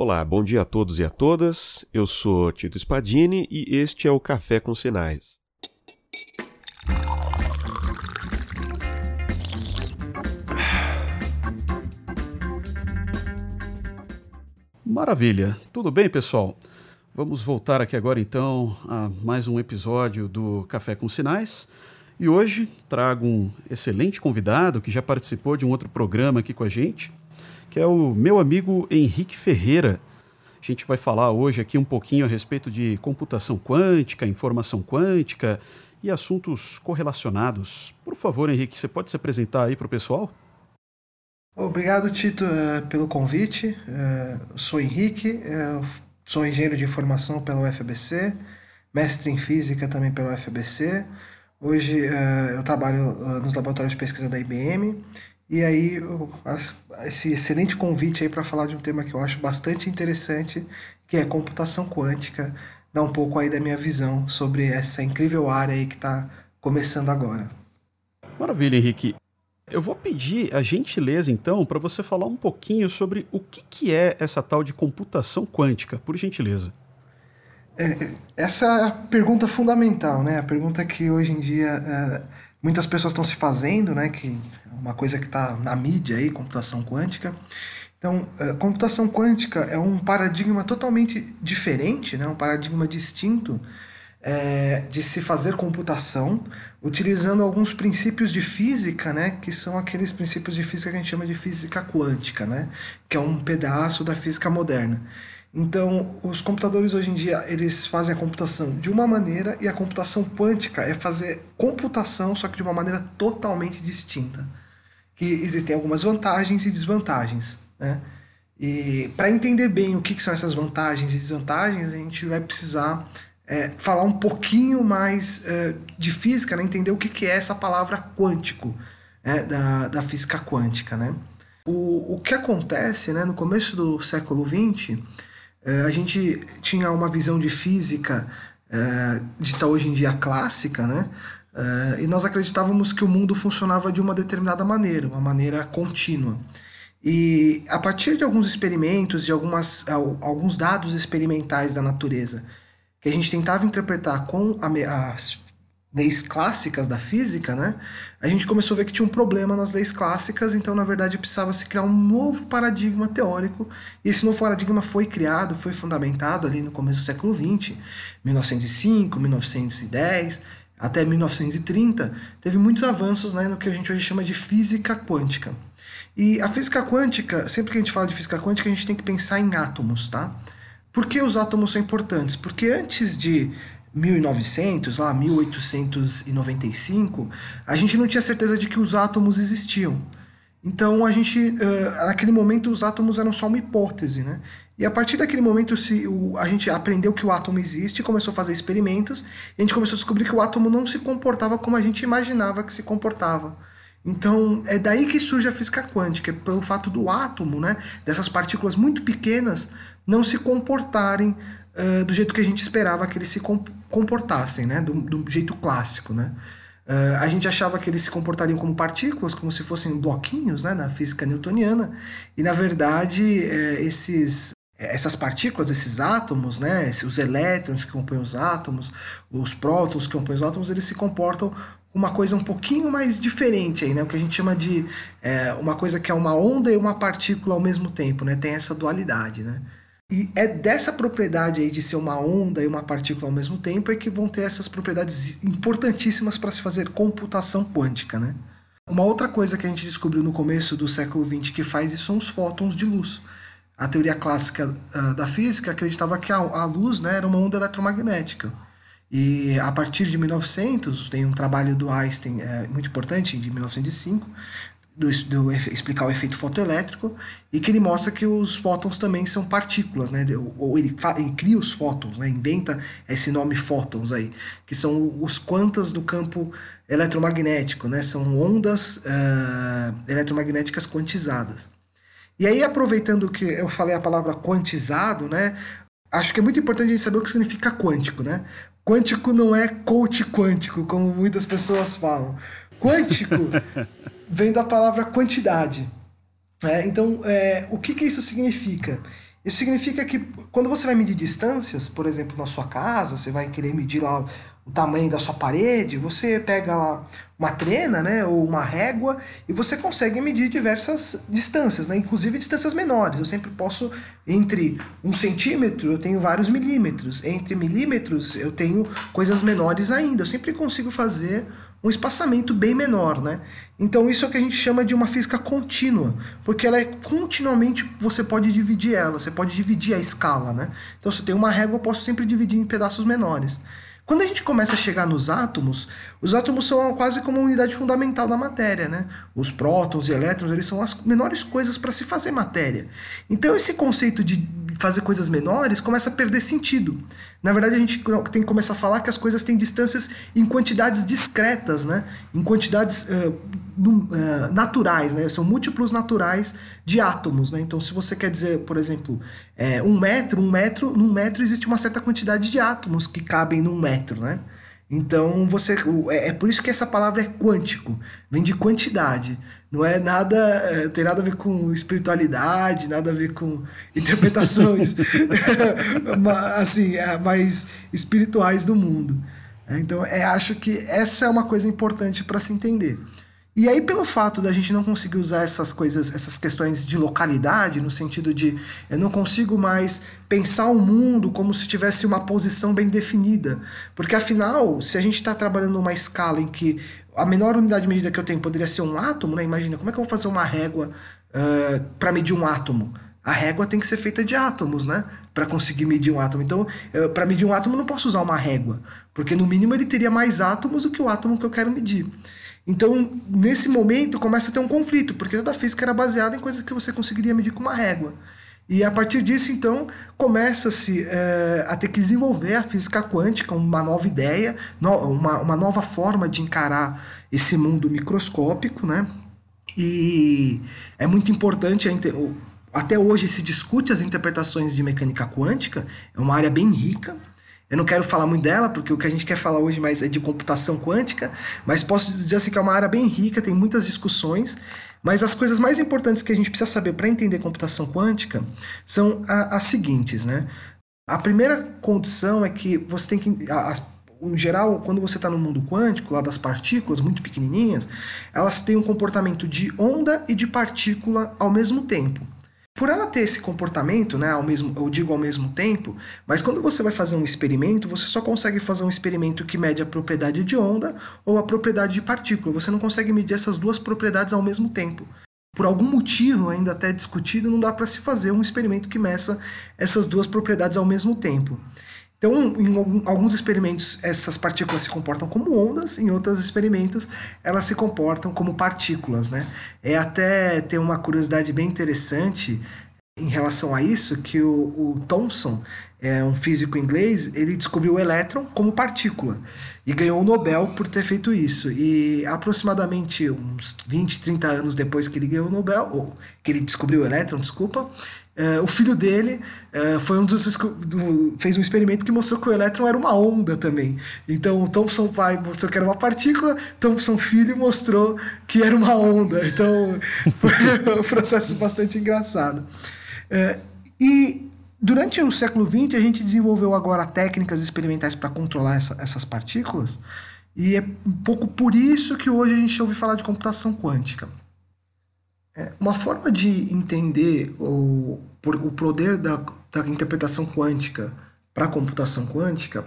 Olá, bom dia a todos e a todas. Eu sou Tito Spadini e este é o Café com Sinais. Maravilha. Tudo bem, pessoal? Vamos voltar aqui agora então a mais um episódio do Café com Sinais. E hoje trago um excelente convidado que já participou de um outro programa aqui com a gente, que é o meu amigo Henrique Ferreira. A gente vai falar hoje aqui um pouquinho a respeito de computação quântica, informação quântica e assuntos correlacionados. Por favor, Henrique, você pode se apresentar aí para o pessoal? Obrigado, Tito, uh, pelo convite. Uh, sou Henrique, uh, sou engenheiro de informação pela UFBC, mestre em física também pela UFBC. Hoje eu trabalho nos laboratórios de pesquisa da IBM e aí, esse excelente convite aí para falar de um tema que eu acho bastante interessante, que é computação quântica, dar um pouco aí da minha visão sobre essa incrível área aí que está começando agora. Maravilha, Henrique. Eu vou pedir a gentileza, então, para você falar um pouquinho sobre o que, que é essa tal de computação quântica, por gentileza. É, essa é a pergunta fundamental, né? A pergunta que hoje em dia é, muitas pessoas estão se fazendo, né? Que uma coisa que está na mídia aí, computação quântica. Então, a computação quântica é um paradigma totalmente diferente, né? um paradigma distinto é, de se fazer computação, utilizando alguns princípios de física, né? que são aqueles princípios de física que a gente chama de física quântica, né? que é um pedaço da física moderna. Então, os computadores hoje em dia, eles fazem a computação de uma maneira e a computação quântica é fazer computação, só que de uma maneira totalmente distinta que existem algumas vantagens e desvantagens. Né? E para entender bem o que, que, são essas vantagens e desvantagens, a gente vai precisar é, falar um pouquinho mais é, de física, né? entender o que, que é essa palavra quântico né? da, da física quântica. Né? O, o que acontece né? no começo do século XX, é, a gente tinha uma visão de física é, dita hoje em dia clássica, né? Uh, e nós acreditávamos que o mundo funcionava de uma determinada maneira, uma maneira contínua. E a partir de alguns experimentos, de algumas, alguns dados experimentais da natureza, que a gente tentava interpretar com a, as leis clássicas da física, né? A gente começou a ver que tinha um problema nas leis clássicas, então na verdade precisava se criar um novo paradigma teórico. E esse novo paradigma foi criado, foi fundamentado ali no começo do século XX, 1905, 1910 até 1930, teve muitos avanços né, no que a gente hoje chama de física quântica. E a física quântica, sempre que a gente fala de física quântica, a gente tem que pensar em átomos, tá? Por que os átomos são importantes? Porque antes de 1900, lá 1895, a gente não tinha certeza de que os átomos existiam. Então a gente, uh, naquele momento, os átomos eram só uma hipótese, né? E a partir daquele momento se, a gente aprendeu que o átomo existe, começou a fazer experimentos, e a gente começou a descobrir que o átomo não se comportava como a gente imaginava que se comportava. Então é daí que surge a física quântica, pelo fato do átomo, né, dessas partículas muito pequenas, não se comportarem uh, do jeito que a gente esperava que eles se comportassem, né, do, do jeito clássico, né. Uh, a gente achava que eles se comportariam como partículas, como se fossem bloquinhos né, na física newtoniana, e na verdade uh, esses essas partículas, esses átomos, né, os elétrons que compõem os átomos, os prótons que compõem os átomos, eles se comportam uma coisa um pouquinho mais diferente aí, né? O que a gente chama de é, uma coisa que é uma onda e uma partícula ao mesmo tempo, né? Tem essa dualidade, né? E é dessa propriedade aí de ser uma onda e uma partícula ao mesmo tempo é que vão ter essas propriedades importantíssimas para se fazer computação quântica, né? Uma outra coisa que a gente descobriu no começo do século XX que faz isso são os fótons de luz a teoria clássica uh, da física acreditava que a, a luz né, era uma onda eletromagnética. E a partir de 1900, tem um trabalho do Einstein é, muito importante, de 1905, do, do, explicar o efeito fotoelétrico, e que ele mostra que os fótons também são partículas, né? ou ele, ele cria os fótons, né? inventa esse nome fótons aí, que são os quantas do campo eletromagnético, né? são ondas uh, eletromagnéticas quantizadas. E aí, aproveitando que eu falei a palavra quantizado, né? Acho que é muito importante a gente saber o que significa quântico, né? Quântico não é coach quântico, como muitas pessoas falam. Quântico vem da palavra quantidade. É, então, é, o que, que isso significa? Isso significa que quando você vai medir distâncias, por exemplo, na sua casa, você vai querer medir lá o tamanho da sua parede, você pega lá uma trena, né, ou uma régua, e você consegue medir diversas distâncias, né, inclusive distâncias menores. Eu sempre posso, entre um centímetro, eu tenho vários milímetros, entre milímetros, eu tenho coisas menores ainda. Eu sempre consigo fazer um espaçamento bem menor, né? Então isso é o que a gente chama de uma física contínua, porque ela é continuamente você pode dividir ela, você pode dividir a escala, né? Então se eu tenho uma régua, eu posso sempre dividir em pedaços menores. Quando a gente começa a chegar nos átomos, os átomos são quase como uma unidade fundamental da matéria, né? Os prótons e elétrons, eles são as menores coisas para se fazer matéria. Então esse conceito de fazer coisas menores começa a perder sentido. Na verdade, a gente tem que começar a falar que as coisas têm distâncias em quantidades discretas, né? em quantidades uh, uh, naturais, né? são múltiplos naturais de átomos. Né? Então, se você quer dizer, por exemplo, é, um metro, um metro, num metro existe uma certa quantidade de átomos que cabem num metro. Né? Então você é, é por isso que essa palavra é quântico, vem de quantidade. Não é nada, é, tem nada a ver com espiritualidade, nada a ver com interpretações assim, é, mais espirituais do mundo. Então, é, acho que essa é uma coisa importante para se entender. E aí, pelo fato da gente não conseguir usar essas coisas, essas questões de localidade, no sentido de eu não consigo mais pensar o mundo como se tivesse uma posição bem definida. Porque afinal, se a gente está trabalhando numa escala em que a menor unidade de medida que eu tenho poderia ser um átomo, né? Imagina, como é que eu vou fazer uma régua uh, para medir um átomo? A régua tem que ser feita de átomos, né? Para conseguir medir um átomo. Então, para medir um átomo, eu não posso usar uma régua, porque no mínimo ele teria mais átomos do que o átomo que eu quero medir. Então, nesse momento, começa a ter um conflito, porque toda a física era baseada em coisas que você conseguiria medir com uma régua. E a partir disso, então, começa-se é, a ter que desenvolver a física quântica, uma nova ideia, no, uma, uma nova forma de encarar esse mundo microscópico, né? E é muito importante, até hoje se discute as interpretações de mecânica quântica, é uma área bem rica, eu não quero falar muito dela, porque o que a gente quer falar hoje mais é de computação quântica, mas posso dizer assim que é uma área bem rica, tem muitas discussões, mas as coisas mais importantes que a gente precisa saber para entender computação quântica são a, as seguintes, né? A primeira condição é que você tem que. A, a, em geral, quando você está no mundo quântico, lá das partículas muito pequenininhas, elas têm um comportamento de onda e de partícula ao mesmo tempo. Por ela ter esse comportamento, né, ao mesmo, eu digo ao mesmo tempo, mas quando você vai fazer um experimento, você só consegue fazer um experimento que mede a propriedade de onda ou a propriedade de partícula. Você não consegue medir essas duas propriedades ao mesmo tempo. Por algum motivo, ainda até discutido, não dá para se fazer um experimento que meça essas duas propriedades ao mesmo tempo. Então, em alguns experimentos, essas partículas se comportam como ondas, em outros experimentos, elas se comportam como partículas, né? É até tem uma curiosidade bem interessante em relação a isso, que o, o Thomson, é um físico inglês, ele descobriu o elétron como partícula e ganhou o Nobel por ter feito isso. E aproximadamente uns 20, 30 anos depois que ele ganhou o Nobel, ou que ele descobriu o elétron, desculpa, Uh, o filho dele uh, foi um dos do, fez um experimento que mostrou que o elétron era uma onda também. Então o Thomson pai mostrou que era uma partícula, Thomson filho mostrou que era uma onda. Então foi um processo bastante engraçado. Uh, e durante o século XX a gente desenvolveu agora técnicas experimentais para controlar essa, essas partículas e é um pouco por isso que hoje a gente ouve falar de computação quântica. Uma forma de entender o, o poder da, da interpretação quântica para a computação quântica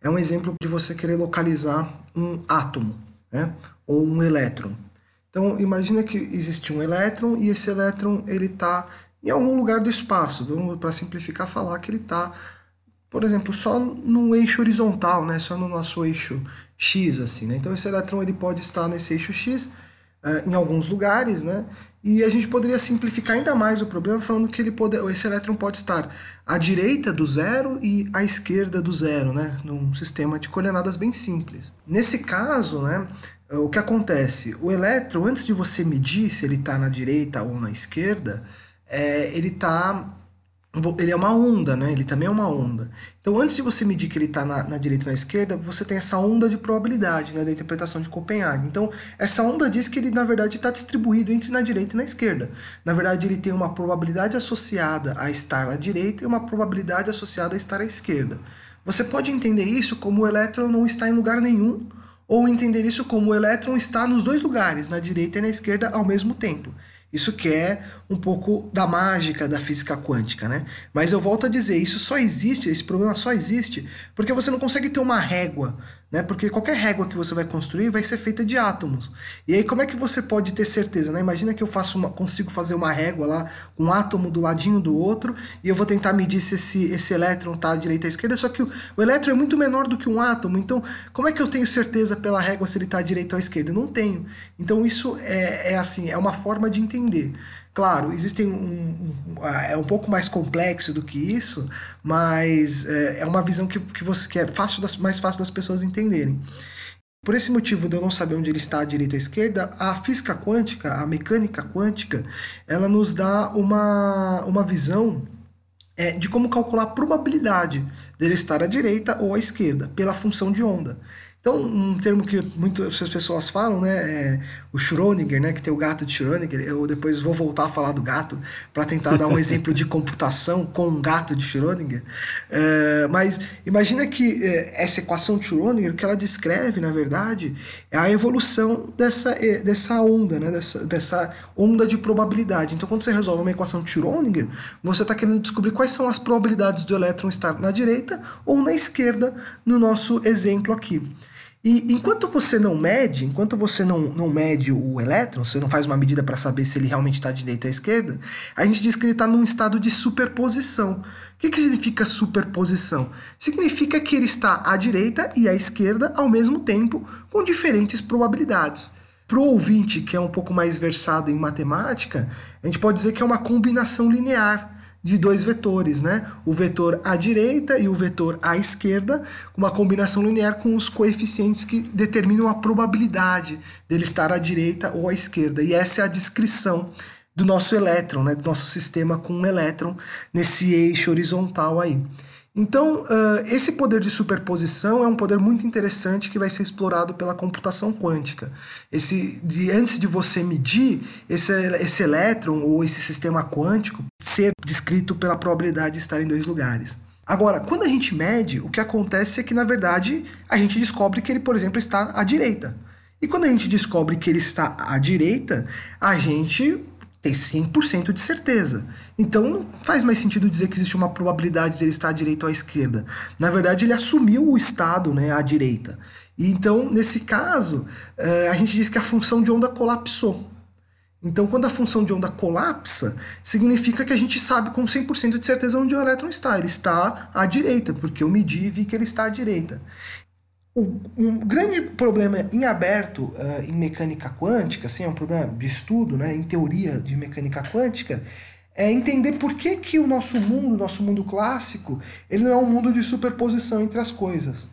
é um exemplo de você querer localizar um átomo, né? ou um elétron. Então, imagina que existe um elétron e esse elétron ele está em algum lugar do espaço. Vamos, para simplificar, falar que ele está, por exemplo, só no eixo horizontal, né? só no nosso eixo x. Assim, né? Então, esse elétron ele pode estar nesse eixo x uh, em alguns lugares, né? E a gente poderia simplificar ainda mais o problema falando que ele pode, esse elétron pode estar à direita do zero e à esquerda do zero, né? num sistema de coordenadas bem simples. Nesse caso, né, o que acontece? O elétron, antes de você medir se ele está na direita ou na esquerda, é, ele está ele é uma onda, né? Ele também é uma onda. Então, antes de você medir que ele está na, na, direita ou na esquerda, você tem essa onda de probabilidade, né? Da interpretação de Copenhague. Então, essa onda diz que ele, na verdade, está distribuído entre na direita e na esquerda. Na verdade, ele tem uma probabilidade associada a estar à direita e uma probabilidade associada a estar à esquerda. Você pode entender isso como o elétron não está em lugar nenhum, ou entender isso como o elétron está nos dois lugares, na direita e na esquerda, ao mesmo tempo. Isso que é um pouco da mágica da física quântica, né? Mas eu volto a dizer, isso só existe, esse problema só existe porque você não consegue ter uma régua né? Porque qualquer régua que você vai construir vai ser feita de átomos. E aí como é que você pode ter certeza, né? Imagina que eu faço uma, consigo fazer uma régua lá, um átomo do ladinho do outro, e eu vou tentar medir se esse, esse elétron está à direita à esquerda, só que o, o elétron é muito menor do que um átomo, então como é que eu tenho certeza pela régua se ele está à direita ou à esquerda? Eu não tenho. Então isso é, é assim, é uma forma de entender. Claro, existem um, um, é um pouco mais complexo do que isso, mas é, é uma visão que, que, você, que é fácil das, mais fácil das pessoas entenderem. Por esse motivo de eu não saber onde ele está à direita ou à esquerda, a física quântica, a mecânica quântica, ela nos dá uma, uma visão é, de como calcular a probabilidade dele estar à direita ou à esquerda, pela função de onda. Então, um termo que muitas pessoas falam, né, é o Schrödinger, né, que tem o gato de Schrödinger. Eu depois vou voltar a falar do gato para tentar dar um exemplo de computação com um gato de Schrödinger. É, mas imagina que é, essa equação de Schrödinger, que ela descreve, na verdade, é a evolução dessa, é, dessa onda, né, dessa, dessa onda de probabilidade. Então, quando você resolve uma equação de Schrödinger, você está querendo descobrir quais são as probabilidades do elétron estar na direita ou na esquerda no nosso exemplo aqui. E enquanto você não mede, enquanto você não, não mede o elétron, você não faz uma medida para saber se ele realmente está à direita ou à esquerda, a gente diz que ele está num estado de superposição. O que, que significa superposição? Significa que ele está à direita e à esquerda ao mesmo tempo, com diferentes probabilidades. Para o ouvinte que é um pouco mais versado em matemática, a gente pode dizer que é uma combinação linear de dois vetores, né? O vetor à direita e o vetor à esquerda, uma combinação linear com os coeficientes que determinam a probabilidade dele estar à direita ou à esquerda. E essa é a descrição do nosso elétron, né? Do nosso sistema com um elétron nesse eixo horizontal aí. Então, uh, esse poder de superposição é um poder muito interessante que vai ser explorado pela computação quântica. Esse, de, antes de você medir esse, esse elétron ou esse sistema quântico ser descrito pela probabilidade de estar em dois lugares. Agora, quando a gente mede, o que acontece é que, na verdade, a gente descobre que ele, por exemplo, está à direita. E quando a gente descobre que ele está à direita, a gente tem 100% de certeza. Então não faz mais sentido dizer que existe uma probabilidade de ele estar à direita ou à esquerda. Na verdade, ele assumiu o estado né, à direita. E então, nesse caso, eh, a gente diz que a função de onda colapsou. Então, quando a função de onda colapsa, significa que a gente sabe com 100% de certeza onde o elétron está. Ele está à direita, porque eu medi e vi que ele está à direita um grande problema em aberto uh, em mecânica quântica, assim, é um problema de estudo, né, em teoria de mecânica quântica, é entender por que, que o nosso mundo, nosso mundo clássico, ele não é um mundo de superposição entre as coisas.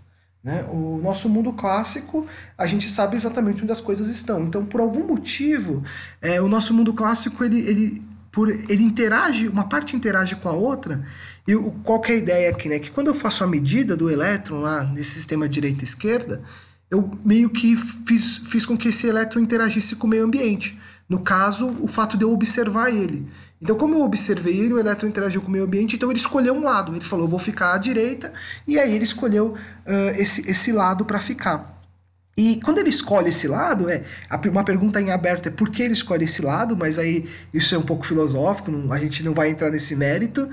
Né? O nosso mundo clássico, a gente sabe exatamente onde as coisas estão. Então, por algum motivo, é, o nosso mundo clássico ele, ele por ele interage, uma parte interage com a outra, e qual que é a ideia aqui, né? Que quando eu faço a medida do elétron lá nesse sistema direita esquerda, eu meio que fiz, fiz com que esse elétron interagisse com o meio ambiente. No caso, o fato de eu observar ele. Então, como eu observei ele, o elétron interagiu com o meio ambiente, então ele escolheu um lado. Ele falou, vou ficar à direita, e aí ele escolheu uh, esse, esse lado para ficar. E quando ele escolhe esse lado, é uma pergunta em aberto é por que ele escolhe esse lado, mas aí isso é um pouco filosófico, não, a gente não vai entrar nesse mérito.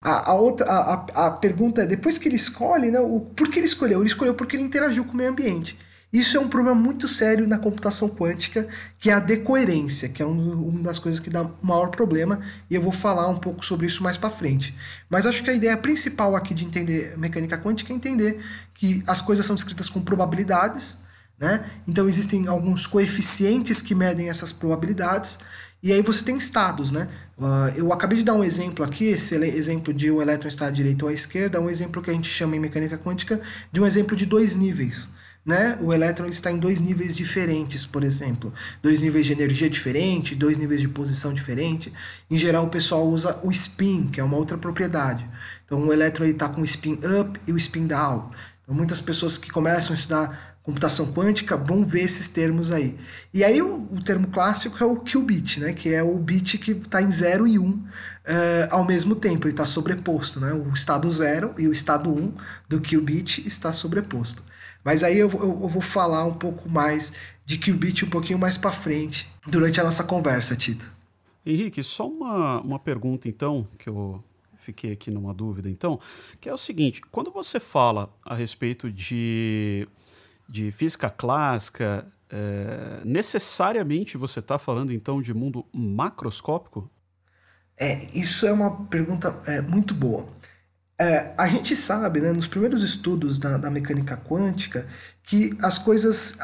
A, a outra a, a, pergunta é depois que ele escolhe, né, o por que ele escolheu? Ele escolheu porque ele interagiu com o meio ambiente. Isso é um problema muito sério na computação quântica, que é a decoerência, que é um, uma das coisas que dá maior problema, e eu vou falar um pouco sobre isso mais para frente. Mas acho que a ideia principal aqui de entender mecânica quântica é entender que as coisas são descritas com probabilidades, né? Então existem alguns coeficientes que medem essas probabilidades e aí você tem estados, né? Uh, eu acabei de dar um exemplo aqui, esse exemplo de o elétron estar à direita ou à esquerda, um exemplo que a gente chama em mecânica quântica de um exemplo de dois níveis. né, o elétron está em dois níveis diferentes, por exemplo. Dois níveis de energia diferente, dois níveis de posição diferente. Em geral, o pessoal usa o spin, que é uma outra propriedade. Então, o elétron está com o spin up e o spin down. Então, muitas pessoas que começam a estudar computação quântica vão ver esses termos aí. E aí, o, o termo clássico é o qubit, né, que é o bit que está em 0 e 1 um, uh, ao mesmo tempo, ele está sobreposto. Né? O estado 0 e o estado 1 um do qubit está sobreposto. Mas aí eu, eu, eu vou falar um pouco mais de qubit um pouquinho mais para frente, durante a nossa conversa, Tito. Henrique, só uma, uma pergunta então, que eu fiquei aqui numa dúvida então, que é o seguinte, quando você fala a respeito de, de física clássica, é, necessariamente você está falando então de mundo macroscópico? É, isso é uma pergunta é, muito boa. É, a gente sabe, né, nos primeiros estudos da, da mecânica quântica, que as coisas,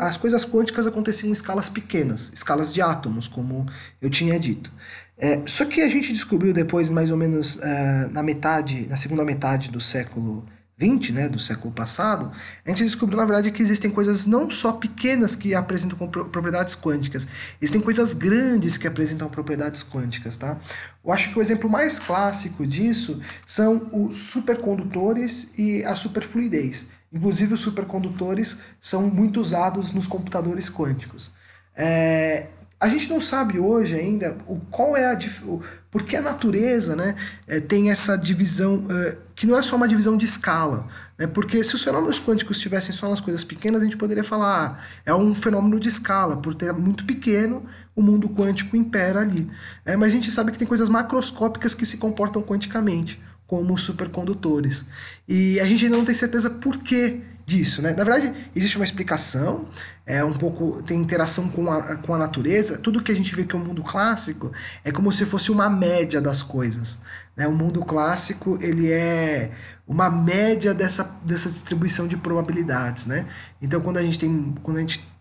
as coisas quânticas aconteciam em escalas pequenas, escalas de átomos, como eu tinha dito. É, só que a gente descobriu depois, mais ou menos é, na metade, na segunda metade do século 20, né, do século passado, a gente descobriu, na verdade, que existem coisas não só pequenas que apresentam propriedades quânticas, existem coisas grandes que apresentam propriedades quânticas, tá? Eu acho que o exemplo mais clássico disso são os supercondutores e a superfluidez. Inclusive, os supercondutores são muito usados nos computadores quânticos. É, a gente não sabe hoje ainda o qual é a o, por que a natureza né, é, tem essa divisão é, que não é só uma divisão de escala né, porque se os fenômenos quânticos estivessem só nas coisas pequenas a gente poderia falar ah, é um fenômeno de escala por ter muito pequeno o mundo quântico impera ali. É, mas a gente sabe que tem coisas macroscópicas que se comportam quanticamente como supercondutores. E a gente ainda não tem certeza por que disso, né? Na verdade, existe uma explicação, é um pouco tem interação com a, com a natureza. Tudo que a gente vê que é o mundo clássico é como se fosse uma média das coisas, né? O mundo clássico ele é uma média dessa, dessa distribuição de probabilidades, né? Então, quando a gente tem quando a gente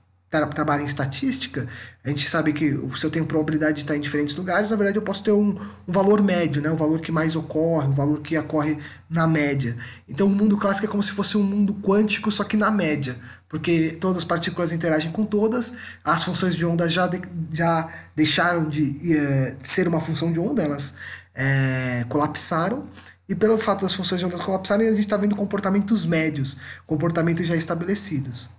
trabalha em estatística, a gente sabe que se eu tenho probabilidade de estar em diferentes lugares, na verdade eu posso ter um, um valor médio, né? o valor que mais ocorre, o valor que ocorre na média. Então o mundo clássico é como se fosse um mundo quântico, só que na média, porque todas as partículas interagem com todas, as funções de onda já, de, já deixaram de é, ser uma função de onda, elas é, colapsaram, e pelo fato das funções de onda colapsarem, a gente está vendo comportamentos médios, comportamentos já estabelecidos.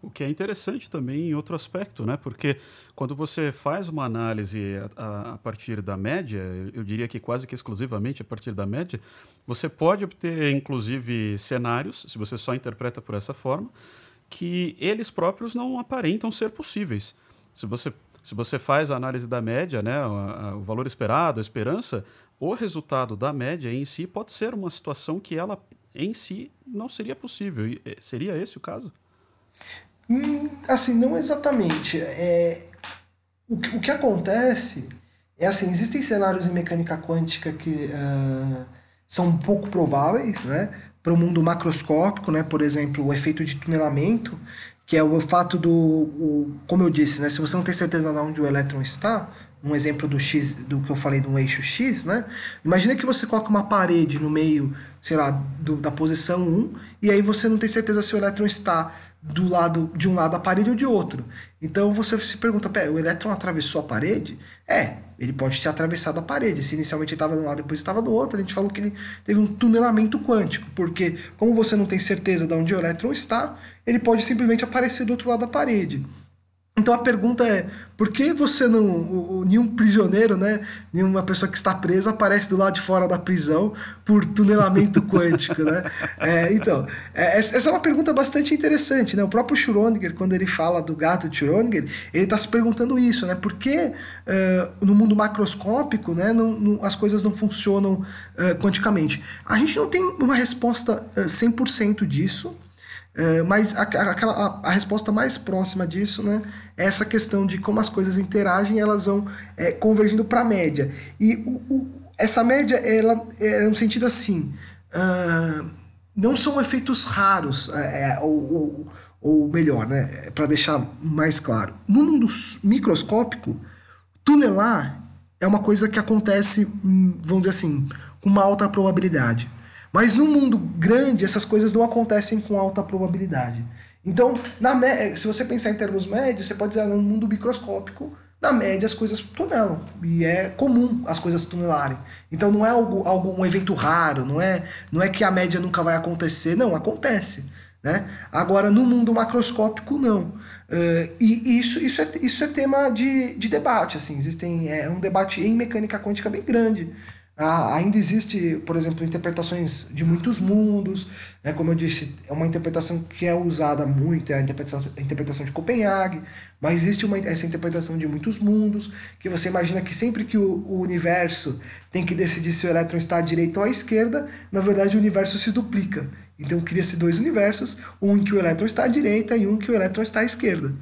O que é interessante também em outro aspecto, né? Porque quando você faz uma análise a, a, a, partir da média, eu diria que quase que exclusivamente a partir da média, você pode obter, inclusive, cenários, se você só interpreta por essa forma, que eles próprios não aparentam ser possíveis. Se você, se você faz a análise da média, né, o, o valor esperado, a esperança, o resultado da média em si pode ser uma situação que ela em si não seria possível. E, seria esse o caso? Hum, assim, não exatamente. É, o, que, o que acontece é assim, existem cenários em mecânica quântica que uh, são pouco prováveis, né? Para o mundo macroscópico, né? Por exemplo, o efeito de tunelamento, que é o fato do, o, como eu disse, né? Se você não tem certeza de onde o elétron está, um exemplo do X, do que eu falei do eixo X, né? Imagina que você coloca uma parede no meio, sei lá, do, da posição 1, e aí você não tem certeza se o elétron está do lado de um lado da parede ou de outro. Então você se pergunta, o elétron atravessou a parede? É, ele pode ter atravessado a parede. Se inicialmente estava de um lado, depois estava do outro, a gente falou que ele teve um tunelamento quântico, porque como você não tem certeza de onde o elétron está, ele pode simplesmente aparecer do outro lado da parede. Então a pergunta é, por que você não, o, o, nenhum prisioneiro, né, nenhuma pessoa que está presa aparece do lado de fora da prisão por tunelamento quântico, né? É, então, é, essa é uma pergunta bastante interessante, né? O próprio Schrödinger, quando ele fala do gato de Schrödinger, ele está se perguntando isso, né? Por que uh, no mundo macroscópico, né, não, não, as coisas não funcionam uh, quanticamente? A gente não tem uma resposta uh, 100% disso, é, mas a, a, a, resposta mais próxima disso né, é essa questão de como as coisas interagem elas vão é, convergindo para a média. E o, o, essa média ela é no sentido assim: uh, não são efeitos raros, é, é, ou, ou, ou, melhor, né, para deixar mais claro. No mundo microscópico, tunelar é uma coisa que acontece, hum, vamos dizer assim, com uma alta probabilidade. Mas no mundo grande, essas coisas não acontecem com alta probabilidade. Então, na se você pensar em termos médios, você pode dizer, ah, no mundo microscópico, na média as coisas tunelam. E é comum as coisas tunelarem. Então não é algo, algum evento raro, não é, não é que a média nunca vai acontecer. Não, acontece. Né? Agora, no mundo macroscópico, não. Uh, e isso, isso, é, isso é tema de, de debate. Assim, existem, é um debate em mecânica quântica bem grande. Ah, ainda existe, por exemplo, interpretações de muitos mundos, né? como eu disse, é uma interpretação que é usada muito, é a interpretação, a interpretação de Copenhague, mas existe uma, essa interpretação de muitos mundos, que você imagina que sempre que o, o universo tem que decidir se o elétron está à direita ou à esquerda, na verdade o universo se duplica. Então cria-se dois universos, um em que o elétron está à direita e um em que o elétron está à esquerda.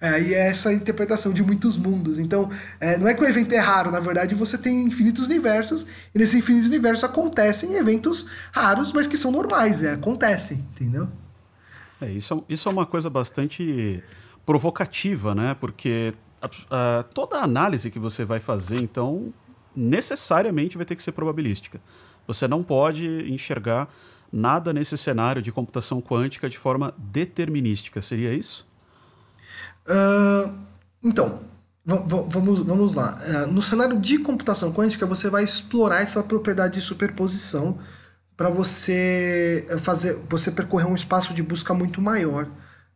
É, e é essa interpretação de muitos mundos. Então, é, não é que o evento é raro, na verdade você tem infinitos universos, e nesses infinitos universos acontecem eventos raros, mas que são normais, é, acontecem, entendeu? É, isso, isso é uma coisa bastante provocativa, né? Porque a, a, toda análise que você vai fazer, então, necessariamente vai ter que ser probabilística. Você não pode enxergar nada nesse cenário de computação quântica de forma determinística, seria isso? Então, vamos, vamos lá. Uh, no cenário de computação quântica, você vai explorar essa propriedade de superposição para você fazer, você percorrer um espaço de busca muito maior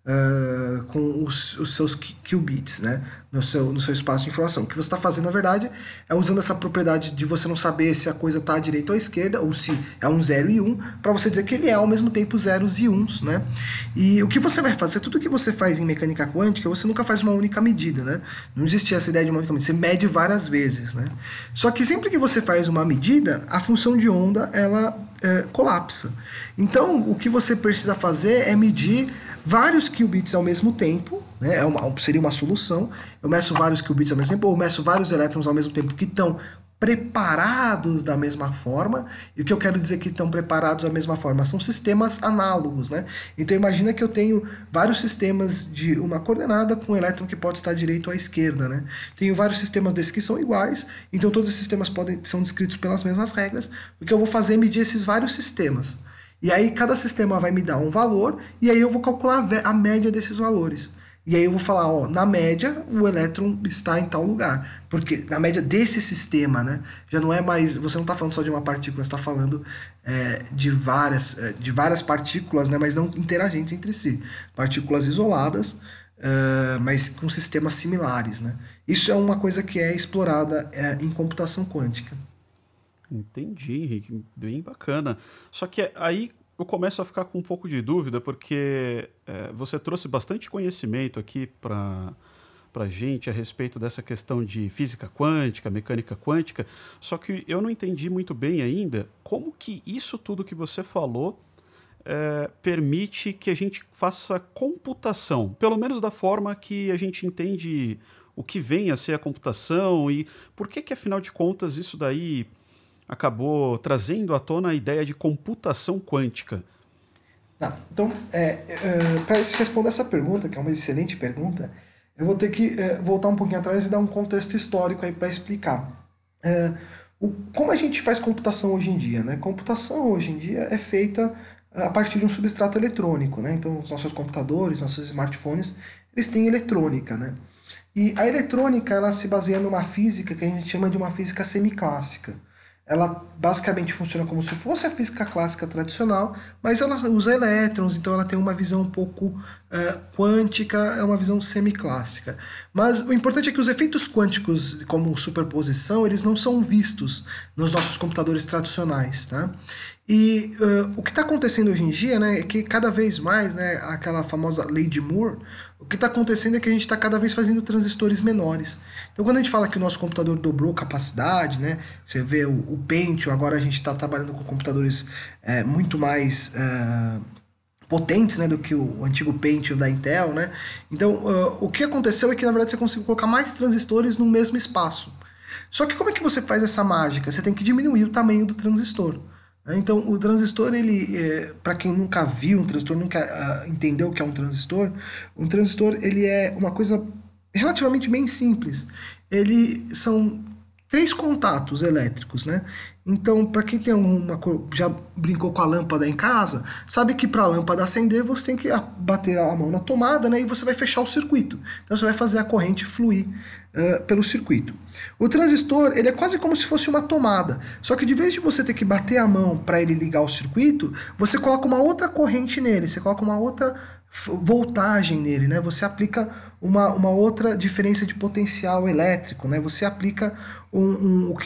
uh, com os, os, seus qubits, né? No seu, no seu espaço de informação. O que você está fazendo, na verdade, é usando essa propriedade de você não saber se a coisa está à direita ou à esquerda, ou se é um 0 e 1, um, para você dizer que ele é ao mesmo tempo zeros e uns, né? E o que você vai fazer, tudo que você faz em mecânica quântica, você nunca faz uma única medida, né? Não existe essa ideia de uma única medida, você mede várias vezes, né? Só que sempre que você faz uma medida, a função de onda, ela é, colapsa. Então, o que você precisa fazer é medir vários qubits ao mesmo tempo, né? É uma, seria uma solução. Eu meço vários qubits ao mesmo tempo, ou meço vários elétrons ao mesmo tempo que estão preparados da mesma forma. E o que eu quero dizer que estão preparados da mesma forma são sistemas análogos, né? Então imagina que eu tenho vários sistemas de uma coordenada com um elétron que pode estar à direita ou à esquerda, né? Tenho vários sistemas desses que são iguais, então todos os sistemas podem são descritos pelas mesmas regras. O que eu vou fazer é medir esses vários sistemas. E aí cada sistema vai me dar um valor e aí eu vou calcular a média desses valores. E aí eu vou falar, ó, na média o elétron está em tal lugar. Porque na média desse sistema, né? Já não é mais. Você não está falando só de uma partícula, está falando é, de, várias, é, de várias partículas, né? Mas não interagentes entre si. Partículas isoladas, uh, mas com sistemas similares, né? Isso é uma coisa que é explorada é, em computação quântica. Entendi, Henrique. Bem bacana. Só que aí eu começo a ficar com um pouco de dúvida, porque é, você trouxe bastante conhecimento aqui para para gente a respeito dessa questão de física quântica, mecânica quântica, só que eu não entendi muito bem ainda como que isso tudo que você falou é, permite que a gente faça computação, pelo menos da forma que a gente entende o que vem a ser a computação e por que que afinal de contas isso daí acabou trazendo à tona a ideia de computação quântica. Tá, então, é, é, para responder essa pergunta, que é uma excelente pergunta, eu vou ter que é, voltar um pouquinho atrás e dar um contexto histórico aí para explicar. É, o, como a gente faz computação hoje em dia? Né? Computação hoje em dia é feita a partir de um substrato eletrônico. Né? Então, os nossos computadores, nossos smartphones, eles têm eletrônica. Né? E a eletrônica ela se baseia numa física que a gente chama de uma física semiclássica ela basicamente funciona como se fosse a física clássica tradicional, mas ela usa elétrons, então ela tem uma visão um pouco uh, quântica, é uma visão semiclássica. Mas o importante é que os efeitos quânticos, como superposição, eles não são vistos nos nossos computadores tradicionais, tá? E uh, o que está acontecendo hoje em dia né, é que cada vez mais, né, aquela famosa lei de Moore, o que está acontecendo é que a gente está cada vez fazendo transistores menores. Então, quando a gente fala que o nosso computador dobrou capacidade, né, você vê o, o Pentium, agora a gente está trabalhando com computadores é, muito mais é, potentes né, do que o antigo Pentium da Intel. Né? Então, uh, o que aconteceu é que, na verdade, você conseguiu colocar mais transistores no mesmo espaço. Só que como é que você faz essa mágica? Você tem que diminuir o tamanho do transistor. Né? Então, o transistor, ele, é, para quem nunca viu um transistor, nunca uh, entendeu o que é um transistor, um transistor ele é uma coisa relativamente bem simples. Ele são três contatos elétricos, né? Então, para quem tem uma já brincou com a lâmpada em casa, sabe que para a lâmpada acender você tem que bater a mão na tomada, né? E você vai fechar o circuito. Então você vai fazer a corrente fluir uh, pelo circuito. O transistor ele é quase como se fosse uma tomada, só que de vez de você ter que bater a mão para ele ligar o circuito, você coloca uma outra corrente nele, você coloca uma outra voltagem nele, né? Você aplica uma, uma outra diferença de potencial elétrico, né? Você aplica um, um,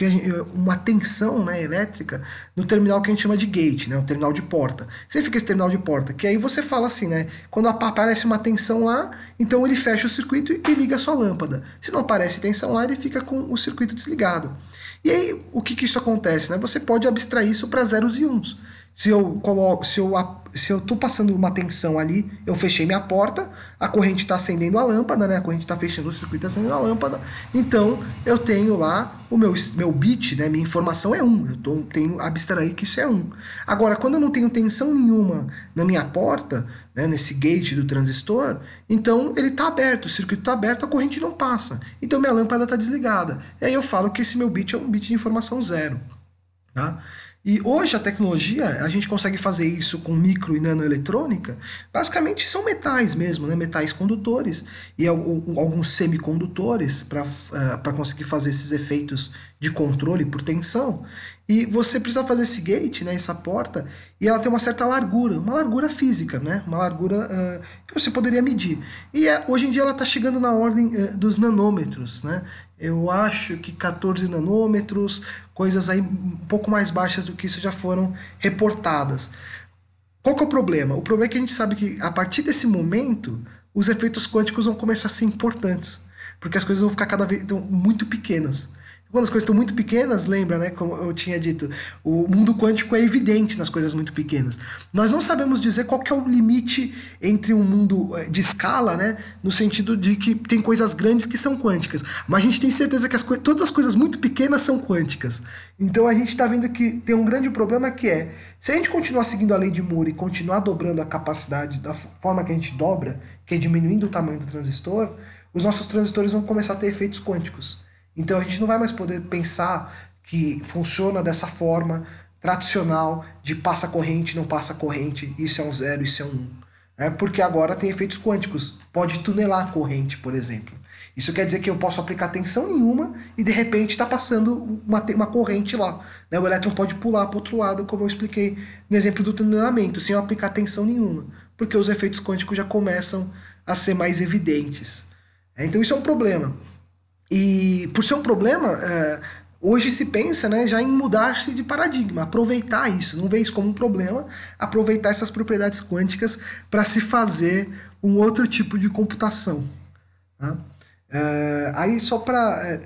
uma tensão né, elétrica no terminal que a gente chama de gate, né? O terminal de porta. Significa esse terminal de porta? Que aí você fala assim, né? Quando aparece uma tensão lá, então ele fecha o circuito e liga a sua lâmpada. Se não aparece tensão lá, ele fica com o circuito desligado. E aí, o que, que isso acontece? Né? Você pode abstrair isso para zeros e uns. Se eu coloco, se eu se eu estou passando uma tensão ali, eu fechei minha porta, a corrente está acendendo a lâmpada, né? A corrente está fechando o circuito, está acendendo a lâmpada. Então eu tenho lá o meu, meu bit, né? Minha informação é 1. Eu tô, tenho abstrair que isso é 1. Agora, quando eu não tenho tensão nenhuma na minha porta, né? nesse gate do transistor, então ele está aberto, o circuito está aberto, a corrente não passa. Então minha lâmpada está desligada. E aí eu falo que esse meu bit é um bit de informação zero. Tá? E hoje a tecnologia, a gente consegue fazer isso com micro e nanoeletrônica, basicamente são metais mesmo, né? metais condutores e alguns semicondutores para uh, conseguir fazer esses efeitos de controle por tensão. E você precisa fazer esse gate, né, essa porta, e ela tem uma certa largura, uma largura física, né, uma largura uh, que você poderia medir. E é, hoje em dia ela está chegando na ordem uh, dos nanômetros, né? Eu acho que 14 nanômetros, coisas aí um pouco mais baixas do que isso já foram reportadas. Qual que é o problema? O problema é que a gente sabe que a partir desse momento os efeitos quânticos vão começar a ser importantes, porque as coisas vão ficar cada vez muito pequenas. Quando as coisas estão muito pequenas, lembra, né? Como eu tinha dito, o mundo quântico é evidente nas coisas muito pequenas. Nós não sabemos dizer qual é o limite entre um mundo eh, de escala, né? No sentido de que tem coisas grandes que são quânticas. Mas a gente tem certeza que as todas as coisas muito pequenas são quânticas. Então a gente está vendo que tem um grande problema que é, se a gente continuar seguindo a lei de Moore e continuar dobrando a capacidade da forma que a gente dobra, que é diminuindo o tamanho do transistor, os nossos transistores vão começar a ter efeitos quânticos. Então a gente não vai mais poder pensar que funciona dessa forma tradicional de passa corrente, não passa corrente, isso é um zero, isso é um um. É porque agora tem efeitos quânticos, pode tunelar a corrente, por exemplo. Isso quer dizer que eu posso aplicar tensão nenhuma e de repente está passando uma, uma corrente lá. Né? O elétron pode pular para o outro lado, como eu expliquei no exemplo do tunelamento, sem eu aplicar tensão nenhuma, porque os efeitos quânticos já começam a ser mais evidentes. É, então isso é um problema. E por ser um problema, é, hoje se pensa né, já em mudar-se de paradigma, aproveitar isso, não ver isso como um problema, aproveitar essas propriedades quânticas para se fazer um outro tipo de computação. Tá? É, aí só para é,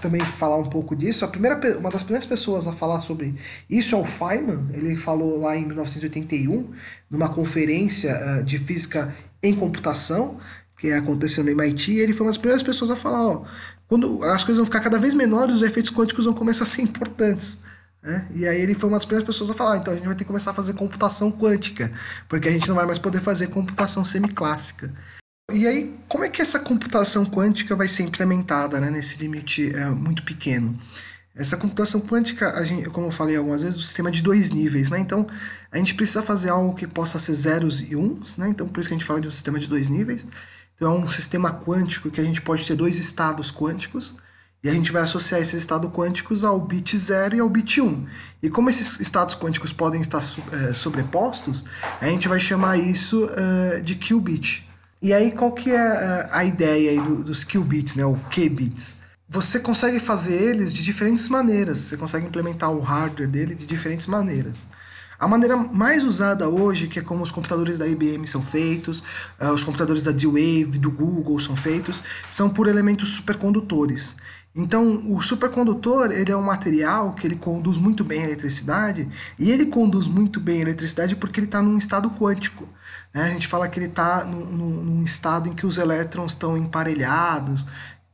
também falar um pouco disso, a primeira, uma das primeiras pessoas a falar sobre isso é o Feynman, ele falou lá em 1981, numa conferência uh, de física em computação, que aconteceu no MIT, ele foi uma das primeiras pessoas a falar, ó, quando as coisas vão ficar cada vez menores, os efeitos quânticos vão começar a ser importantes. Né? E aí ele foi uma das primeiras pessoas a falar, então a gente vai ter que começar a fazer computação quântica, porque a gente não vai mais poder fazer computação semiclássica. E aí, como é que essa computação quântica vai ser implementada né, nesse limite é, muito pequeno? Essa computação quântica, gente, como eu falei algumas vezes, é um sistema de dois níveis, né? Então, a gente precisa fazer algo que possa ser zeros e uns, né? Então, por isso que a gente fala de um sistema de dois níveis. Então, é um sistema quântico que a gente pode ter dois estados quânticos e a gente vai associar esses estados quânticos ao bit 0 e ao bit 1. Um. E como esses estados quânticos podem estar é, sobrepostos, a gente vai chamar isso uh, de qubit. E aí, qual que é uh, a ideia aí do, dos qubits, né, ou qubits? Você consegue fazer eles de diferentes maneiras, você consegue implementar o hardware dele de diferentes maneiras. A maneira mais usada hoje, que é como os computadores da IBM são feitos, uh, os computadores da D-Wave, do Google são feitos, são por elementos supercondutores. Então, o supercondutor ele é um material que ele conduz muito bem a eletricidade, e ele conduz muito bem a eletricidade porque ele está num estado quântico. Né? A gente fala que ele está num, num, estado em que os elétrons estão emparelhados,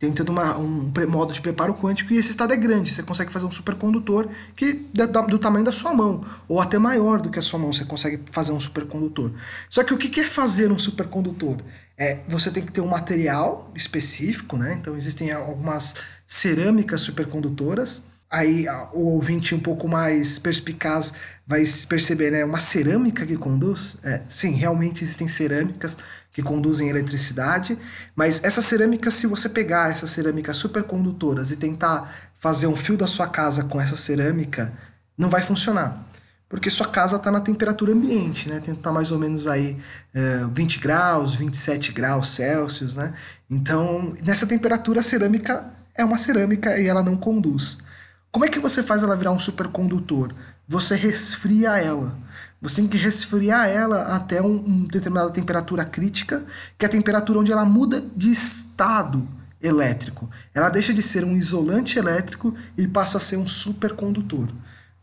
tem todo uma, um modo de preparo quântico e esse estado é grande. Você consegue fazer um supercondutor que do, do tamanho da sua mão, ou até maior do que a sua mão, você consegue fazer um supercondutor. Só que o que é fazer um supercondutor? É, você tem que ter um material específico, né? Então existem algumas cerâmicas supercondutoras. Aí o ouvinte um pouco mais perspicaz vai perceber, né? Uma cerâmica que conduz? É, sim, realmente existem cerâmicas que conduzem eletricidade, mas essa cerâmica, se você pegar essas cerâmicas supercondutoras e tentar fazer um fio da sua casa com essa cerâmica, não vai funcionar porque sua casa está na temperatura ambiente, né? Tem que estar tá mais ou menos aí é, 20 graus, 27 graus Celsius, né? Então, nessa temperatura, a cerâmica é uma cerâmica e ela não conduz. Como é que você faz ela virar um supercondutor? Você resfria ela. Você tem que resfriar ela até uma um determinada temperatura crítica, que é a temperatura onde ela muda de estado elétrico. Ela deixa de ser um isolante elétrico e passa a ser um supercondutor.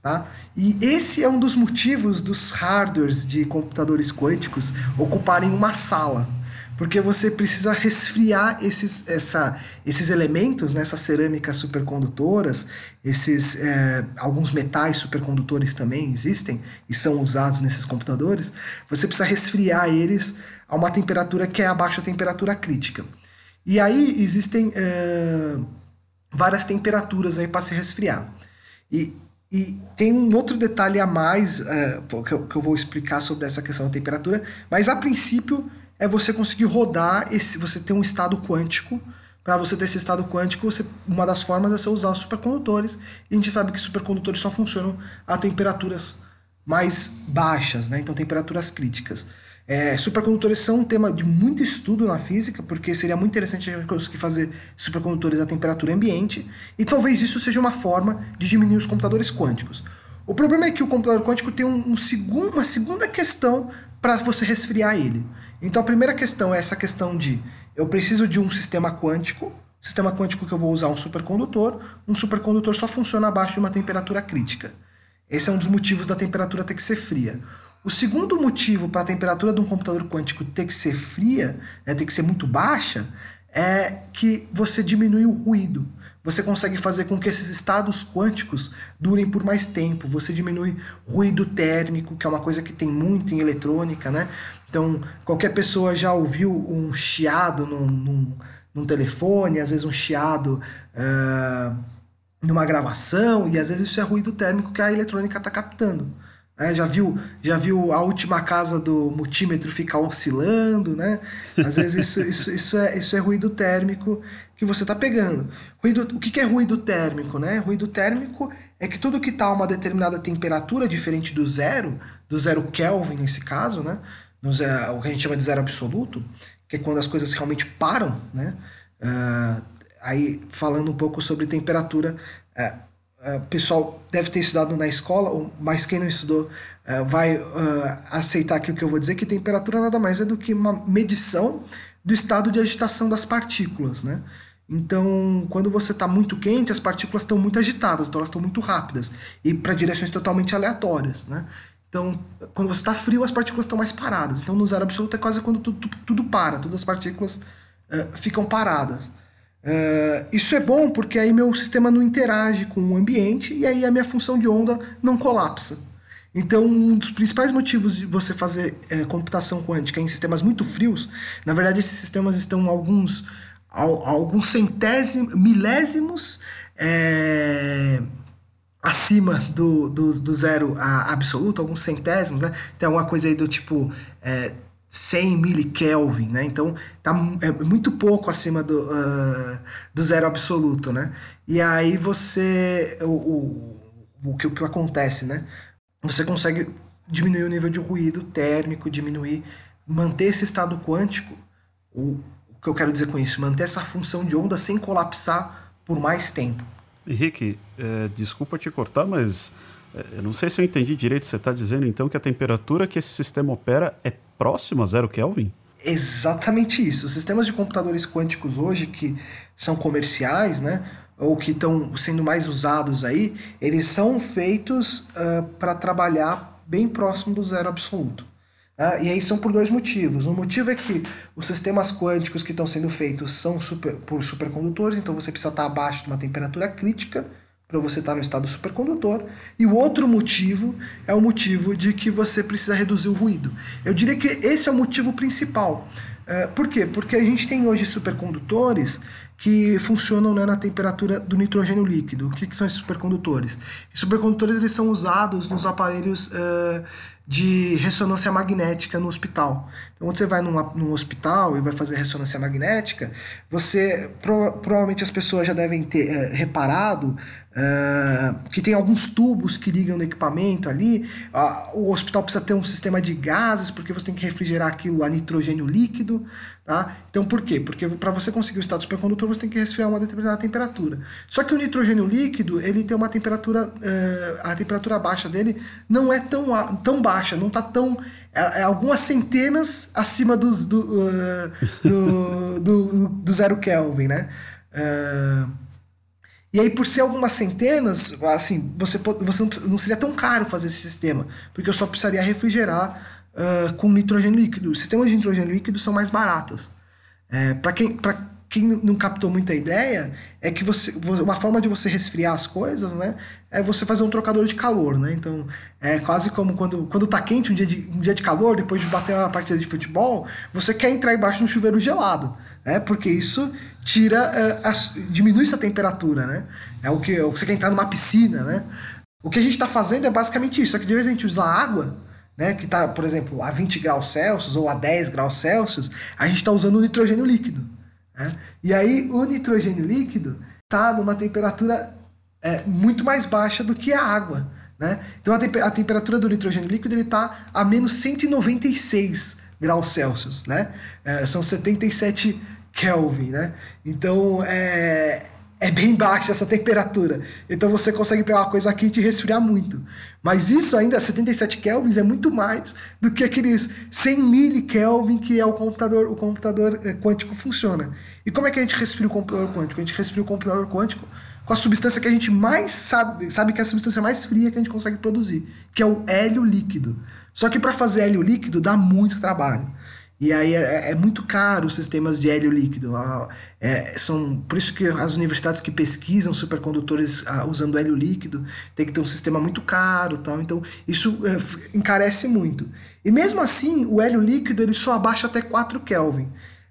Tá? E esse é um dos motivos dos hardwares de computadores quânticos ocuparem uma sala, porque você precisa resfriar esses, essa, esses elementos, né, essas cerâmicas supercondutoras, esses é, alguns metais supercondutores também existem e são usados nesses computadores. Você precisa resfriar eles a uma temperatura que é abaixo da temperatura crítica. E aí existem é, várias temperaturas aí para se resfriar. E e tem um outro detalhe a mais uh, que, eu, que, eu, vou explicar sobre essa questão da temperatura, mas a princípio é você conseguir rodar esse, você ter um estado quântico. Para você ter esse estado quântico, você, uma das formas é você usar supercondutores. E a gente sabe que supercondutores só funcionam a temperaturas mais baixas, né? então temperaturas críticas. É, supercondutores são um tema de muito estudo na física, porque seria muito interessante a gente conseguir fazer supercondutores a temperatura ambiente, e talvez isso seja uma forma de diminuir os computadores quânticos. O problema é que o computador quântico tem um, um uma segunda questão para você resfriar ele. Então a primeira questão é essa questão de eu preciso de um sistema quântico, sistema quântico que eu vou usar um supercondutor, um supercondutor só funciona abaixo de uma temperatura crítica. Esse é um dos motivos da temperatura ter que ser fria. O segundo motivo para a temperatura de um computador quântico ter que ser fria, né, ter que ser muito baixa, é que você diminui o ruído. Você consegue fazer com que esses estados quânticos durem por mais tempo. Você diminui ruído térmico, que é uma coisa que tem muito em eletrônica, né? Então, qualquer pessoa já ouviu um chiado num, num, num telefone, às vezes um chiado uh, numa gravação, e às vezes isso é ruído térmico que a eletrônica está captando. É, já viu já viu a última casa do multímetro ficar oscilando, né? Às vezes isso, isso, isso, é, isso é ruído térmico que você está pegando. Ruído, o que, que é ruído térmico, né? Ruído térmico é que tudo que está a uma determinada temperatura, diferente do zero, do zero Kelvin nesse caso, né? Zero, o que a gente chama de zero absoluto, que é quando as coisas realmente param, né? Uh, aí falando um pouco sobre temperatura, uh, o pessoal deve ter estudado na escola, mas quem não estudou uh, vai uh, aceitar que o que eu vou dizer, que temperatura nada mais é do que uma medição do estado de agitação das partículas, né? Então, quando você está muito quente, as partículas estão muito agitadas, então elas estão muito rápidas e para direções totalmente aleatórias, né? Então, quando você está frio, as partículas estão mais paradas. Então, no zero absoluto é quase quando tudo, tudo, tudo para, todas as partículas uh, ficam paradas. Uh, isso é bom porque aí meu sistema não interage com o ambiente e aí a minha função de onda não colapsa. Então, um dos principais motivos de você fazer é, computação quântica em sistemas muito frios, na verdade, esses sistemas estão alguns, alguns centésimos, milésimos é, acima do, do, do zero absoluto, alguns centésimos, né? Tem alguma coisa aí do tipo é, 100 milikelvin, né? Então tá é muito pouco acima do, uh, do zero absoluto, né? E aí você o, o, o, que, o que acontece, né? Você consegue diminuir o nível de ruído térmico, diminuir, manter esse estado quântico. O, o que eu quero dizer com isso? Manter essa função de onda sem colapsar por mais tempo. Henrique, é, desculpa te cortar, mas eu não sei se eu entendi direito. Você está dizendo então que a temperatura que esse sistema opera é próximo a zero Kelvin? Exatamente isso. Os sistemas de computadores quânticos hoje, que são comerciais, né, ou que estão sendo mais usados aí, eles são feitos uh, para trabalhar bem próximo do zero absoluto. Uh, e aí são por dois motivos. Um motivo é que os sistemas quânticos que estão sendo feitos são super, por supercondutores, então você precisa estar abaixo de uma temperatura crítica para você estar no estado supercondutor. E o outro motivo é o motivo de que você precisa reduzir o ruído. Eu diria que esse é o motivo principal. É, por quê? Porque a gente tem hoje supercondutores que funcionam né, na temperatura do nitrogênio líquido. O que, que são esses supercondutores? Esses supercondutores eles são usados nos aparelhos uh, de ressonância magnética no hospital. Então, quando você vai num, num hospital e vai fazer ressonância magnética, você pro, provavelmente as pessoas já devem ter uh, reparado Uh, que tem alguns tubos que ligam no equipamento ali. Uh, o hospital precisa ter um sistema de gases, porque você tem que refrigerar aquilo a nitrogênio líquido. Tá? Então, por quê? Porque para você conseguir o estado supercondutor, você tem que resfriar uma determinada temperatura. Só que o nitrogênio líquido, ele tem uma temperatura, uh, a temperatura baixa dele não é tão, tão baixa, não está tão. É, é, algumas centenas acima dos, do, do, do, do, zero Kelvin, né? E aí, por ser algumas centenas, assim, você, você não, seria tão caro fazer esse sistema, porque eu só precisaria refrigerar uh, com nitrogênio líquido. Os sistemas de nitrogênio líquido são mais baratos. É, para quem, quem não captou muita ideia, é que você, uma forma de você resfriar as coisas, né, é você fazer um trocador de calor, né? Então, é quase como quando, quando tá quente um dia, de, um dia de calor, depois de bater uma partida de futebol, você quer entrar embaixo de um chuveiro gelado né? Porque isso tira, uh, a, diminui essa temperatura, né? É o que, é o que você quer entrar numa piscina, né? O que a gente está fazendo é basicamente isso, só que de vez a gente usar água, né, que está, por exemplo, a 20 graus Celsius ou a 10 graus Celsius, a gente está usando o nitrogênio líquido. Né? E aí o nitrogênio líquido está numa temperatura é, muito mais baixa do que a água. Né? Então a, a temperatura do nitrogênio líquido está a menos 196 graus Celsius, né? É, são 77 Kelvin, né? Então é, é bem baixa essa temperatura. Então você consegue pegar uma coisa quente e resfriar muito. Mas isso ainda, 77 kelvins, é muito mais do que aqueles 100 milikelvin que é o computador, o computador é, quântico funciona. E como é que a gente resfria o computador quântico? A gente resfria o computador quântico com a substância que a gente mais sabe, sabe que é a substância mais fria que a gente consegue produzir, que é o hélio líquido. Só que para fazer hélio líquido dá muito trabalho. E aí é, é, muito caro os sistemas de hélio líquido. É, são, por isso que as universidades que pesquisam supercondutores ah, usando hélio líquido tem que ter um sistema muito caro tal. Então isso é, encarece muito. E mesmo assim, o hélio líquido ele só abaixa até 4 Kelvin.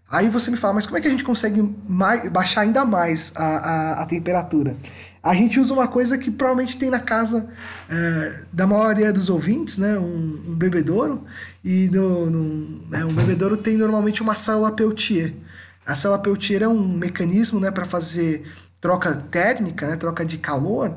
Aí você me fala, mas como é que a gente consegue mais, baixar ainda mais a, a, a, temperatura? A gente usa uma coisa que provavelmente tem na casa é, da maioria dos ouvintes, né? Um, um bebedouro. E no, no, né? um bebedouro tem normalmente uma célula Peltier. A célula Peltier é um mecanismo né, para fazer troca térmica, né, troca de calor,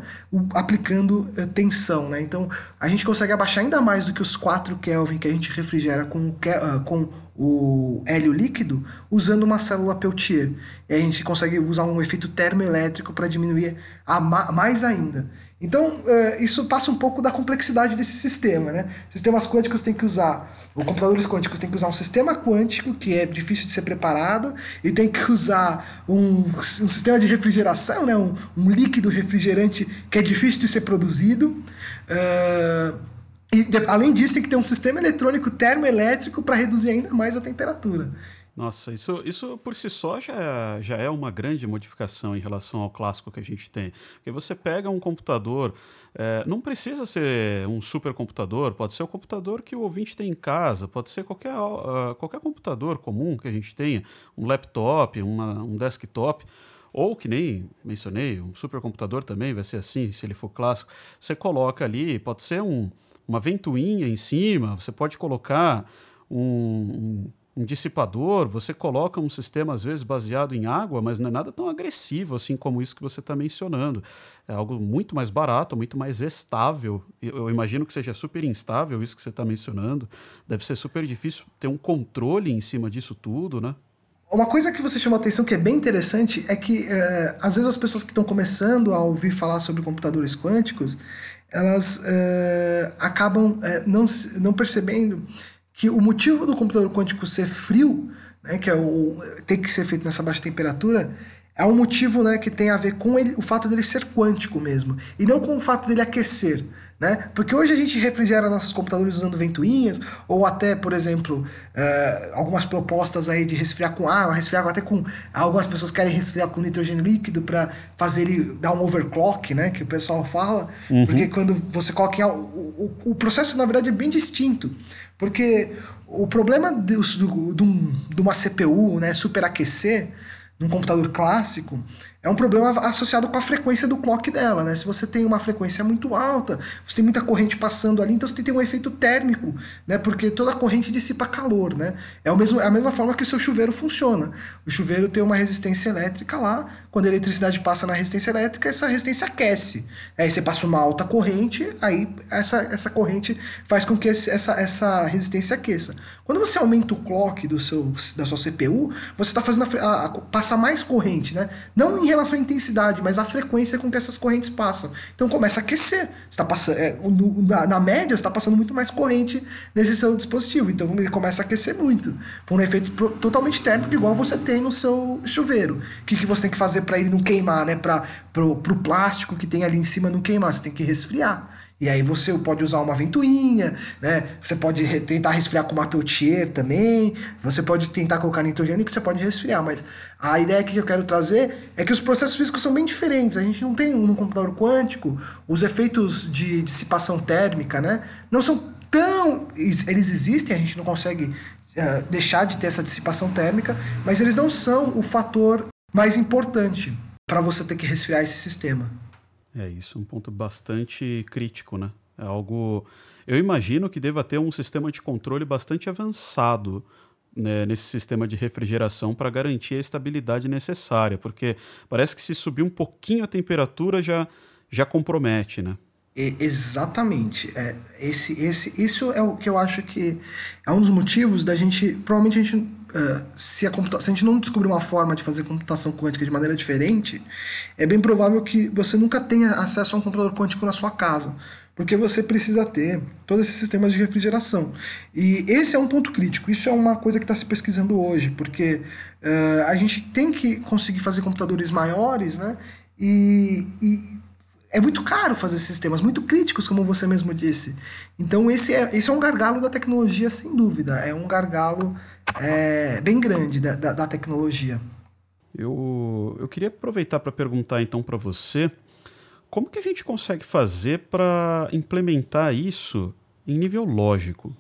aplicando uh, tensão. Né? Então, a gente consegue abaixar ainda mais do que os 4 Kelvin que a gente refrigera com, uh, com o hélio líquido usando uma célula Peltier. E a gente consegue usar um efeito termoelétrico para diminuir a ma mais ainda. Então, uh, isso passa um pouco da complexidade desse sistema. Né? Sistemas quânticos têm que usar, ou computadores quânticos têm que usar um sistema quântico, que é difícil de ser preparado, e tem que usar um, um sistema de refrigeração, né? um, um, líquido refrigerante que é difícil de ser produzido. Uh, e, além disso, tem que ter um sistema eletrônico termoelétrico para reduzir ainda mais a temperatura. Nossa, isso, isso por si só já, já é uma grande modificação em relação ao clássico que a gente tem. Porque você pega um computador, é, não precisa ser um supercomputador, pode ser o computador que o ouvinte tem em casa, pode ser qualquer, uh, qualquer computador comum que a gente tenha, um laptop, uma, um desktop. Ou que nem mencionei, um supercomputador também vai ser assim, se ele for clássico. Você coloca ali, pode ser um, uma ventoinha em cima, você pode colocar um, um um dissipador, você coloca um sistema às vezes baseado em água, mas não é nada tão agressivo assim como isso que você está mencionando. É algo muito mais barato, muito mais estável. Eu imagino que seja super instável isso que você está mencionando. Deve ser super difícil ter um controle em cima disso tudo, né? Uma coisa que você chamou atenção que é bem interessante é que é, às vezes as pessoas que estão começando a ouvir falar sobre computadores quânticos, elas é, acabam é, não, não percebendo que o motivo do computador quântico ser frio, né, que é o, tem que ser feito nessa baixa temperatura, é um motivo né, que tem a ver com ele, o fato dele ser quântico mesmo, e não com o fato dele aquecer. Né? Porque hoje a gente refrigera nossos computadores usando ventoinhas, ou até, por exemplo, uh, algumas propostas aí de resfriar com água, resfriar até com. Algumas pessoas querem resfriar com nitrogênio líquido para fazer ele dar um overclock, né? Que o pessoal fala. Uhum. Porque quando você coloca. Em, o, o, o processo, na verdade, é bem distinto. Porque o problema de, de, de uma CPU né, superaquecer num computador clássico, é um problema associado com a frequência do clock dela, né? Se você tem uma frequência muito alta, você tem muita corrente passando ali, então você tem que ter um efeito térmico, né? Porque toda a corrente dissipa calor, né? É, o mesmo, é a mesma forma que o seu chuveiro funciona. O chuveiro tem uma resistência elétrica lá, quando a eletricidade passa na resistência elétrica, essa resistência aquece. Aí você passa uma alta corrente, aí essa, essa corrente faz com que essa, essa resistência aqueça. Quando você aumenta o clock do seu, da sua CPU, você está fazendo a, a, passa mais corrente, né? Não em relação à intensidade, mas à frequência com que essas correntes passam. Então começa a aquecer. Está passando, é, no, na, na, média, está passando muito mais corrente nesse seu dispositivo. Então ele começa a aquecer muito. Por um efeito pro, totalmente térmico, igual você tem no seu chuveiro. O que, que você tem que fazer para ele não queimar, né? Para o plástico que tem ali em cima não queimar? Você tem que resfriar. E aí você pode usar uma ventoinha, né? Você pode tentar resfriar com uma Peltier também. Você pode tentar colocar nitrogênio que você pode resfriar. Mas a ideia que eu quero trazer é que os processos físicos são bem diferentes. A gente não tem no computador quântico os efeitos de dissipação térmica, né? Não são tão... Eles existem, a gente não consegue uh, deixar de ter essa dissipação térmica, mas eles não são o fator mais importante para você ter que resfriar esse sistema. É isso, um ponto bastante crítico, né? É algo. Eu imagino que deva ter um sistema de controle bastante avançado né, nesse sistema de refrigeração para garantir a estabilidade necessária, porque parece que se subir um pouquinho a temperatura já, já compromete, né? exatamente. É, esse, esse, isso é o que eu acho que é um dos motivos da gente. Provavelmente a gente Uh, se, a se a gente não descobrir uma forma de fazer computação quântica de maneira diferente, é bem provável que você nunca tenha acesso a um computador quântico na sua casa, porque você precisa ter todos esses sistemas de refrigeração. E esse é um ponto crítico, isso é uma coisa que está se pesquisando hoje, porque uh, a gente tem que conseguir fazer computadores maiores, né? E, e é muito caro fazer sistemas muito críticos, como você mesmo disse. Então esse é, esse é um gargalo da tecnologia, sem dúvida. É um gargalo é, bem grande da, da, da, tecnologia. Eu, eu queria aproveitar para perguntar então para você como que a gente consegue fazer para implementar isso em nível lógico?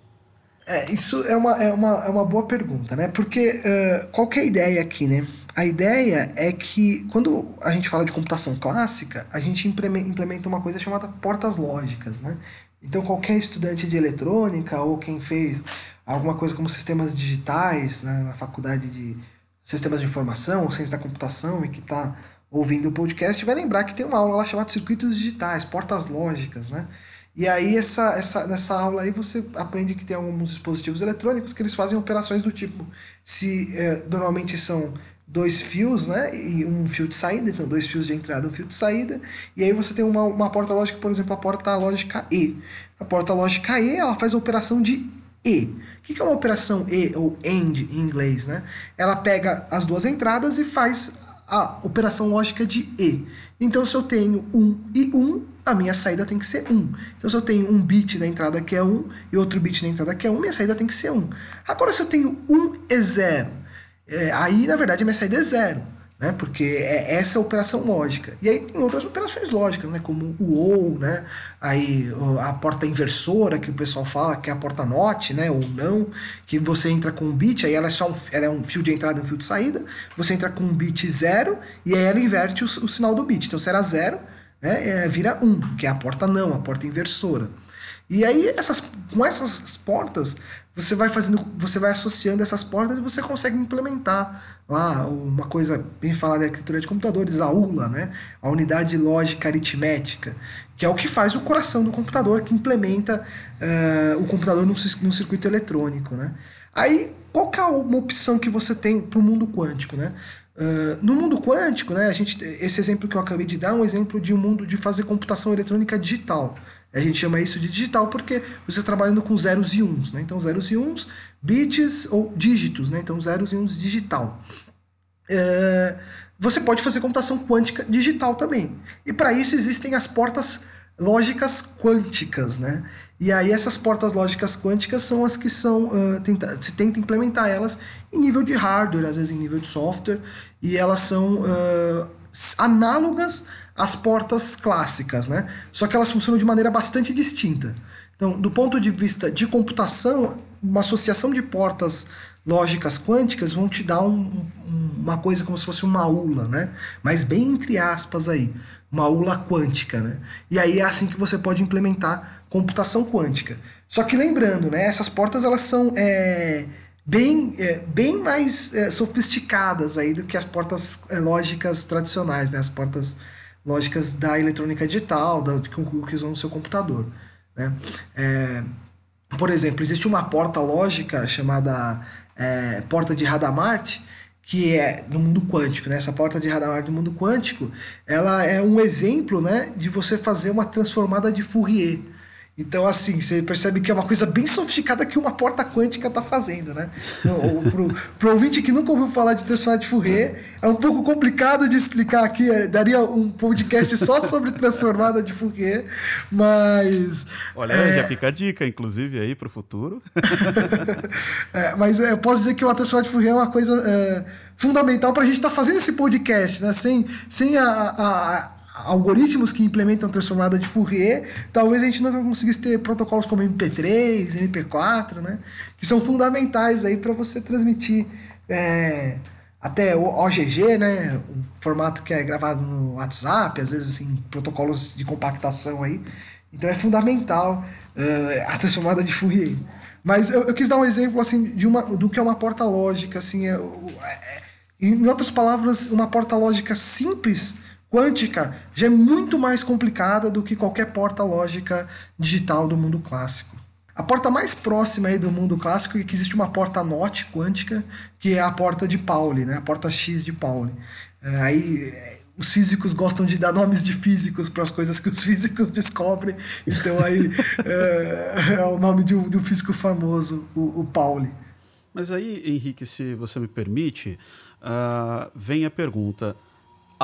É, isso é uma, é, uma, é uma boa pergunta, né? Porque uh, qual é a ideia aqui, né? A ideia é que quando a gente fala de computação clássica, a gente implementa uma coisa chamada portas lógicas, né? Então qualquer estudante de eletrônica ou quem fez alguma coisa como sistemas digitais né, na faculdade de sistemas de informação ou ciência da computação e que está ouvindo o podcast vai lembrar que tem uma aula lá chamada circuitos digitais, portas lógicas, né? E aí, essa, essa, nessa aula aí, você aprende que tem alguns dispositivos eletrônicos que eles fazem operações do tipo. Se é, normalmente são dois fios, né? E um fio de saída, então dois fios de entrada e um fio de saída. E aí você tem uma, uma porta lógica, por exemplo, a porta lógica E. A porta lógica E, ela faz a operação de E. O que é uma operação E, ou AND em inglês, né? Ela pega as duas entradas e faz a operação lógica de E. Então, se eu tenho 1 e 1, a minha saída tem que ser 1. Então, se eu tenho um bit da entrada que é 1 e outro bit da entrada que é 1, minha saída tem que ser 1. Agora, se eu tenho 1 e 0, é, aí, na verdade, a minha saída é 0 né? Porque é essa operação lógica. E aí tem outras operações lógicas, né? Como o ou, né? Aí a porta inversora que o pessoal fala, que é a porta NOT, né? Ou não, que você entra com um bit, aí ela é só um, ela é um fio de entrada e um fio de saída. Você entra com um bit zero e aí ela inverte o, o sinal do bit. Então se era zero, né? É, vira um, que é a porta não, a porta inversora. E aí essas, com essas portas você vai fazendo, você vai associando essas portas e você consegue implementar lá uma coisa bem falada da arquitetura de computadores, a ULA, né? A unidade lógica aritmética, que é o que faz o coração do computador, que implementa uh, o computador num, num circuito eletrônico, né? Aí, qual que é uma opção que você tem para o mundo quântico, né? Uh, no mundo quântico, né, a gente, esse exemplo que eu acabei de dar é um exemplo de um mundo de fazer computação eletrônica digital. A gente chama isso de digital porque você está trabalhando com zeros e uns, né? Então, zeros e uns, bits ou dígitos, né? Então, zeros e uns digital. É, você pode fazer computação quântica digital também. E para isso existem as portas lógicas quânticas, né? E aí essas portas lógicas quânticas são as que são uh, tenta, se tenta implementar elas em nível de hardware, às vezes em nível de software, e elas são uh, análogas às portas clássicas, né? Só que elas funcionam de maneira bastante distinta. Então, do ponto de vista de computação, uma associação de portas lógicas quânticas vão te dar um, uma coisa como se fosse uma ULA, né? Mas bem entre aspas aí, uma ULA quântica, né? E aí é assim que você pode implementar computação quântica. Só que lembrando, né? Essas portas elas são é, bem, é, bem mais é, sofisticadas aí do que as portas é, lógicas tradicionais, né? As portas lógicas da eletrônica digital, da, que, que usam no seu computador, né? É, por exemplo, existe uma porta lógica chamada é, porta de Hadamard, que é no mundo quântico, né? Essa porta de Hadamard no mundo quântico, ela é um exemplo, né, de você fazer uma transformada de Fourier. Então, assim, você percebe que é uma coisa bem sofisticada que uma porta quântica está fazendo, né? Então, Para o ouvinte que nunca ouviu falar de transformada de Fourier, é um pouco complicado de explicar aqui, é, daria um podcast só sobre transformada de Fourier, mas... Olha, é... já fica a dica, inclusive, aí para o futuro. é, mas é, eu posso dizer que uma transformada de Fourier é uma coisa é, fundamental para a gente estar tá fazendo esse podcast, né? Sem, sem a, a algoritmos que implementam transformada de Fourier, talvez a gente não conseguisse ter protocolos como MP3, MP4, né? Que são fundamentais aí para você transmitir é, até o OGG, né? O formato que é gravado no WhatsApp, às vezes assim, protocolos de compactação aí. Então é fundamental uh, a transformada de Fourier. Mas eu, eu, quis dar um exemplo assim de uma do que é uma porta lógica, assim, é, é, em outras palavras, uma porta lógica simples quântica já é muito mais complicada do que qualquer porta lógica digital do mundo clássico. A porta mais próxima aí do mundo clássico é que existe uma porta NOT quântica, que é a porta de Pauli, né? a porta X de Pauli. É, aí é, os físicos gostam de dar nomes de físicos para as coisas que os físicos descobrem, então aí é, é o nome de um, de um, físico famoso, o, o Pauli. Mas aí, Henrique, se você me permite, uh, vem a pergunta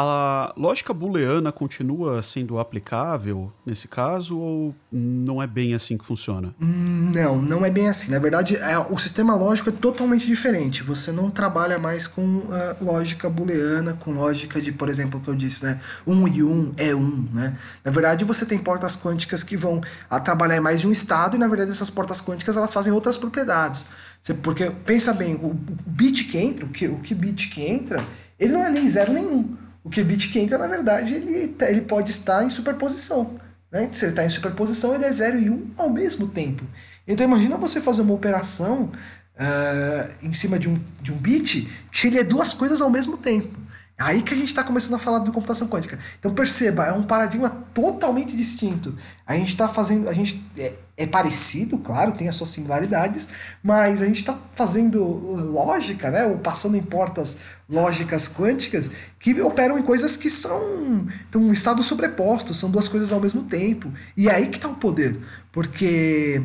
a lógica booleana continua sendo aplicável nesse caso ou não é bem assim que funciona? Não, não é bem assim. Na verdade, é, o sistema lógico é totalmente diferente. Você não trabalha mais com uh, lógica booleana, com lógica de, por exemplo, que eu disse, né? Um e um é um, né? Na verdade, você tem portas quânticas que vão a trabalhar mais de um estado e, na verdade, essas portas quânticas elas fazem outras propriedades. Você, porque, pensa bem, o, o bit que entra, o que, o que bit que entra, ele não é nem zero nem um o qubit que entra, na verdade, ele, tá, ele pode estar em superposição. Né? Se ele está em superposição, ele é 0 e 1 um ao mesmo tempo. Então imagina você fazer uma operação uh, em cima de um, de um bit que ele é duas coisas ao mesmo tempo. É aí que a gente está começando a falar de computação quântica. Então perceba, é um paradigma totalmente distinto. A gente está fazendo, a gente é, é, parecido, claro, tem as suas similaridades, mas a gente está fazendo lógica, né, ou passando em portas lógicas quânticas que operam em coisas que são então, estados sobrepostos, são duas coisas ao mesmo tempo. E é aí que está o poder, porque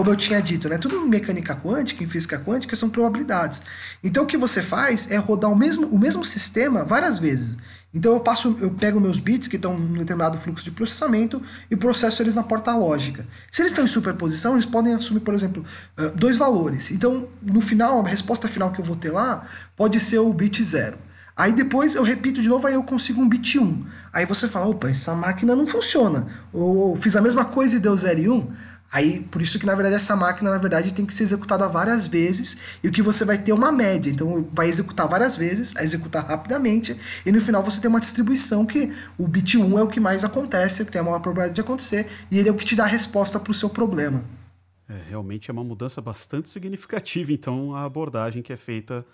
como eu tinha dito, né, tudo em mecânica quântica, em física quântica, são probabilidades. Então o que você faz é rodar o mesmo, o mesmo sistema várias vezes. Então eu passo, eu pego meus bits que estão em determinado fluxo de processamento e processo eles na porta lógica. Se eles estão em superposição, eles podem assumir, por exemplo, dois valores. Então, no final, a resposta final que eu vou ter lá pode ser o bit zero. Aí depois eu repito de novo, aí eu consigo um bit 1. Aí você fala, opa, essa máquina não funciona. Ou fiz a mesma coisa e deu 0 e 1. Aí, por isso que na verdade essa máquina na verdade tem que ser executada várias vezes e o que você vai ter é uma média. Então vai executar várias vezes, executar rapidamente e no final você tem uma distribuição que o bit 1 é o que mais acontece, que tem a maior probabilidade de acontecer e ele é o que te dá a resposta para o seu problema. É, realmente é uma mudança bastante significativa, então, a abordagem que é feita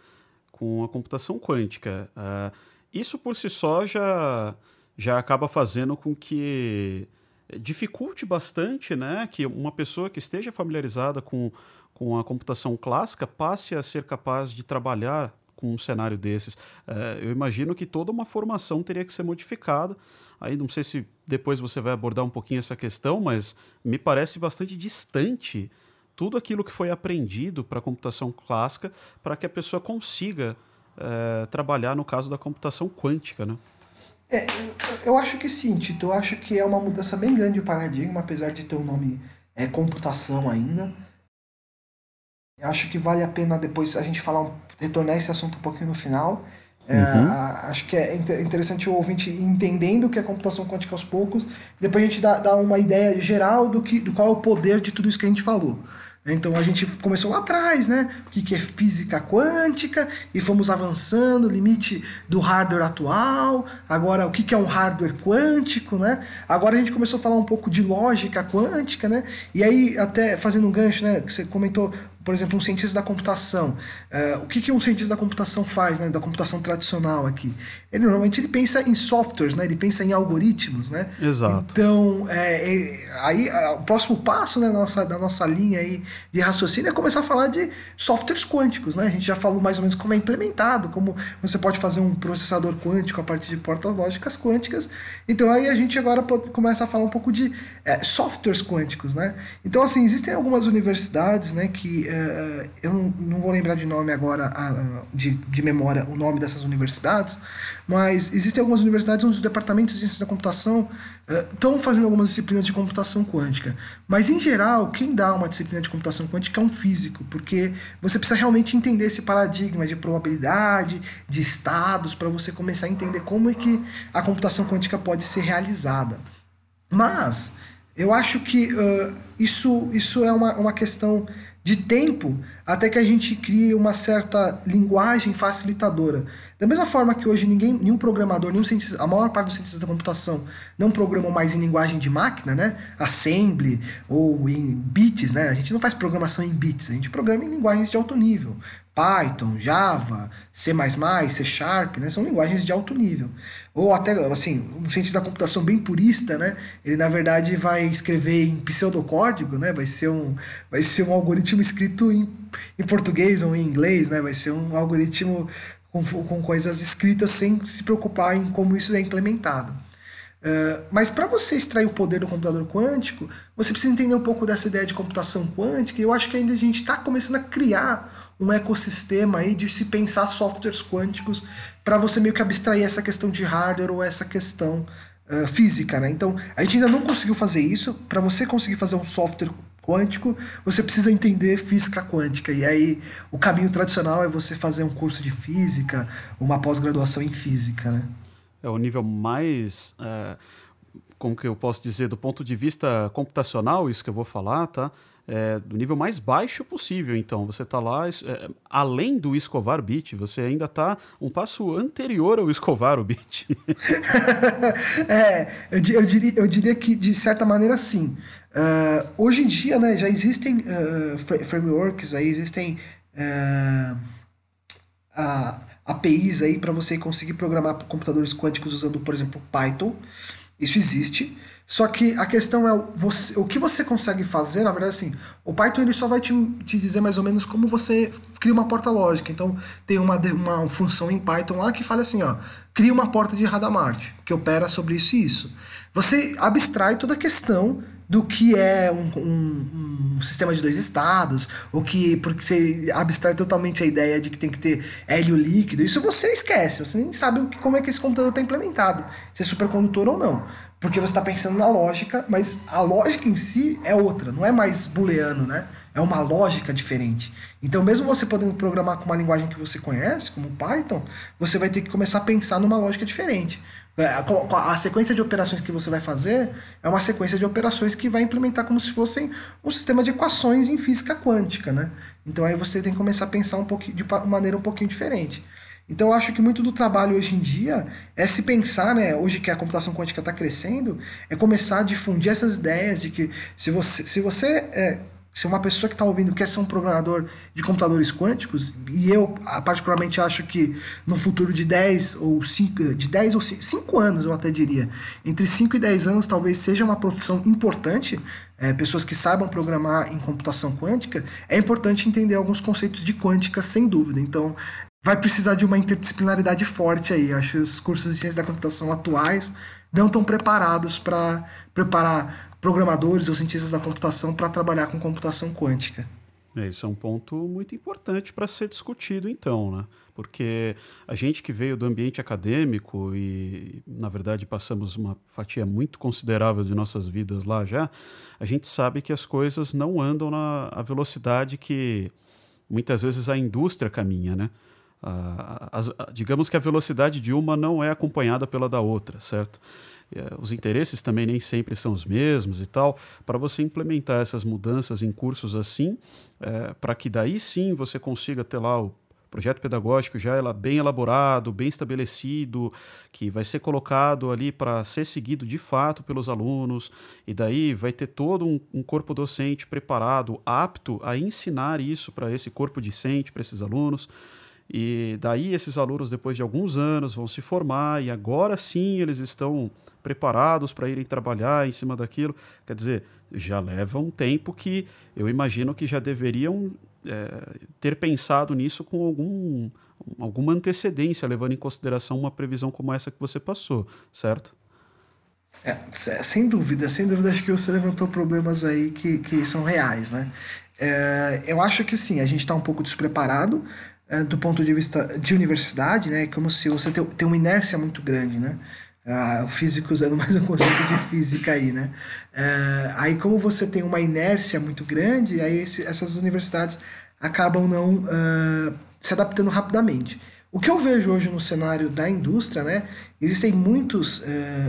com a computação quântica. Uh, isso por si só já, já acaba fazendo com que dificulte bastante né, que uma pessoa que esteja familiarizada com, com a computação clássica passe a ser capaz de trabalhar com um cenário desses. É, eu imagino que toda uma formação teria que ser modificada. Aí não sei se depois você vai abordar um pouquinho essa questão, mas me parece bastante distante tudo aquilo que foi aprendido para a computação clássica para que a pessoa consiga é, trabalhar no caso da computação quântica, né? É, eu acho que sim, Tito. Eu acho que é uma mudança bem grande o paradigma, apesar de ter o um nome é, computação ainda. Eu acho que vale a pena depois a gente falar, retornar esse assunto um pouquinho no final. É, uhum. a, acho que é interessante o ouvinte entendendo o que é computação quântica aos poucos, depois a gente dá, dá uma ideia geral do, que, do qual é o poder de tudo isso que a gente falou. Então a gente começou lá atrás, né? O que, é física quântica, e fomos avançando, limite do hardware atual, agora o que, é um hardware quântico, né? Agora a gente começou a falar um pouco de lógica quântica, né? E aí, até fazendo um gancho, né? Que você comentou por exemplo, um cientista da computação. Uh, o que, que um cientista da computação faz, né, da computação tradicional aqui? Ele normalmente ele pensa em softwares, né, ele pensa em algoritmos, né? Exato. Então, é, é, aí o próximo passo né, da, nossa, da nossa linha aí de raciocínio é começar a falar de softwares quânticos, né? A gente já falou mais ou menos como é implementado, como você pode fazer um processador quântico a partir de portas lógicas quânticas. Então, aí a gente agora pode, começa a falar um pouco de é, softwares quânticos, né? Então, assim, existem algumas universidades, né, que é, eu não, vou lembrar de nome agora, de, de memória, o nome dessas universidades, mas existem algumas universidades onde os departamentos de ciência da computação estão uh, fazendo algumas disciplinas de computação quântica. Mas, em geral, quem dá uma disciplina de computação quântica é um físico, porque você precisa realmente entender esse paradigma de probabilidade, de estados, para você começar a entender como é que a computação quântica pode ser realizada. Mas, eu acho que uh, isso, isso é uma, uma questão de tempo até que a gente crie uma certa linguagem facilitadora. Da mesma forma que hoje ninguém, nenhum programador, nenhum cientista, a maior parte dos cientistas da computação não programam mais em linguagem de máquina, né? Assembly ou em bits, né? A gente não faz programação em bits, a gente programa em linguagens de alto nível. Python, Java, C++, C Sharp, né? São linguagens de alto nível. Ou até, assim, um cientista da computação bem purista, né? Ele, na verdade, vai escrever em pseudocódigo, né? Vai ser um, vai ser um algoritmo escrito em, em português ou em inglês, né? Vai ser um algoritmo com, com coisas escritas sem se preocupar em como isso é implementado. Uh, mas para você extrair o poder do computador quântico, você precisa entender um pouco dessa ideia de computação quântica. E eu acho que ainda a gente está começando a criar um ecossistema aí de se pensar softwares quânticos para você meio que abstrair essa questão de hardware ou essa questão uh, física, né? Então, a gente ainda não conseguiu fazer isso. Para você conseguir fazer um software quântico, você precisa entender física quântica. E aí, o caminho tradicional é você fazer um curso de física, uma pós-graduação em física, né? É o nível mais... É, como que eu posso dizer, do ponto de vista computacional, isso que eu vou falar, tá? É, do nível mais baixo possível. Então, você está lá, é, além do escovar o bit, você ainda está um passo anterior ao escovar o bit. é, eu, eu, diria, eu diria que, de certa maneira, sim. Uh, hoje em dia, né, já existem uh, frameworks, aí existem uh, APIs aí para você conseguir programar computadores quânticos usando, por exemplo, Python. Isso existe. Só que a questão é você, o que você consegue fazer, na verdade, assim, o Python ele só vai te, te dizer mais ou menos como você cria uma porta lógica. Então, tem uma, uma função em Python lá que fala assim, ó, cria uma porta de Radamart, que opera sobre isso e isso. Você abstrai toda a questão do que é um, um, um, sistema de dois estados, ou que porque você abstrai totalmente a ideia de que tem que ter hélio líquido, isso você esquece, você nem sabe como é que esse computador está implementado, se é supercondutor ou não. Porque você está pensando na lógica, mas a lógica em si é outra, não é mais booleano, né? É uma lógica diferente. Então, mesmo você podendo programar com uma linguagem que você conhece, como Python, você vai ter que começar a pensar numa lógica diferente. É, a sequência de operações que você vai fazer é uma sequência de operações que vai implementar como se fossem um sistema de equações em física quântica, né? Então aí você tem que começar a pensar um pouquinho de maneira um pouquinho diferente. Então eu acho que muito do trabalho hoje em dia é se pensar, né, hoje que a computação quântica está crescendo, é começar a difundir essas ideias de que se você, se você é, se uma pessoa que está ouvindo quer ser um programador de computadores quânticos, e eu particularmente acho que no futuro de 10 ou 5, de 10 ou 5 anos, eu até diria, entre 5 e 10 anos talvez seja uma profissão importante, é, pessoas que saibam programar em computação quântica, é importante entender alguns conceitos de quântica sem dúvida. Então, vai precisar de uma interdisciplinaridade forte aí. Eu acho que os cursos de ciência da computação atuais não estão preparados para preparar programadores ou cientistas da computação para trabalhar com computação quântica. É, isso é um ponto muito importante para ser discutido, então, né? Porque a gente que veio do ambiente acadêmico e, na verdade, passamos uma fatia muito considerável de nossas vidas lá já, a gente sabe que as coisas não andam na velocidade que muitas vezes a indústria caminha, né? Digamos que a velocidade de uma não é acompanhada pela da outra, certo? É, os interesses também nem sempre são os mesmos e tal, para você implementar essas mudanças em cursos assim, é, para que daí sim você consiga ter lá o projeto pedagógico já ela bem elaborado, bem estabelecido, que vai ser colocado ali para ser seguido de fato pelos alunos, e daí vai ter todo um, um corpo docente preparado, apto a ensinar isso para esse corpo docente, para esses alunos. E daí esses alunos, depois de alguns anos, vão se formar e agora sim eles estão preparados para irem trabalhar em cima daquilo. Quer dizer, já leva um tempo que eu imagino que já deveriam é, ter pensado nisso com algum, alguma antecedência, levando em consideração uma previsão como essa que você passou, certo? É, sem dúvida, sem dúvida, acho que você levantou problemas aí que, que são reais, né? É, eu acho que sim, a gente está um pouco despreparado, é, do ponto de vista de universidade, né? É como se você tem, tem uma inércia muito grande, né? Ah, o físico usando mais um conceito de física aí, né? É, aí como você tem uma inércia muito grande, aí esse, essas universidades acabam não uh, se adaptando rapidamente. O que eu vejo hoje no cenário da indústria, né? Existem muitos uh,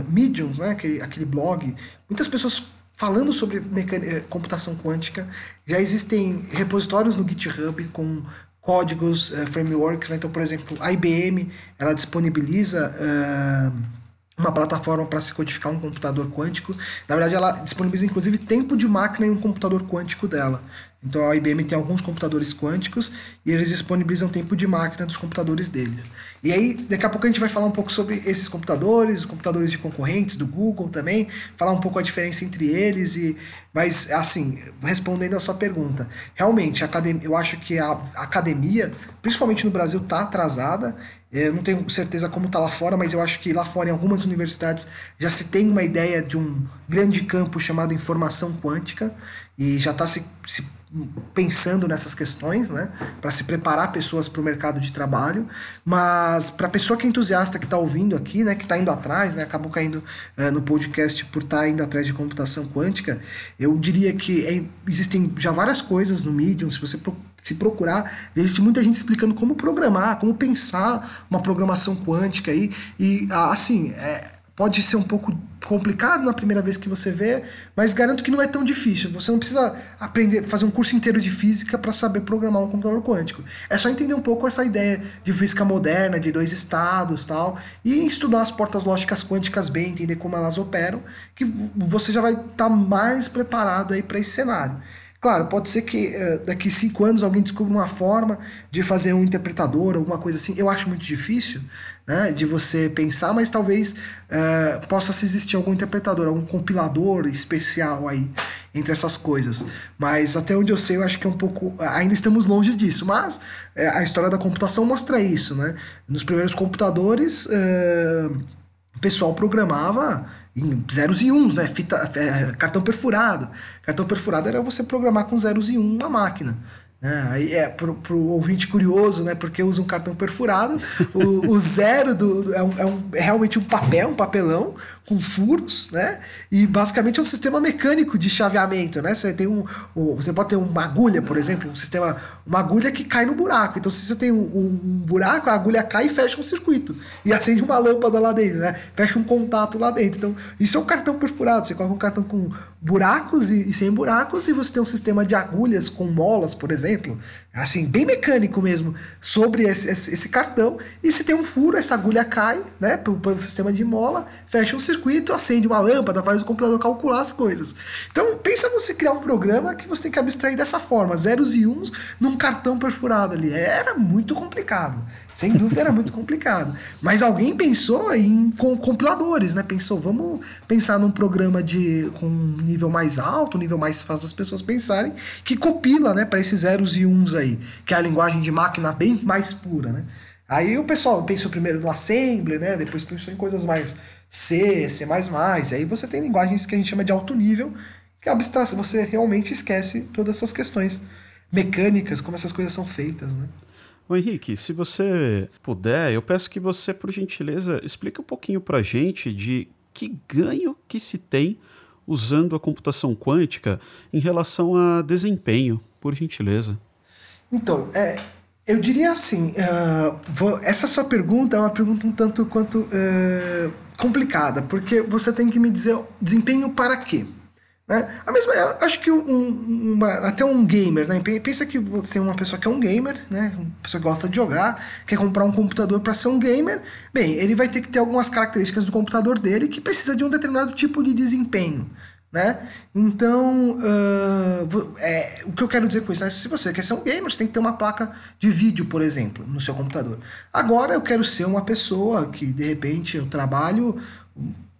mediums, né? Aquele, aquele blog, muitas pessoas falando sobre computação quântica. Já existem repositórios no GitHub com códigos, uh, frameworks. Né? Então, por exemplo, a IBM ela disponibiliza uh, uma plataforma para se codificar um computador quântico. Na verdade, ela disponibiliza inclusive tempo de máquina em um computador quântico dela. Então a IBM tem alguns computadores quânticos e eles disponibilizam tempo de máquina dos computadores deles. E aí, daqui a pouco a gente vai falar um pouco sobre esses computadores, os computadores de concorrentes do Google também, falar um pouco a diferença entre eles e mas assim, respondendo a sua pergunta, realmente academia, eu acho que a academia, principalmente no Brasil, está atrasada. Eu não tenho certeza como está lá fora, mas eu acho que lá fora, em algumas universidades, já se tem uma ideia de um grande campo chamado informação quântica e já está se, se pensando nessas questões, né, para se preparar pessoas para o mercado de trabalho, mas para a pessoa que é entusiasta que está ouvindo aqui, né, que está indo atrás, né, acabou caindo uh, no podcast por estar tá indo atrás de computação quântica, eu diria que é, existem já várias coisas no Medium, se você pro, se procurar, existe muita gente explicando como programar, como pensar uma programação quântica aí, e assim, é, Pode ser um pouco complicado na primeira vez que você vê, mas garanto que não é tão difícil. Você não precisa aprender, fazer um curso inteiro de física para saber programar um computador quântico. É só entender um pouco essa ideia de física moderna, de dois estados, tal, e estudar as portas lógicas quânticas bem, entender como elas operam, que você já vai estar tá mais preparado aí para esse cenário. Claro, pode ser que uh, daqui cinco anos alguém descubra uma forma de fazer um interpretador, alguma coisa assim. Eu acho muito difícil né, de você pensar, mas talvez uh, possa se existir algum interpretador, algum compilador especial aí entre essas coisas. Mas até onde eu sei, eu acho que é um pouco. Ainda estamos longe disso. Mas uh, a história da computação mostra isso. Né? Nos primeiros computadores, o pessoal programava em zeros e uns, né? Fita, é, cartão perfurado. Cartão perfurado era você programar com zeros e um na máquina. Né? Aí é pro, pro ouvinte curioso, né? Porque usa um cartão perfurado. O, o zero do, é, um, é, um, é, realmente um papel, um papelão com furos, né? E basicamente é um sistema mecânico de chaveamento, né? Você tem um, você pode ter uma agulha, por exemplo, um sistema, uma agulha que cai no buraco. Então, se você tem um, um, buraco, a agulha cai e fecha um circuito e acende uma lâmpada lá dentro, né? Fecha um contato lá dentro. Então, isso é um cartão perfurado. Você coloca um cartão com buracos e, e sem buracos e você tem um sistema de agulhas com molas, por exemplo, assim, bem mecânico mesmo, sobre esse, esse, esse, cartão. E se tem um furo, essa agulha cai, né, pelo, pelo, sistema de mola, fecha um circuito, acende uma lâmpada, faz o computador calcular as coisas. Então, pensa você criar um programa que você tem que abstrair dessa forma, zeros e uns num cartão perfurado ali. Era muito complicado. Sem dúvida era muito complicado. Mas alguém pensou em com compiladores, né? Pensou, vamos pensar num programa de com um nível mais alto, um nível mais fácil das pessoas pensarem, que compila, né, para esses zeros e uns aí, que é a linguagem de máquina bem mais pura, né? Aí o pessoal pensou primeiro no assembly, né? Depois pensou em coisas mais C, C++, aí você tem linguagens que a gente chama de alto nível, que abstração, você realmente esquece todas essas questões mecânicas, como essas coisas são feitas, né? Ô Henrique, se você puder, eu peço que você, por gentileza, explique um pouquinho para gente de que ganho que se tem usando a computação quântica em relação a desempenho, por gentileza. Então, é, Eu diria assim, uh, vou, essa sua pergunta é uma pergunta um tanto quanto uh, complicada, porque você tem que me dizer desempenho para quê? Né? A mesma, acho que um, uma, até um gamer, né? pensa que você tem uma pessoa que é um gamer, né? uma pessoa que gosta de jogar, quer comprar um computador para ser um gamer, bem, ele vai ter que ter algumas características do computador dele que precisa de um determinado tipo de desempenho. Né? Então, uh, é, o que eu quero dizer com isso é se você quer ser um gamer, você tem que ter uma placa de vídeo, por exemplo, no seu computador. Agora eu quero ser uma pessoa que, de repente, eu trabalho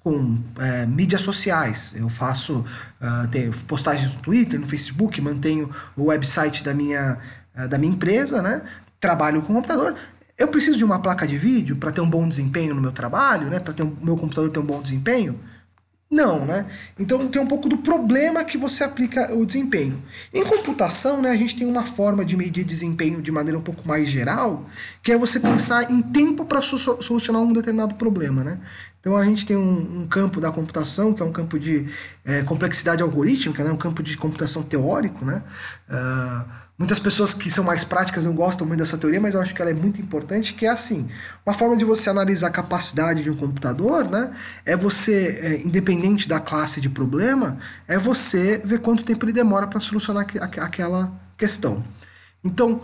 com é, mídias sociais. Eu faço uh, tenho postagens no Twitter, no Facebook, mantenho o website da minha, uh, da minha empresa, né? trabalho com computador. Eu preciso de uma placa de vídeo para ter um bom desempenho no meu trabalho, né? para o um, meu computador ter um bom desempenho? Não, né? Então tem um pouco do problema que você aplica o desempenho. Em computação, né, a gente tem uma forma de medir desempenho de maneira um pouco mais geral, que é você pensar em tempo para solucionar um determinado problema, né? Então a gente tem um, um campo da computação, que é um campo de é, complexidade algorítmica, né? um campo de computação teórico, né? Uh, Muitas pessoas que são mais práticas não gostam muito dessa teoria, mas eu acho que ela é muito importante, que é assim, uma forma de você analisar a capacidade de um computador, né, é você, é, independente da classe de problema, é você ver quanto tempo ele demora para solucionar aquela questão. Então,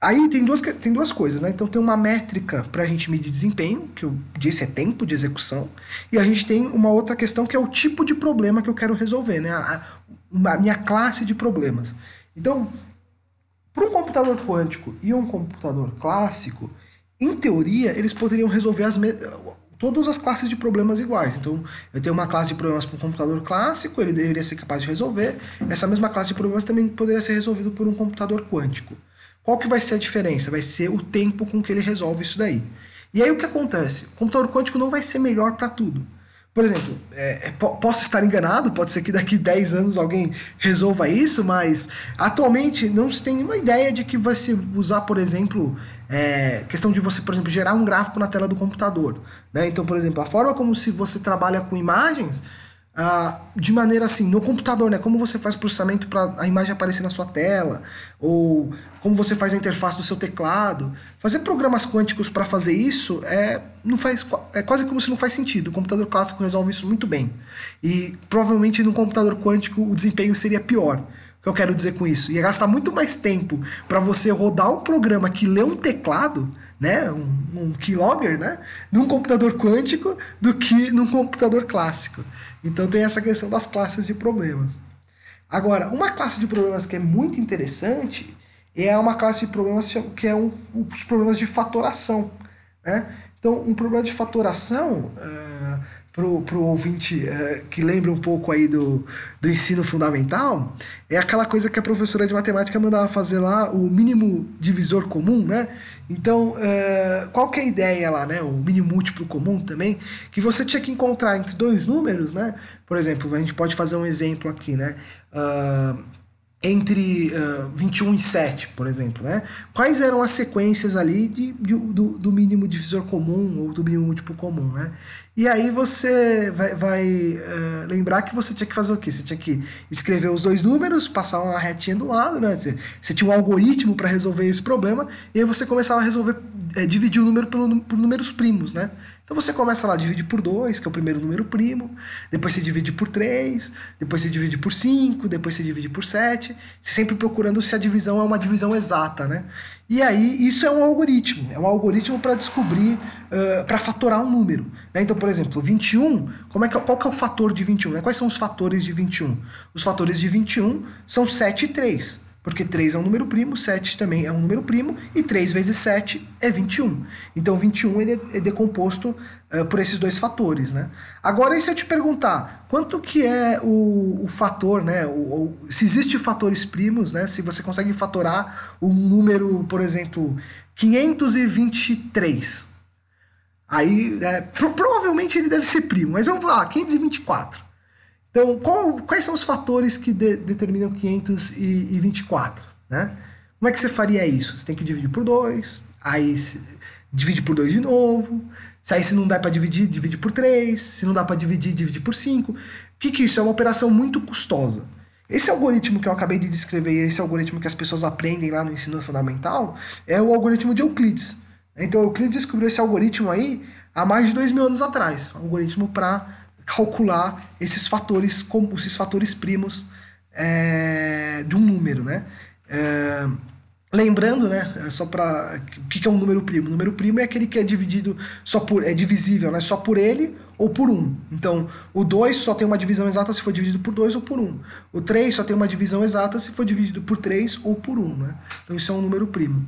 aí tem duas, tem duas coisas, né? Então tem uma métrica para a gente medir desempenho, que eu disse é tempo de execução, e a gente tem uma outra questão que é o tipo de problema que eu quero resolver, né? A, a minha classe de problemas. Então, para um computador quântico e um computador clássico, em teoria, eles poderiam resolver as todas as classes de problemas iguais. Então, eu tenho uma classe de problemas para um computador clássico, ele deveria ser capaz de resolver. Essa mesma classe de problemas também poderia ser resolvido por um computador quântico. Qual que vai ser a diferença? Vai ser o tempo com que ele resolve isso daí. E aí o que acontece? O computador quântico não vai ser melhor para tudo. Por exemplo, é, é posso estar enganado, pode ser que daqui 10 anos alguém resolva isso, mas atualmente não se tem uma ideia de que vai se usar, por exemplo, é, questão de você, por exemplo, gerar um gráfico na tela do computador. Né? Então, por exemplo, a forma como se você trabalha com imagens ah, de maneira assim, no computador, né? Como você faz processamento para a imagem aparecer na sua tela, ou como você faz a interface do seu teclado. Fazer programas quânticos para fazer isso é, não faz, é quase como se não faz sentido. O computador clássico resolve isso muito bem. E provavelmente no computador quântico o desempenho seria pior. O que eu quero dizer com isso? Ia gastar muito mais tempo para você rodar um programa que lê um teclado, né, um, um keylogger, né, num computador quântico, do que num computador clássico. Então tem essa questão das classes de problemas. Agora, uma classe de problemas que é muito interessante é uma classe de problemas que é um, os problemas de fatoração. Né? Então, um problema de fatoração, uh, para o ouvinte uh, que lembra um pouco aí do, do ensino fundamental, é aquela coisa que a professora de matemática mandava fazer lá, o mínimo divisor comum, né? Então, uh, qual que é a ideia lá, né? O mínimo múltiplo comum também, que você tinha que encontrar entre dois números, né? Por exemplo, a gente pode fazer um exemplo aqui, né? Uh, entre uh, 21 e 7, por exemplo, né? Quais eram as sequências ali de, de do, do, mínimo divisor comum ou do mínimo múltiplo comum, né? E aí você vai, vai uh, lembrar que você tinha que fazer o quê? Você tinha que escrever os dois números, passar uma retinha do lado, né? Você, você tinha um algoritmo para resolver esse problema e aí você começava a resolver, é, dividir o número pelo, por números primos, né? Então você começa lá, divide por 2, que é o primeiro número primo, depois você divide por 3, depois você divide por 5, depois você divide por 7, você sempre procurando se a divisão é uma divisão exata, né? E aí isso é um algoritmo, é um algoritmo para descobrir, uh, para fatorar um número. Né? Então, por exemplo, 21, como é que, qual que é o fator de 21? Né? Quais são os fatores de 21? Os fatores de 21 são 7 e 3. Porque 3 é um número primo, 7 também é um número primo, e 3 vezes 7 é 21. Então 21 ele é decomposto uh, por esses dois fatores. Né? Agora, e se eu te perguntar, quanto que é o, o fator, né? O, o, se existe fatores primos, né? se você consegue fatorar um número, por exemplo, 523. Aí, é, pro, provavelmente ele deve ser primo, mas vamos lá, 524. Então, qual, quais são os fatores que de, determinam 524? Né? Como é que você faria isso? Você tem que dividir por 2, aí divide por 2 de novo. Se aí se não dá para dividir, divide por 3. Se não dá para dividir, divide por 5. O que, que é isso? É uma operação muito custosa. Esse algoritmo que eu acabei de descrever, esse algoritmo que as pessoas aprendem lá no ensino fundamental, é o algoritmo de Euclides. Então Euclides descobriu esse algoritmo aí há mais de dois mil anos atrás, algoritmo para calcular esses fatores, como esses fatores primos é, de um número, né? É, lembrando, né, é só para o que é um número primo? O número primo é aquele que é dividido só por é divisível, né, só por ele ou por 1. Então, o 2 só tem uma divisão exata se for dividido por 2 ou por 1. O 3 só tem uma divisão exata se for dividido por 3 ou por 1, né? Então isso é um número primo.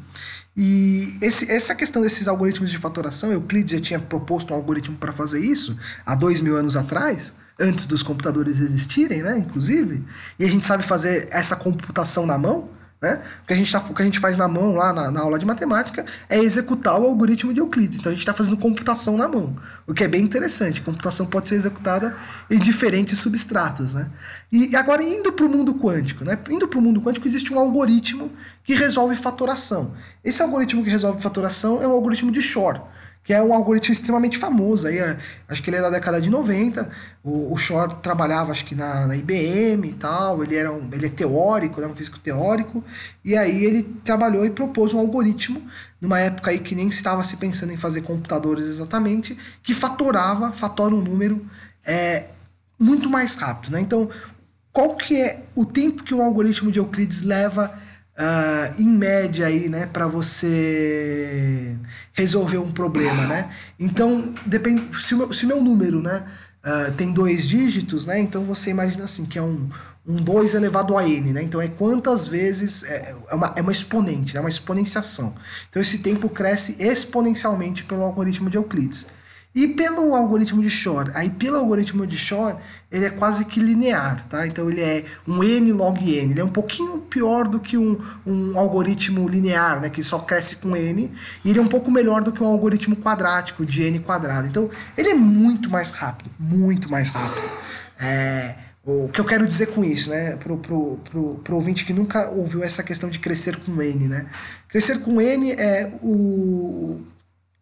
E esse, essa questão desses algoritmos de fatoração, Euclides já tinha proposto um algoritmo para fazer isso há dois mil anos atrás, antes dos computadores existirem, né, inclusive, e a gente sabe fazer essa computação na mão, né? O, que a gente tá, o que a gente faz na mão lá na, na, aula de matemática é executar o algoritmo de Euclides. Então a gente está fazendo computação na mão, o que é bem interessante. computação pode ser executada em diferentes substratos. Né? E agora, indo para o mundo quântico, né? indo para o mundo quântico, existe um algoritmo que resolve fatoração. Esse algoritmo que resolve fatoração é um algoritmo de Shor que é um algoritmo extremamente famoso. Aí, é, acho que ele é da década de 90. O, o trabalhava, acho que na, na, IBM e tal. Ele, era um, ele é teórico, né, um físico teórico. E aí ele trabalhou e propôs um algoritmo, numa época aí que nem estava se pensando em fazer computadores exatamente, que fatorava, fatora um número é, muito mais rápido. Né? Então, qual que é o tempo que um algoritmo de Euclides leva uh, em média aí, né, para você resolver um problema, né? Então, depende, se o meu, se o meu número, né, uh, tem dois dígitos, né, então você imagina assim, que é um, um 2 elevado a n, né? Então é quantas vezes é, é uma, é uma exponente, é né? uma exponenciação. Então esse tempo cresce exponencialmente pelo algoritmo de Euclides. E pelo algoritmo de Shor, aí pelo algoritmo de Shor, ele é quase que linear, tá? Então ele é um n log n, ele é um pouquinho pior do que um, um algoritmo linear, né, que só cresce com n, e ele é um pouco melhor do que um algoritmo quadrático de n quadrado. Então ele é muito mais rápido, muito mais rápido. É, o que eu quero dizer com isso, né, pro, pro, pro, pro ouvinte que nunca ouviu essa questão de crescer com n, né? Crescer com n é o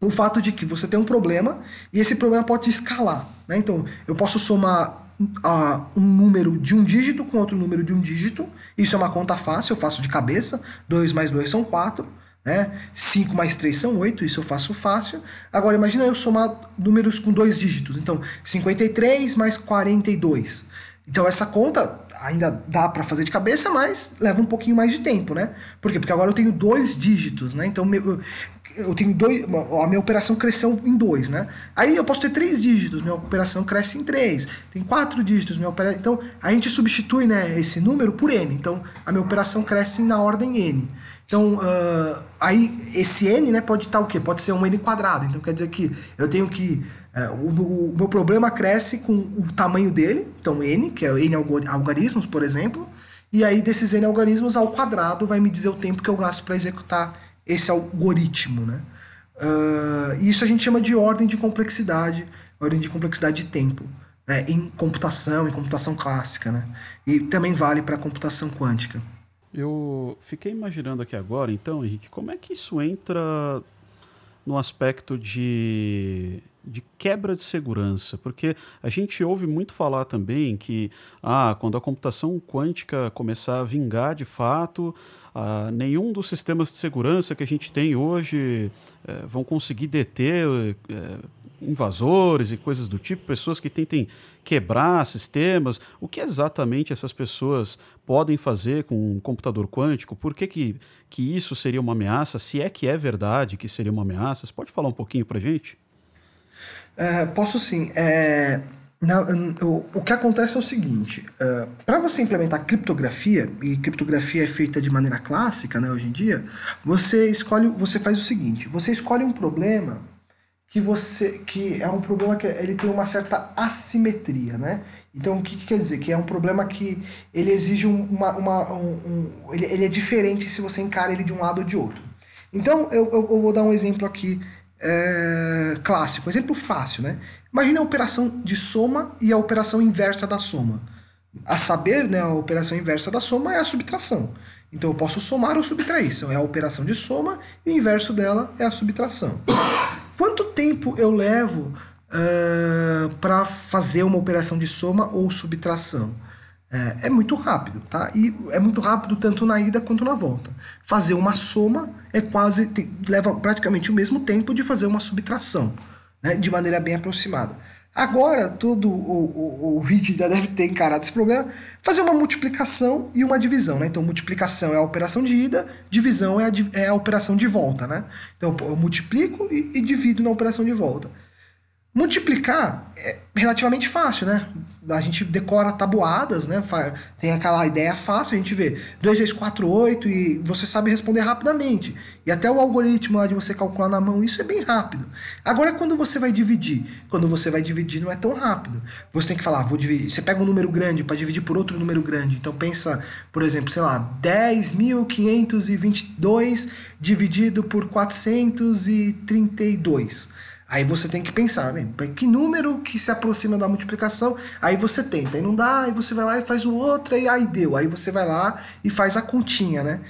o fato de que você tem um problema e esse problema pode escalar. Né? Então, eu posso somar uh, um número de um dígito com outro número de um dígito. Isso é uma conta fácil, eu faço de cabeça. 2 mais 2 são 4. Né? 5 mais 3 são 8, isso eu faço fácil. Agora, imagina eu somar números com dois dígitos. Então, 53 mais 42. Então, essa conta ainda dá para fazer de cabeça, mas leva um pouquinho mais de tempo, né? Por quê? Porque agora eu tenho dois dígitos, né? Então, eu tenho dois, a minha operação cresceu em dois, né? Aí eu posso ter três dígitos, minha operação cresce em três. Tem quatro dígitos, minha operação. Então a gente substitui, né, esse número por n. Então a minha operação cresce na ordem n. Então uh, aí esse n, né, pode estar o quê? Pode ser um n quadrado. Então quer dizer que eu tenho que uh, o, o, meu problema cresce com o tamanho dele, então n, que é n algarismos, por exemplo. E aí desses n algarismos ao quadrado vai me dizer o tempo que eu gasto para executar esse algoritmo, né? Uh, isso a gente chama de ordem de complexidade, ordem de complexidade de tempo, né? em computação, em computação clássica, né? E também vale para computação quântica. Eu fiquei imaginando aqui agora, então, Henrique, como é que isso entra no aspecto de, de quebra de segurança, porque a gente ouve muito falar também que ah, quando a computação quântica começar a vingar de fato, ah, nenhum dos sistemas de segurança que a gente tem hoje eh, vão conseguir deter eh, invasores e coisas do tipo, pessoas que tentem quebrar sistemas. O que exatamente essas pessoas podem fazer com um computador quântico? Por que, que, que isso seria uma ameaça? Se é que é verdade que seria uma ameaça? Você pode falar um pouquinho para gente? É, posso sim. É, na, o, o, que acontece é o seguinte: uh, para você implementar criptografia, e criptografia é feita de maneira clássica né, hoje em dia, você escolhe, você faz o seguinte: você escolhe um problema que você que é um problema que ele tem uma certa assimetria, né? Então o que, que quer dizer? Que é um problema que ele exige uma, uma um, um ele, ele, é diferente se você encara ele de um lado ou de outro. Então eu, eu, eu vou dar um exemplo aqui é, clássico, exemplo fácil, né? Imagina a operação de soma e a operação inversa da soma. A saber, né, a operação inversa da soma é a subtração. Então eu posso somar ou subtrair. Então é a operação de soma e o inverso dela é a subtração. Quanto tempo eu levo uh, para fazer uma operação de soma ou subtração? É, é, muito rápido, tá? E é muito rápido tanto na ida quanto na volta. Fazer uma soma é quase leva praticamente o mesmo tempo de fazer uma subtração, né? De maneira bem aproximada. Agora, todo o, o, o vídeo já deve ter encarado esse problema, fazer uma multiplicação e uma divisão, né? Então, multiplicação é a operação de ida, divisão é a, é a operação de volta, né? Então, eu multiplico e, e divido na operação de volta. Multiplicar é relativamente fácil, né? A gente decora tabuadas, né? Tem aquela ideia fácil, a gente vê 2 vezes 4, 8 e você sabe responder rapidamente. E até o algoritmo lá de você calcular na mão, isso é bem rápido. Agora, quando você vai dividir, quando você vai dividir não é tão rápido. Você tem que falar, vou dividir. Você pega um número grande para dividir por outro número grande. Então pensa, por exemplo, sei lá, 10.522 dividido por 432. Aí você tem que pensar, né? Que número que se aproxima da multiplicação? Aí você tenta, aí não dá, aí você vai lá e faz o outro, aí, aí deu. Aí você vai lá e faz a continha, né?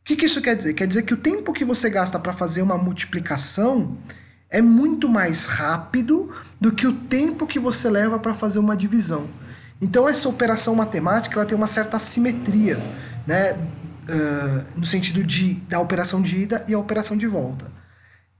O que, que isso quer dizer? Quer dizer que o tempo que você gasta para fazer uma multiplicação é muito mais rápido do que o tempo que você leva para fazer uma divisão. Então essa operação matemática ela tem uma certa assimetria, né? Uh, no sentido de da operação de ida e a operação de volta.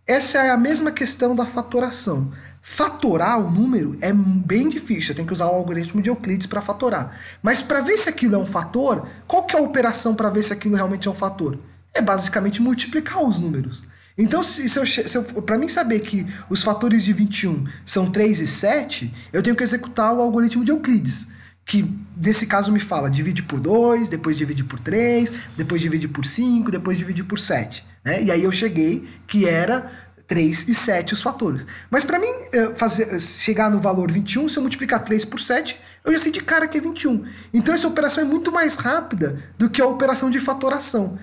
Essa é a mesma questão da fatoração. Fatorar o número é bem difícil, você tem que usar o algoritmo de Euclides para fatorar. Mas para ver se aquilo é um fator, qual que é a operação para ver se aquilo realmente é um fator? É basicamente multiplicar os números. Então, se, se se para mim saber que os fatores de 21 são 3 e 7, eu tenho que executar o algoritmo de Euclides que nesse caso me fala divide por 2, depois divide por 3, depois divide por 5, depois divide por 7. Né? E aí eu cheguei que era 3 e 7 os fatores. Mas para mim eh, fazer, chegar no valor 21, se eu multiplicar 3 por 7, eu já sei de cara que é 21. Então essa operação é muito mais rápida do que a operação de fatoração.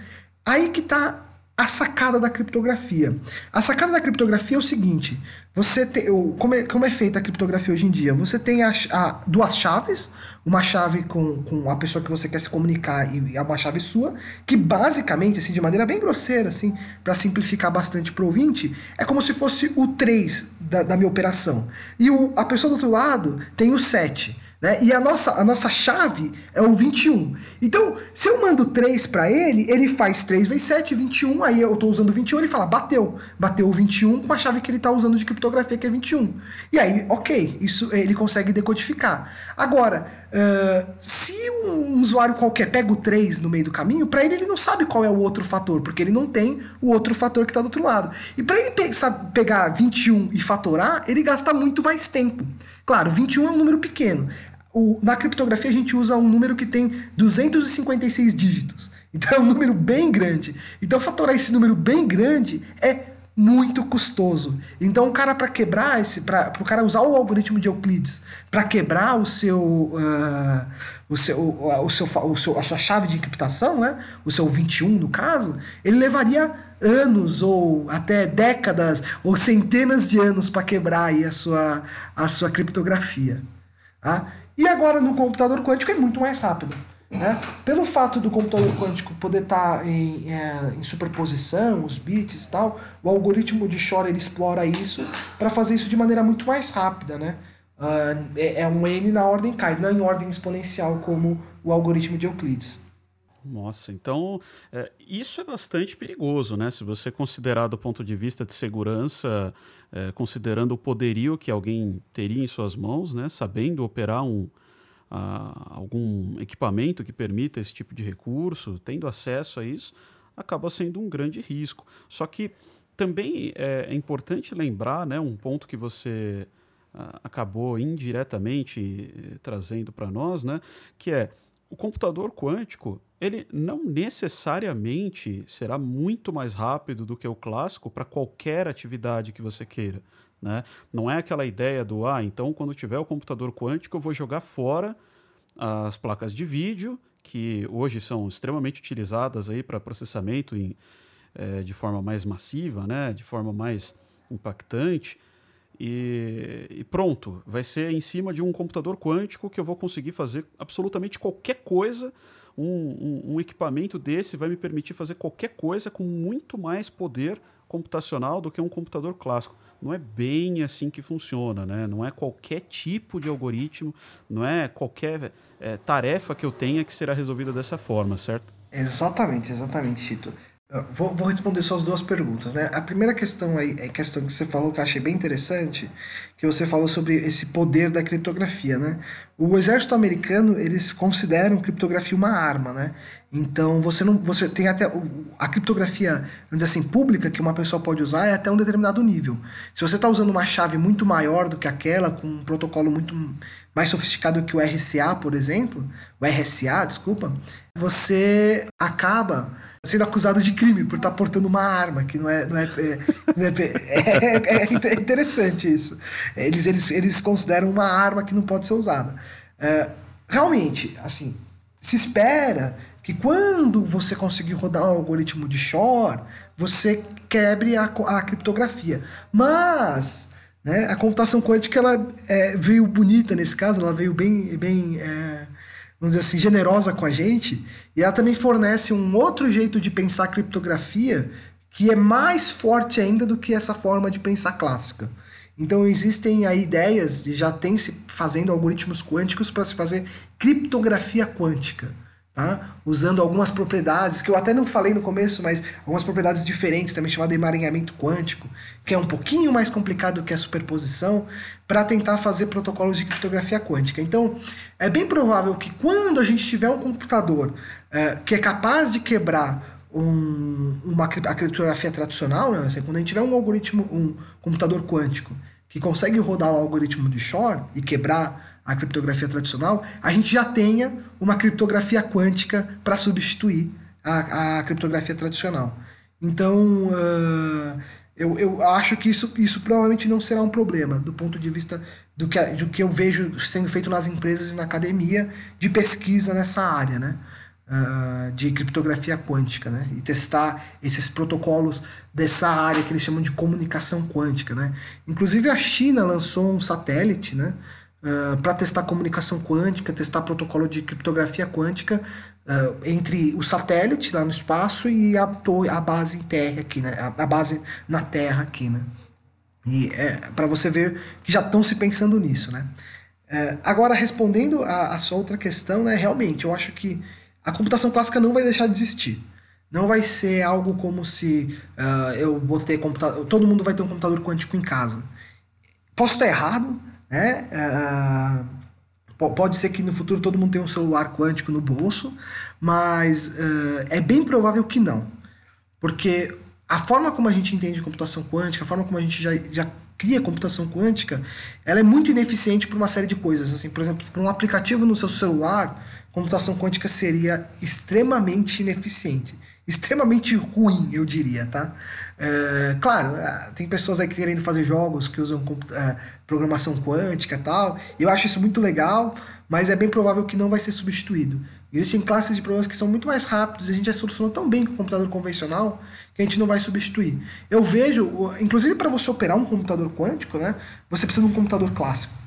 Aí que está a sacada da criptografia. A sacada da criptografia é o seguinte: você tem, como, é, como é feita a criptografia hoje em dia? Você tem a, a, duas chaves, uma chave com, com a pessoa que você quer se comunicar e é uma chave sua, que basicamente, assim, de maneira bem grosseira, assim, para simplificar bastante para o ouvinte, é como se fosse o 3 da, da minha operação. E o, a pessoa do outro lado tem o 7. Né? E a nossa, a nossa chave é o 21. Então, se eu mando 3 para ele, ele faz 3 vezes 7, 21. Aí eu estou usando 21, ele fala, bateu. Bateu o 21 com a chave que ele está usando de criptografia, que é 21. E aí, ok, isso ele consegue decodificar. Agora, uh, se um usuário qualquer pega o 3 no meio do caminho, para ele ele não sabe qual é o outro fator, porque ele não tem o outro fator que está do outro lado. E para ele pe pegar 21 e fatorar, ele gasta muito mais tempo. Claro, 21 é um número pequeno o, na criptografia a gente usa um número que tem 256 dígitos. Então é um número bem grande. Então fatorar esse número bem grande é muito custoso. Então o cara para quebrar esse, para o cara usar o algoritmo de Euclides para quebrar o seu, uh, o seu, o, seu, o seu, a sua chave de encriptação, né? O seu 21 no caso, ele levaria anos ou até décadas ou centenas de anos para quebrar aí a sua, a sua criptografia. Tá? E agora no computador quântico é muito mais rápido. Né? Pelo fato do computador quântico poder estar tá em, é, em, superposição, os bits e tal, o algoritmo de Shor ele explora isso para fazer isso de maneira muito mais rápida. Né? Uh, é, é, um n na ordem K, não em ordem exponencial como o algoritmo de Euclides. Nossa, então é, isso é bastante perigoso, né? Se você considerar do ponto de vista de segurança, é, considerando o poderio que alguém teria em suas mãos, né? Sabendo operar um, algum equipamento que permita esse tipo de recurso, tendo acesso a isso, acaba sendo um grande risco. Só que também é, é importante lembrar, né? Um ponto que você acabou indiretamente eh, trazendo para nós, né? Que é o computador quântico ele não necessariamente será muito mais rápido do que o clássico para qualquer atividade que você queira. Né? Não é aquela ideia do, ah, então quando tiver o computador quântico eu vou jogar fora as placas de vídeo, que hoje são extremamente utilizadas para processamento em, é, de forma mais massiva, né? de forma mais impactante. E, e, pronto, vai ser em cima de um computador quântico que eu vou conseguir fazer absolutamente qualquer coisa um, um, um equipamento desse vai me permitir fazer qualquer coisa com muito mais poder computacional do que um computador clássico. Não é bem assim que funciona, né? Não é qualquer tipo de algoritmo, não é qualquer é, tarefa que eu tenha que será resolvida dessa forma, certo? Exatamente, exatamente, Tito. Vou, vou, responder só as duas perguntas, né? A primeira questão aí, é questão que você falou que eu achei bem interessante, que você falou sobre esse poder da criptografia, né? O exército americano, eles consideram criptografia uma arma, né? Então, você não você tem até a criptografia, vamos dizer assim, pública que uma pessoa pode usar é até um determinado nível. Se você está usando uma chave muito maior do que aquela, com um protocolo muito mais sofisticado que o RCA, por exemplo, o RSA, desculpa, você acaba sendo acusado de crime por estar tá portando uma arma, que não é. Não é, é, é, é, é interessante isso. Eles, eles, eles consideram uma arma que não pode ser usada. É, realmente, assim, se espera que quando você conseguir rodar um algoritmo de Shor, você quebre a, a criptografia. Mas né? A computação quântica ela é, veio bonita nesse caso, ela veio bem, bem é, vamos dizer assim, generosa com a gente, e ela também fornece um outro jeito de pensar criptografia que é mais forte ainda do que essa forma de pensar clássica. Então existem aí ideias, já tem se fazendo algoritmos quânticos para se fazer criptografia quântica tá? usando algumas propriedades que eu até não falei no começo, mas algumas propriedades diferentes, também chamado emaranhamento quântico, que é um pouquinho mais complicado que a superposição, para tentar fazer protocolos de criptografia quântica. Então, é bem provável que quando a gente tiver um computador é, que é capaz de quebrar um, uma, a criptografia tradicional, né? Assim, quando a gente tiver um algoritmo, um computador quântico que consegue rodar o algoritmo de Shor e quebrar a criptografia tradicional, a gente já tenha uma criptografia quântica para substituir a, a, criptografia tradicional. Então, uh, eu, eu acho que isso, isso provavelmente não será um problema do ponto de vista do que, do que eu vejo sendo feito nas empresas e na academia de pesquisa nessa área, né? Uh, de criptografia quântica, né? E testar esses protocolos dessa área que eles chamam de comunicação quântica, né? Inclusive a China lançou um satélite, né? Uh, para testar comunicação quântica, testar protocolo de criptografia quântica uh, entre o satélite lá no espaço e a, a base em terra aqui, né? A, a base na Terra aqui, né? E é para você ver que já estão se pensando nisso, né? Uh, agora, respondendo a, a, sua outra questão, né, realmente, eu acho que a computação clássica não vai deixar de existir. Não vai ser algo como se uh, eu vou ter computador. Todo mundo vai ter um computador quântico em casa. Posso estar errado, né? Uh, pode ser que no futuro todo mundo tenha um celular quântico no bolso, mas uh, é bem provável que não. Porque a forma como a gente entende computação quântica, a forma como a gente já, já cria computação quântica, ela é muito ineficiente para uma série de coisas. Assim, por exemplo, para um aplicativo no seu celular, computação quântica seria extremamente ineficiente. Extremamente ruim, eu diria, tá? É, claro, é, tem pessoas aí querendo fazer jogos que usam é, programação quântica e tal. Eu acho isso muito legal, mas é bem provável que não vai ser substituído. Existem classes de problemas que são muito mais rápidos e a gente já solucionou tão bem com o computador convencional que a gente não vai substituir. Eu vejo, inclusive para você operar um computador quântico, né, você precisa de um computador clássico.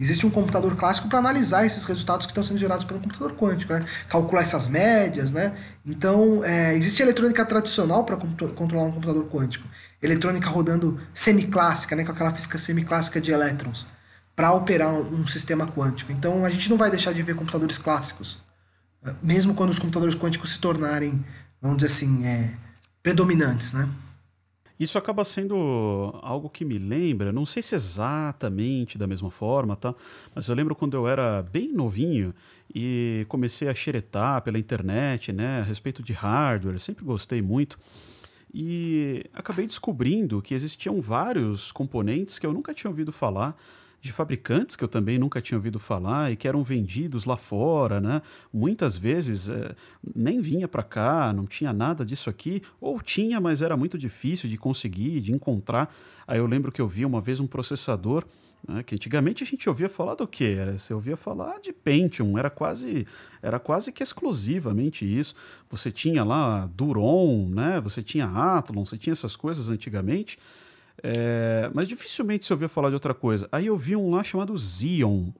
Existe um computador clássico para analisar esses resultados que estão sendo gerados pelo computador quântico, né? calcular essas médias. Né? Então, é, existe eletrônica tradicional para controlar um computador quântico. Eletrônica rodando semiclássica, né? com aquela física semiclássica de elétrons, para operar um, sistema quântico. Então, a gente não vai deixar de ver computadores clássicos, mesmo quando os computadores quânticos se tornarem, vamos dizer assim, é, predominantes. Né? Isso acaba sendo algo que me lembra, não sei se exatamente da mesma forma, tá? Mas eu lembro quando eu era bem novinho e comecei a xeretar pela internet, né, a respeito de hardware, sempre gostei muito. E acabei descobrindo que existiam vários componentes que eu nunca tinha ouvido falar de fabricantes que eu também nunca tinha ouvido falar e que eram vendidos lá fora, né? Muitas vezes é, nem vinha para cá, não tinha nada disso aqui, ou tinha, mas era muito difícil de conseguir, de encontrar. Aí eu lembro que eu vi uma vez um processador né, que antigamente a gente ouvia falar do que era, você ouvia falar de Pentium, era quase era quase que exclusivamente isso. Você tinha lá Duron, né? Você tinha Athlon, você tinha essas coisas antigamente. É, mas dificilmente se ouvia falar de outra coisa. Aí eu vi um lá chamado Xeon.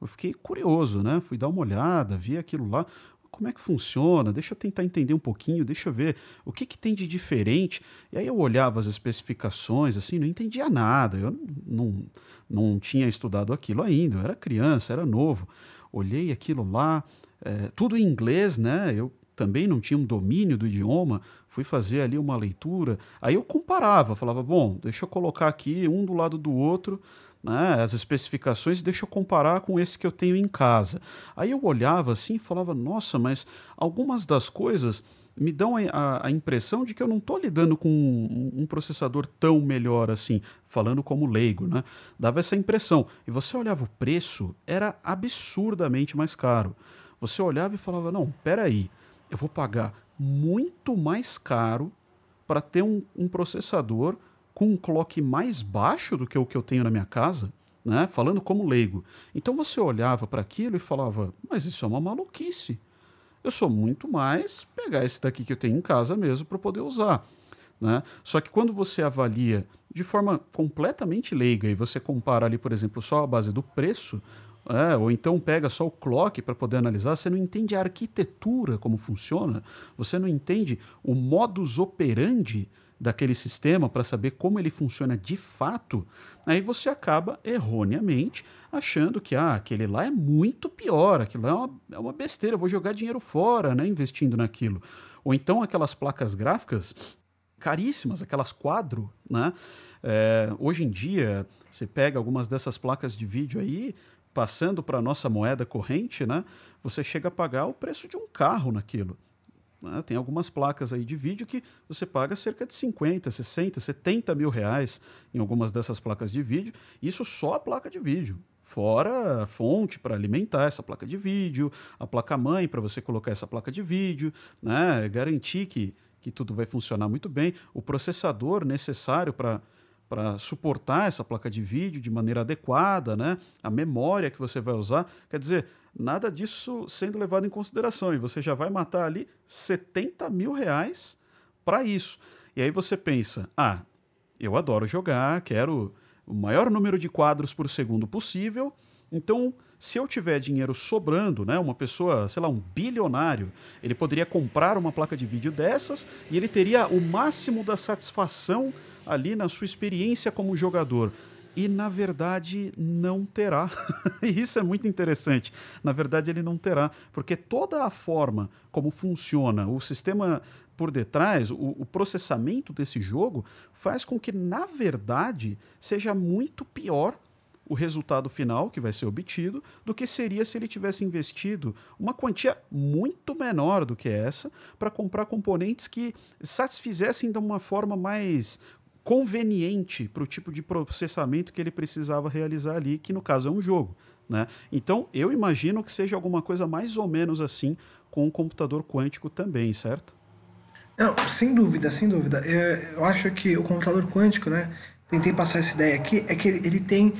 Eu fiquei curioso, né? Fui dar uma olhada, vi aquilo lá. Como é que funciona? Deixa eu tentar entender um pouquinho, deixa eu ver o que, que tem de diferente. E aí eu olhava as especificações, assim, não entendia nada. Eu não, não tinha estudado aquilo ainda, eu era criança, era novo. Olhei aquilo lá, é, tudo em inglês, né? Eu também não tinha um domínio do idioma, fui fazer ali uma leitura. Aí eu comparava, falava, bom, deixa eu colocar aqui um do lado do outro né, as especificações, deixa eu comparar com esse que eu tenho em casa. Aí eu olhava assim e falava, nossa, mas algumas das coisas me dão a, a, impressão de que eu não estou lidando com um, um, processador tão melhor assim, falando como leigo, né? Dava essa impressão. E você olhava o preço, era absurdamente mais caro. Você olhava e falava, não, peraí, eu vou pagar muito mais caro para ter um, um processador com um clock mais baixo do que o que eu tenho na minha casa, né? falando como leigo. Então você olhava para aquilo e falava: Mas isso é uma maluquice. Eu sou muito mais pegar esse daqui que eu tenho em casa mesmo para poder usar. Né? Só que quando você avalia de forma completamente leiga e você compara ali, por exemplo, só a base do preço, é, ou então pega só o clock para poder analisar, você não entende a arquitetura como funciona, você não entende o modus operandi daquele sistema para saber como ele funciona de fato, aí você acaba erroneamente achando que ah, aquele lá é muito pior, aquilo é uma, é uma besteira, eu vou jogar dinheiro fora né, investindo naquilo. Ou então aquelas placas gráficas caríssimas, aquelas quadro, né? É, hoje em dia, você pega algumas dessas placas de vídeo aí, passando para a nossa moeda corrente, né? Você chega a pagar o preço de um carro naquilo. Né? Tem algumas placas aí de vídeo que você paga cerca de 50, 60, 70 mil reais em algumas dessas placas de vídeo. Isso só a placa de vídeo. Fora a fonte para alimentar essa placa de vídeo, a placa-mãe para você colocar essa placa de vídeo, né? garantir que, que tudo vai funcionar muito bem, o processador necessário para para suportar essa placa de vídeo de maneira adequada, né? a memória que você vai usar. Quer dizer, nada disso sendo levado em consideração. E você já vai matar ali 70 mil reais para isso. E aí você pensa: ah, eu adoro jogar, quero o maior número de quadros por segundo possível. Então, se eu tiver dinheiro sobrando, né, uma pessoa, sei lá, um bilionário, ele poderia comprar uma placa de vídeo dessas e ele teria o máximo da satisfação ali na sua experiência como jogador e na verdade não terá. e isso é muito interessante. Na verdade, ele não terá, porque toda a forma como funciona o sistema por detrás, o, o, processamento desse jogo, faz com que, na verdade, seja muito pior o resultado final que vai ser obtido do que seria se ele tivesse investido uma quantia muito menor do que essa para comprar componentes que satisfizessem de uma forma mais conveniente para o tipo de processamento que ele precisava realizar ali, que no caso é um jogo. Né? Então, eu imagino que seja alguma coisa mais ou menos assim com o computador quântico também, certo? Não, sem dúvida, sem dúvida. Eu, eu acho que o computador quântico, né? Tentei passar essa ideia aqui, é que ele, ele tem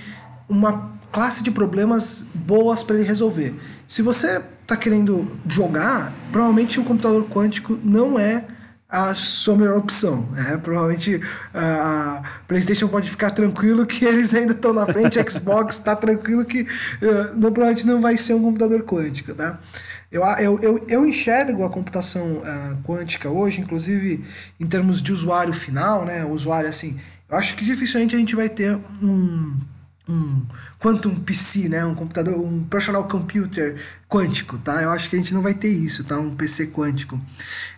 uma classe de problemas boas para ele resolver. Se você está querendo jogar, provavelmente o computador quântico não é a sua melhor opção. Né? Provavelmente a PlayStation pode ficar tranquilo que eles ainda estão na frente, a Xbox está tranquilo que uh, não, provavelmente não vai ser um computador quântico. Tá? Eu, eu, eu, eu enxergo a computação uh, quântica hoje, inclusive em termos de usuário final, né? o usuário assim. Eu acho que dificilmente a gente vai ter um um quantum PC, né, um computador, um personal computer quântico, tá? Eu acho que a gente não vai ter isso, tá? Um PC quântico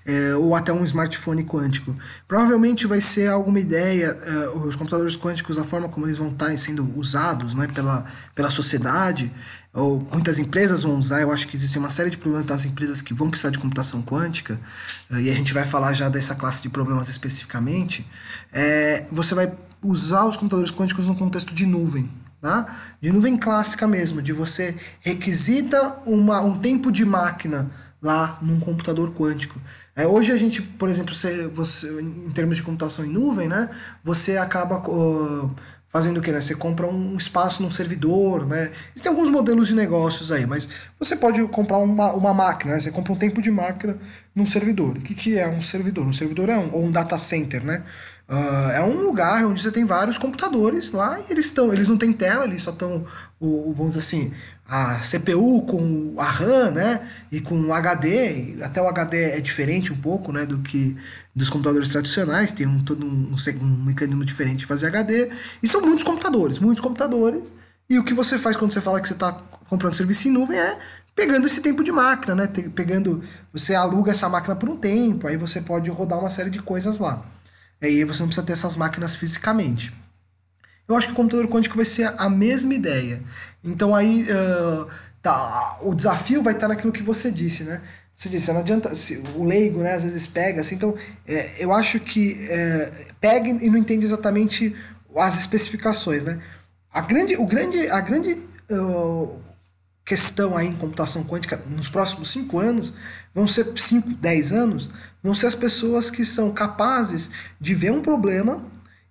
é, ou até um smartphone quântico. Provavelmente vai ser alguma ideia, é, os computadores quânticos, a forma como eles vão estar sendo usados, né, pela pela sociedade, ou muitas empresas vão usar. Eu acho que existe uma série de problemas das empresas que vão precisar de computação quântica é, e a gente vai falar já dessa classe de problemas especificamente. É, você vai usar os computadores quânticos no contexto de nuvem, tá? de nuvem clássica mesmo, de você requisita uma, um tempo de máquina lá num computador quântico. É, hoje a gente, por exemplo, você, você, em termos de computação em nuvem, né, você acaba uh, fazendo o que? Né? Você compra um espaço num servidor, né? Existem alguns modelos de negócios aí, mas você pode comprar uma, uma máquina, né? Você compra um tempo de máquina num servidor. O que, que é um servidor? Um servidor é um, ou um data center, né? Uh, é um lugar onde você tem vários computadores lá e eles estão, eles não têm tela, eles só estão, vamos dizer assim, a CPU com a RAM, né? E com o HD, até o HD é diferente um pouco, né? Do que dos computadores tradicionais, tem um, todo um, um mecanismo diferente de fazer HD. E são muitos computadores, muitos computadores. E o que você faz quando você fala que você está comprando serviço em nuvem é pegando esse tempo de máquina, né? Pegando, você aluga essa máquina por um tempo, aí você pode rodar uma série de coisas lá. Aí você não precisa ter essas máquinas fisicamente. Eu acho que o computador quântico vai ser a mesma ideia. Então aí uh, tá, o desafio vai estar naquilo que você disse, né? Você disse, não adianta, se, o leigo, né, às vezes pega, assim, então é, eu acho que é, pega e não entende exatamente as especificações, né? A grande, o grande, a grande questão aí em computação quântica nos próximos 5 anos, vão ser 5, 10 anos, vão ser as pessoas que são capazes de ver um problema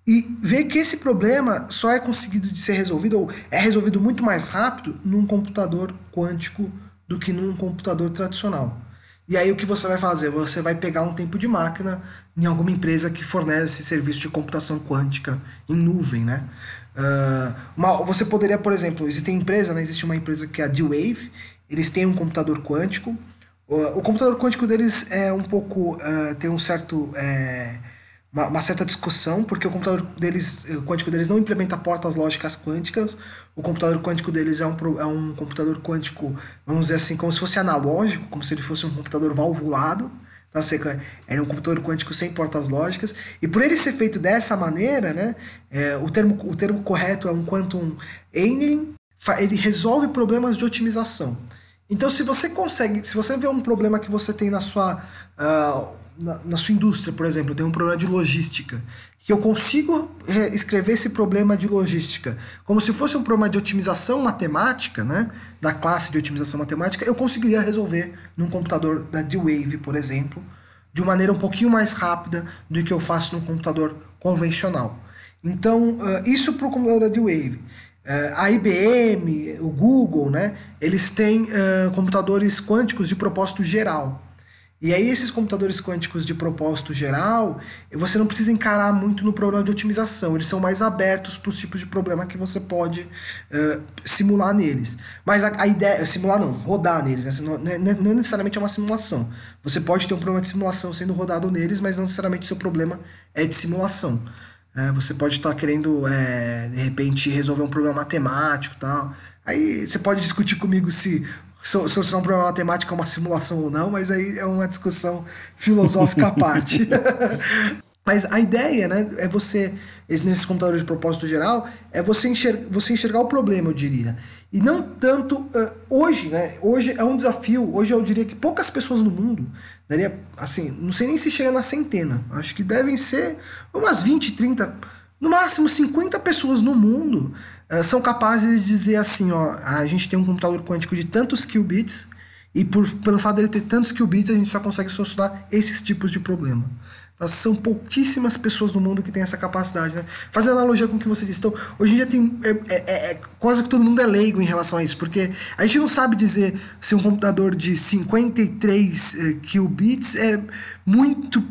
e ver que esse problema só é conseguido de ser resolvido, ou é resolvido muito mais rápido num computador quântico do que num computador tradicional. E aí o que você vai fazer? Você vai pegar um tempo de máquina em alguma empresa que fornece serviço de computação quântica em nuvem, né? Uh, uma, você poderia, por exemplo, existe empresa, né? Existe uma empresa que é a D-Wave, eles têm um computador quântico. Uh, o computador quântico deles é um pouco. Uh, tem um certo. É, uma, uma, certa discussão, porque o computador deles, o quântico deles não implementa portas lógicas quânticas. O computador quântico deles é um, é um computador quântico, vamos dizer assim, como se fosse analógico, como se ele fosse um computador valvulado. Tá seca, é um computador quântico sem portas lógicas. E por ele ser feito dessa maneira, né, é, o, termo, o termo correto é um quantum engineering, ele resolve problemas de otimização. Então, se você consegue, se você vê um problema que você tem na sua uh, na, na, sua indústria, por exemplo, tem um problema de logística, que eu consigo é, escrever esse problema de logística como se fosse um problema de otimização matemática, né, da classe de otimização matemática, eu conseguiria resolver num computador da D-Wave, por exemplo, de maneira um pouquinho mais rápida do que eu faço num computador convencional. Então, uh, isso para o computador da D-Wave. Uh, a IBM, o Google, né, eles têm uh, computadores quânticos de propósito geral. E aí esses computadores quânticos de propósito geral, você não precisa encarar muito no problema de otimização, eles são mais abertos para os tipos de problema que você pode uh, simular neles. Mas a, a, ideia, simular não, rodar neles, né? não, não, não, necessariamente é uma simulação. Você pode ter um problema de simulação sendo rodado neles, mas não necessariamente o seu problema é de simulação. É, você pode estar querendo, é, de repente, resolver um problema matemático tal. Aí você pode discutir comigo se solucionar um problema matemático é uma simulação ou não, mas aí é uma discussão filosófica à parte. Mas a ideia, né, é você, nesses computadores de propósito geral, é você enxergar, você enxergar o problema, eu diria. E não tanto. Uh, hoje, né? Hoje é um desafio. Hoje eu diria que poucas pessoas no mundo, daria, assim, não sei nem se chega na centena. Acho que devem ser umas 20, 30, no máximo 50 pessoas no mundo são capazes de dizer assim, ó, a gente tem um computador quântico de tantos qubits e por, pelo fato dele ter tantos qubits a gente só consegue solucionar esses tipos de problema. Mas são pouquíssimas pessoas no mundo que têm essa capacidade, né? Fazendo analogia com o que você disse, então, hoje em dia tem é, é, é, quase que todo mundo é leigo em relação a isso, porque a gente não sabe dizer se um computador de 53 é, qubits é muito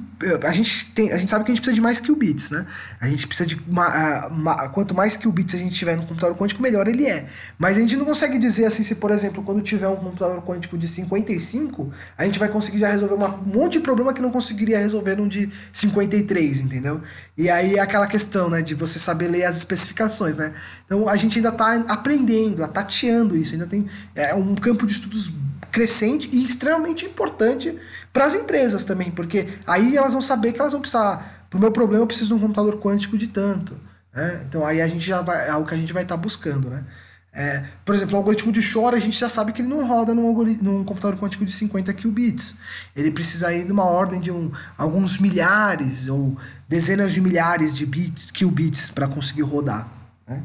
a gente, tem, a gente sabe que a gente precisa de mais qubits, né? A gente precisa de. Uma, uma, quanto mais qubits a gente tiver no computador quântico, melhor ele é. Mas a gente não consegue dizer assim, se por exemplo, quando tiver um computador quântico de 55, a gente vai conseguir já resolver um monte de problema que não conseguiria resolver num de 53, entendeu? E aí é aquela questão, né, de você saber ler as especificações, né? Então a gente ainda está aprendendo, tateando isso, ainda tem é um campo de estudos crescente e extremamente importante para as empresas também, porque aí elas vão saber que elas vão precisar. Para o meu problema, eu preciso de um computador quântico de tanto. Né? Então aí a gente já vai, é algo que a gente vai estar tá buscando. Né? É, por exemplo, o algoritmo de Shor, a gente já sabe que ele não roda num, num computador quântico de 50 qubits. Ele precisa ir de uma ordem de um, alguns milhares ou dezenas de milhares de bits, qubits para conseguir rodar. Né?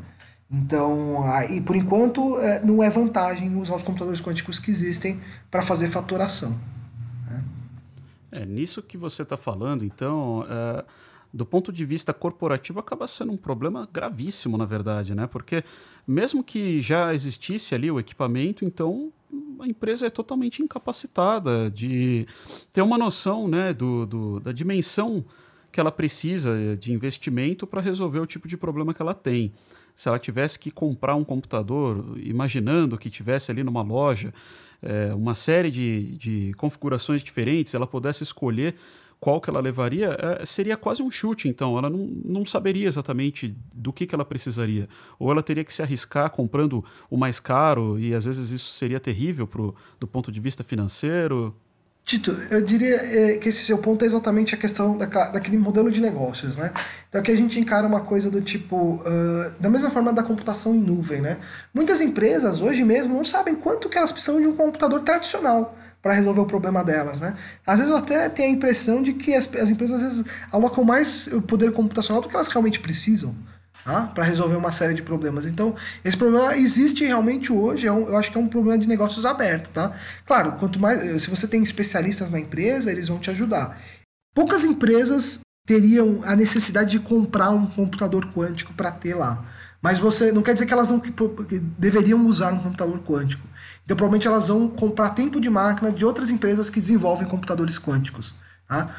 Então, aí, por enquanto, é, não é vantagem usar os computadores quânticos que existem para fazer fatoração. Né? É, nisso que você está falando, então, é, do ponto de vista corporativo, acaba sendo um problema gravíssimo, na verdade, né? Porque mesmo que já existisse ali o equipamento, então a empresa é totalmente incapacitada de ter uma noção né, do, do da dimensão que ela precisa de investimento para resolver o tipo de problema que ela tem. Se ela tivesse que comprar um computador, imaginando que tivesse ali numa loja é, uma série de, de configurações diferentes, ela pudesse escolher qual que ela levaria, é, seria quase um chute, então. Ela não, não saberia exatamente do que, que ela precisaria. Ou ela teria que se arriscar comprando o mais caro, e às vezes isso seria terrível pro, do ponto de vista financeiro. Tito, eu diria é, que esse seu ponto é exatamente a questão da, daquele modelo de negócios, né? Então aqui a gente encara uma coisa do tipo, uh, da mesma forma da computação em nuvem, né? Muitas empresas hoje mesmo não sabem quanto que elas precisam de um computador tradicional para resolver o problema delas, né? Às vezes eu até tenho a impressão de que as, as empresas às vezes alocam mais poder computacional do que elas realmente precisam para resolver uma série de problemas. Então, esse problema existe realmente hoje, é eu acho que é um problema de negócios aberto, tá? Claro, quanto mais, eh, se você tem especialistas na empresa, eles vão te ajudar. Poucas empresas teriam a necessidade de comprar um computador quântico para ter lá. Mas você não quer dizer que elas não que, que deveriam usar um computador quântico. Então, provavelmente elas vão comprar tempo de máquina de outras empresas que desenvolvem computadores quânticos. Tá?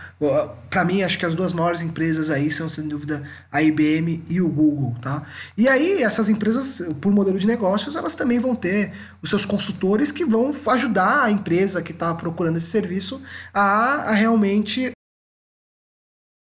Para mim, acho que as duas maiores empresas aí são, sem dúvida, a IBM e o Google. Tá? E aí, essas empresas, por modelo de negócios, elas também vão ter os seus consultores que vão ajudar a empresa que está procurando esse serviço a, a realmente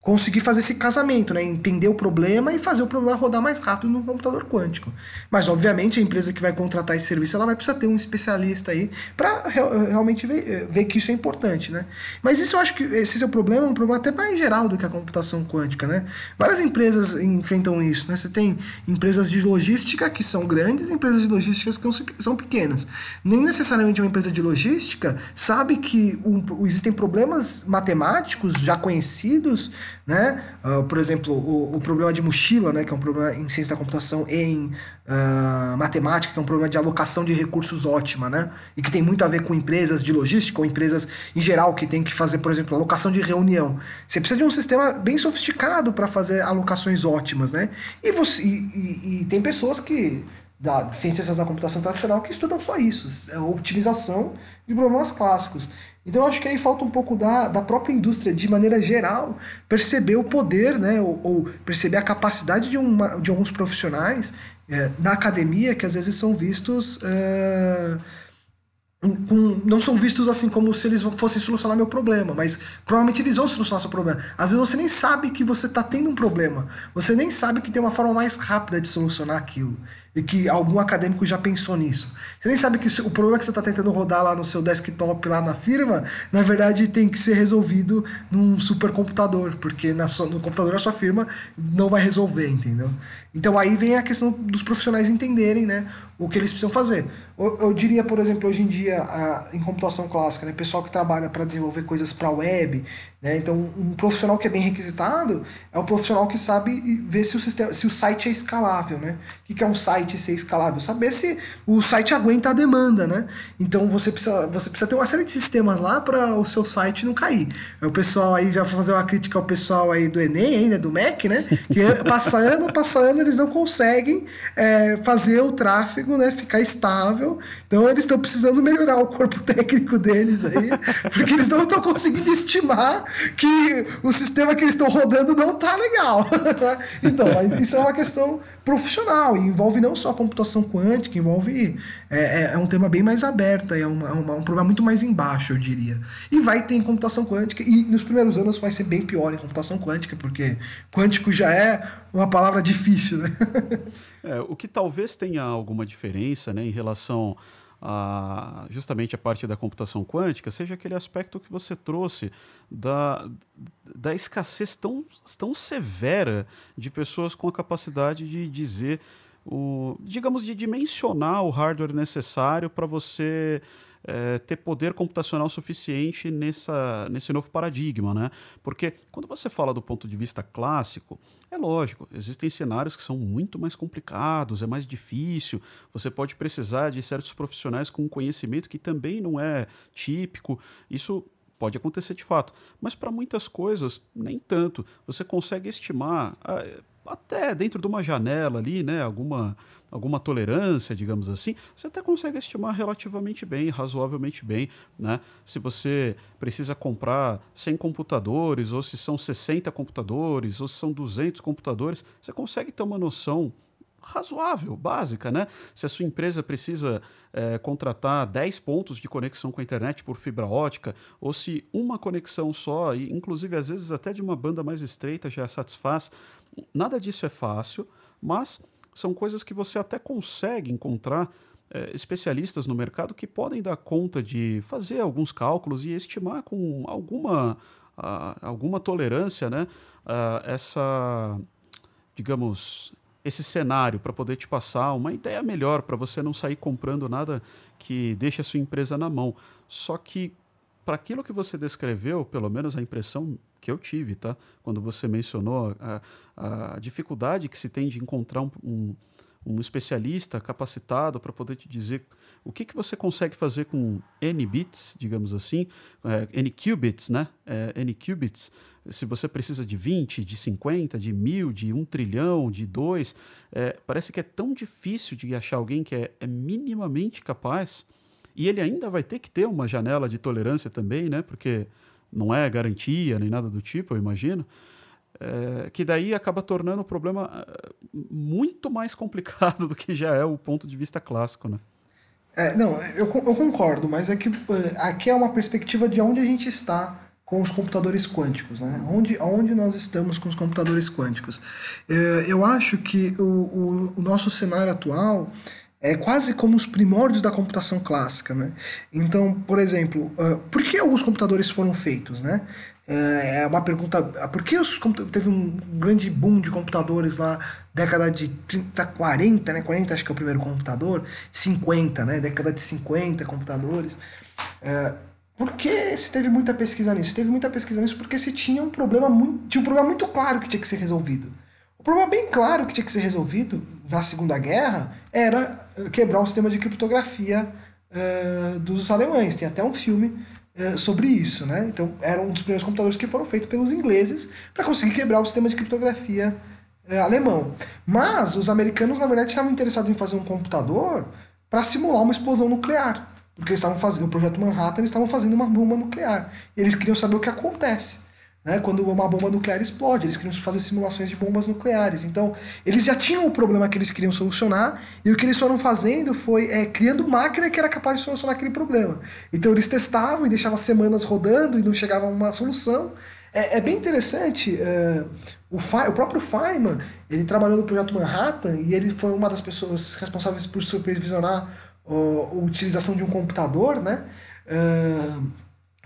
conseguir fazer esse casamento, né? entender o problema e fazer o problema rodar mais rápido no computador quântico. Mas, obviamente, a empresa que vai contratar esse serviço ela vai precisar ter um especialista aí para realmente ver, eh, ver, que isso é importante. Né? Mas isso eu acho que esse o problema, é um problema até mais geral do que a computação quântica. Né? Várias empresas enfrentam isso. Né? Você tem empresas de logística que são grandes e empresas de logística que são pequenas. Nem necessariamente uma empresa de logística sabe que um, existem problemas matemáticos já conhecidos né? Uh, por exemplo, o, o, problema de mochila, né, que é um problema em ciência da computação em uh, matemática, que é um problema de alocação de recursos ótima, né? E que tem muito a ver com empresas de logística ou empresas em geral que tem que fazer, por exemplo, alocação de reunião. Você precisa de um sistema bem sofisticado para fazer alocações ótimas, né? E, você, e, e, e tem pessoas que da ciências da computação tradicional que estudam só isso, a otimização de problemas clássicos. Então acho que aí falta um pouco da, da própria indústria, de maneira geral, perceber o poder, né, ou, ou perceber a capacidade de, uma, de alguns profissionais é, na academia que às vezes são vistos. É, não são vistos assim como se eles fossem solucionar meu problema, mas provavelmente eles vão solucionar seu problema. Às vezes você nem sabe que você está tendo um problema, você nem sabe que tem uma forma mais rápida de solucionar aquilo e que algum acadêmico já pensou nisso. Você nem sabe que o problema que você está tentando rodar lá no seu desktop lá na firma, na verdade tem que ser resolvido num supercomputador, porque na sua, no computador da sua firma não vai resolver, entendeu? Então aí vem a questão dos profissionais entenderem né, o que eles precisam fazer. Eu, eu diria, por exemplo, hoje em dia, a, em computação clássica, né, pessoal que trabalha para desenvolver coisas para web, né, então um profissional que é bem requisitado é um profissional que sabe ver se o, sistema, se o site é escalável. Né? O que é um site ser escalável? Saber se o site aguenta a demanda. Né? Então você precisa, você precisa ter uma série de sistemas lá para o seu site não cair. O pessoal aí, já vou fazer uma crítica ao pessoal aí do Enem, aí, né, do MEC, né? que passa ano, passa ano, eles não conseguem é, fazer o tráfego né, ficar estável. Então eles estão precisando melhorar o corpo técnico deles aí, porque eles não estão conseguindo estimar que o sistema que eles estão rodando não está legal. então, isso é uma questão profissional e envolve não só computação quântica, envolve. É, é, é um tema bem mais aberto, é uma, uma, um problema muito mais embaixo, eu diria. E vai ter em computação quântica, e nos primeiros anos vai ser bem pior em computação quântica, porque quântico já é uma palavra difícil, né? é, o que talvez tenha alguma diferença né, em relação a, justamente a parte da computação quântica seja aquele aspecto que você trouxe da, da escassez tão, tão severa de pessoas com a capacidade de dizer, o, digamos, de dimensionar o hardware necessário para você é, ter poder computacional suficiente nessa, nesse novo paradigma, né? Porque quando você fala do ponto de vista clássico, é lógico, existem cenários que são muito mais complicados, é mais difícil, você pode precisar de certos profissionais com um conhecimento que também não é típico, isso pode acontecer de fato, mas para muitas coisas, nem tanto. Você consegue estimar. Até dentro de uma janela ali, né, alguma, alguma tolerância, digamos assim, você até consegue estimar relativamente bem, razoavelmente bem, né? Se você precisa comprar 100 computadores, ou se são 60 computadores, ou se são 200 computadores, você consegue ter uma noção razoável, básica, né? Se a sua empresa precisa é, contratar 10 pontos de conexão com a internet por fibra ótica, ou se uma conexão só, e inclusive às vezes até de uma banda mais estreita já satisfaz, nada disso é fácil, mas são coisas que você até consegue encontrar é, especialistas no mercado que podem dar conta de fazer alguns cálculos e estimar com alguma, alguma tolerância né, essa, digamos, esse cenário para poder te passar uma ideia melhor para você não sair comprando nada que deixe a sua empresa na mão. Só que para aquilo que você descreveu, pelo menos a impressão que eu tive, tá? Quando você mencionou a, a dificuldade que se tem de encontrar um, um, um especialista capacitado para poder te dizer o que, que você consegue fazer com N bits, digamos assim, é, N qubits, né? É, N qubits, se você precisa de 20, de 50, de mil, de um trilhão, de dois, é, parece que é tão difícil de achar alguém que é, é, minimamente capaz, e ele ainda vai ter que ter uma janela de tolerância também, né? Porque não é garantia nem nada do tipo, eu imagino. É, que daí acaba tornando o problema é, muito mais complicado do que já é o ponto de vista clássico, né? É, não, eu, eu concordo, mas é que é, aqui é uma perspectiva de onde a gente está com os computadores quânticos, né? Onde, onde nós estamos com os computadores quânticos? É, eu acho que o, o, nosso cenário atual é quase como os primórdios da computação clássica, né? Então, por exemplo, uh, por que os computadores foram feitos, né? É, é uma pergunta. Por que os, teve um grande boom de computadores lá, década de 30, 40, né? 40 acho que é o primeiro computador, 50, né? Década de 50 computadores. É, por que se teve muita pesquisa nisso? Teve muita pesquisa nisso porque se tinha um problema muito, tinha um problema muito claro que tinha que ser resolvido. O problema bem claro que tinha que ser resolvido na Segunda Guerra era quebrar o sistema de criptografia uh, dos alemães. Tem até um filme uh, sobre isso, né? Então era um dos primeiros computadores que foram feitos pelos ingleses para conseguir quebrar o sistema de criptografia uh, alemão. Mas os americanos na verdade estavam interessados em fazer um computador para simular uma explosão nuclear. Porque eles estavam fazendo o projeto Manhattan, eles estavam fazendo uma bomba nuclear. E eles queriam saber o que acontece né, quando uma bomba nuclear explode. Eles queriam fazer simulações de bombas nucleares. Então, eles já tinham o problema que eles queriam solucionar, e o que eles foram fazendo foi é, criando máquina que era capaz de solucionar aquele problema. Então, eles testavam e deixavam semanas rodando e não chegava a uma solução. É, é bem interessante. Uh, o, o, próprio Feynman, ele trabalhou no projeto Manhattan e ele foi uma das pessoas responsáveis por supervisionar a utilização de um computador, né? Uh,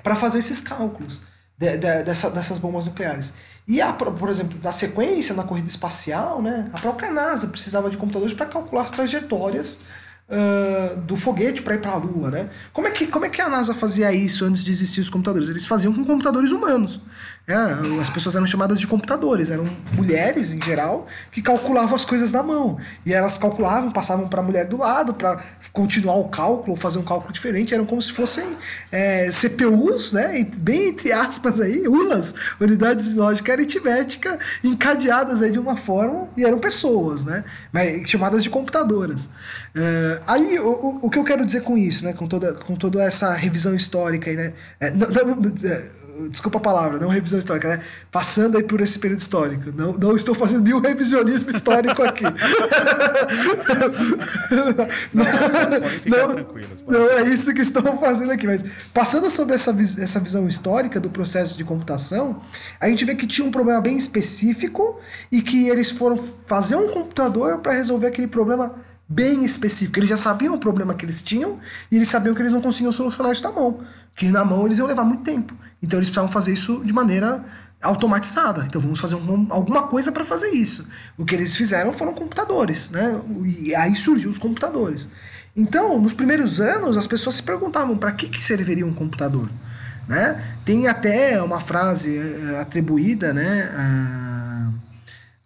para fazer esses cálculos de, de, dessa, dessas bombas nucleares. E, a, por exemplo, na sequência, na corrida espacial, né, a própria NASA precisava de computadores para calcular as trajetórias uh, do foguete para ir para a Lua. Né? Como, é que, como é que a NASA fazia isso antes de existir os computadores? Eles faziam com computadores humanos. É, as pessoas eram chamadas de computadores, eram mulheres em geral que calculavam as coisas na mão. E elas calculavam, passavam para a mulher do lado para continuar o cálculo, fazer um cálculo diferente. Eram como se fossem é, CPUs, né? bem entre aspas aí, ULAs, unidades de lógica aritmética, encadeadas aí de uma forma e eram pessoas, né? Mas, chamadas de computadoras. É, aí o, o, que eu quero dizer com isso, né? Com toda, com toda essa revisão histórica aí, né? É, não, não, desculpa a palavra, não revisão histórica, né? Passando aí por esse período histórico. Não, não estou fazendo nenhum revisionismo histórico aqui. não, não, não, é isso que estão fazendo aqui. Mas passando sobre essa, essa visão histórica do processo de computação, a gente vê que tinha um problema bem específico e que eles foram fazer um computador para resolver aquele problema bem específico. Eles já sabiam o problema que eles tinham e eles sabiam que eles não conseguiam solucionar isso na mão. Que na mão eles iam levar muito tempo. Então eles precisavam fazer isso de maneira automatizada. Então vamos fazer um, alguma coisa para fazer isso. O que eles fizeram foram computadores, né? E aí surgiu os computadores. Então, nos primeiros anos, as pessoas se perguntavam para que, que serviria um computador, né? Tem até uma frase eh, atribuída, né? A,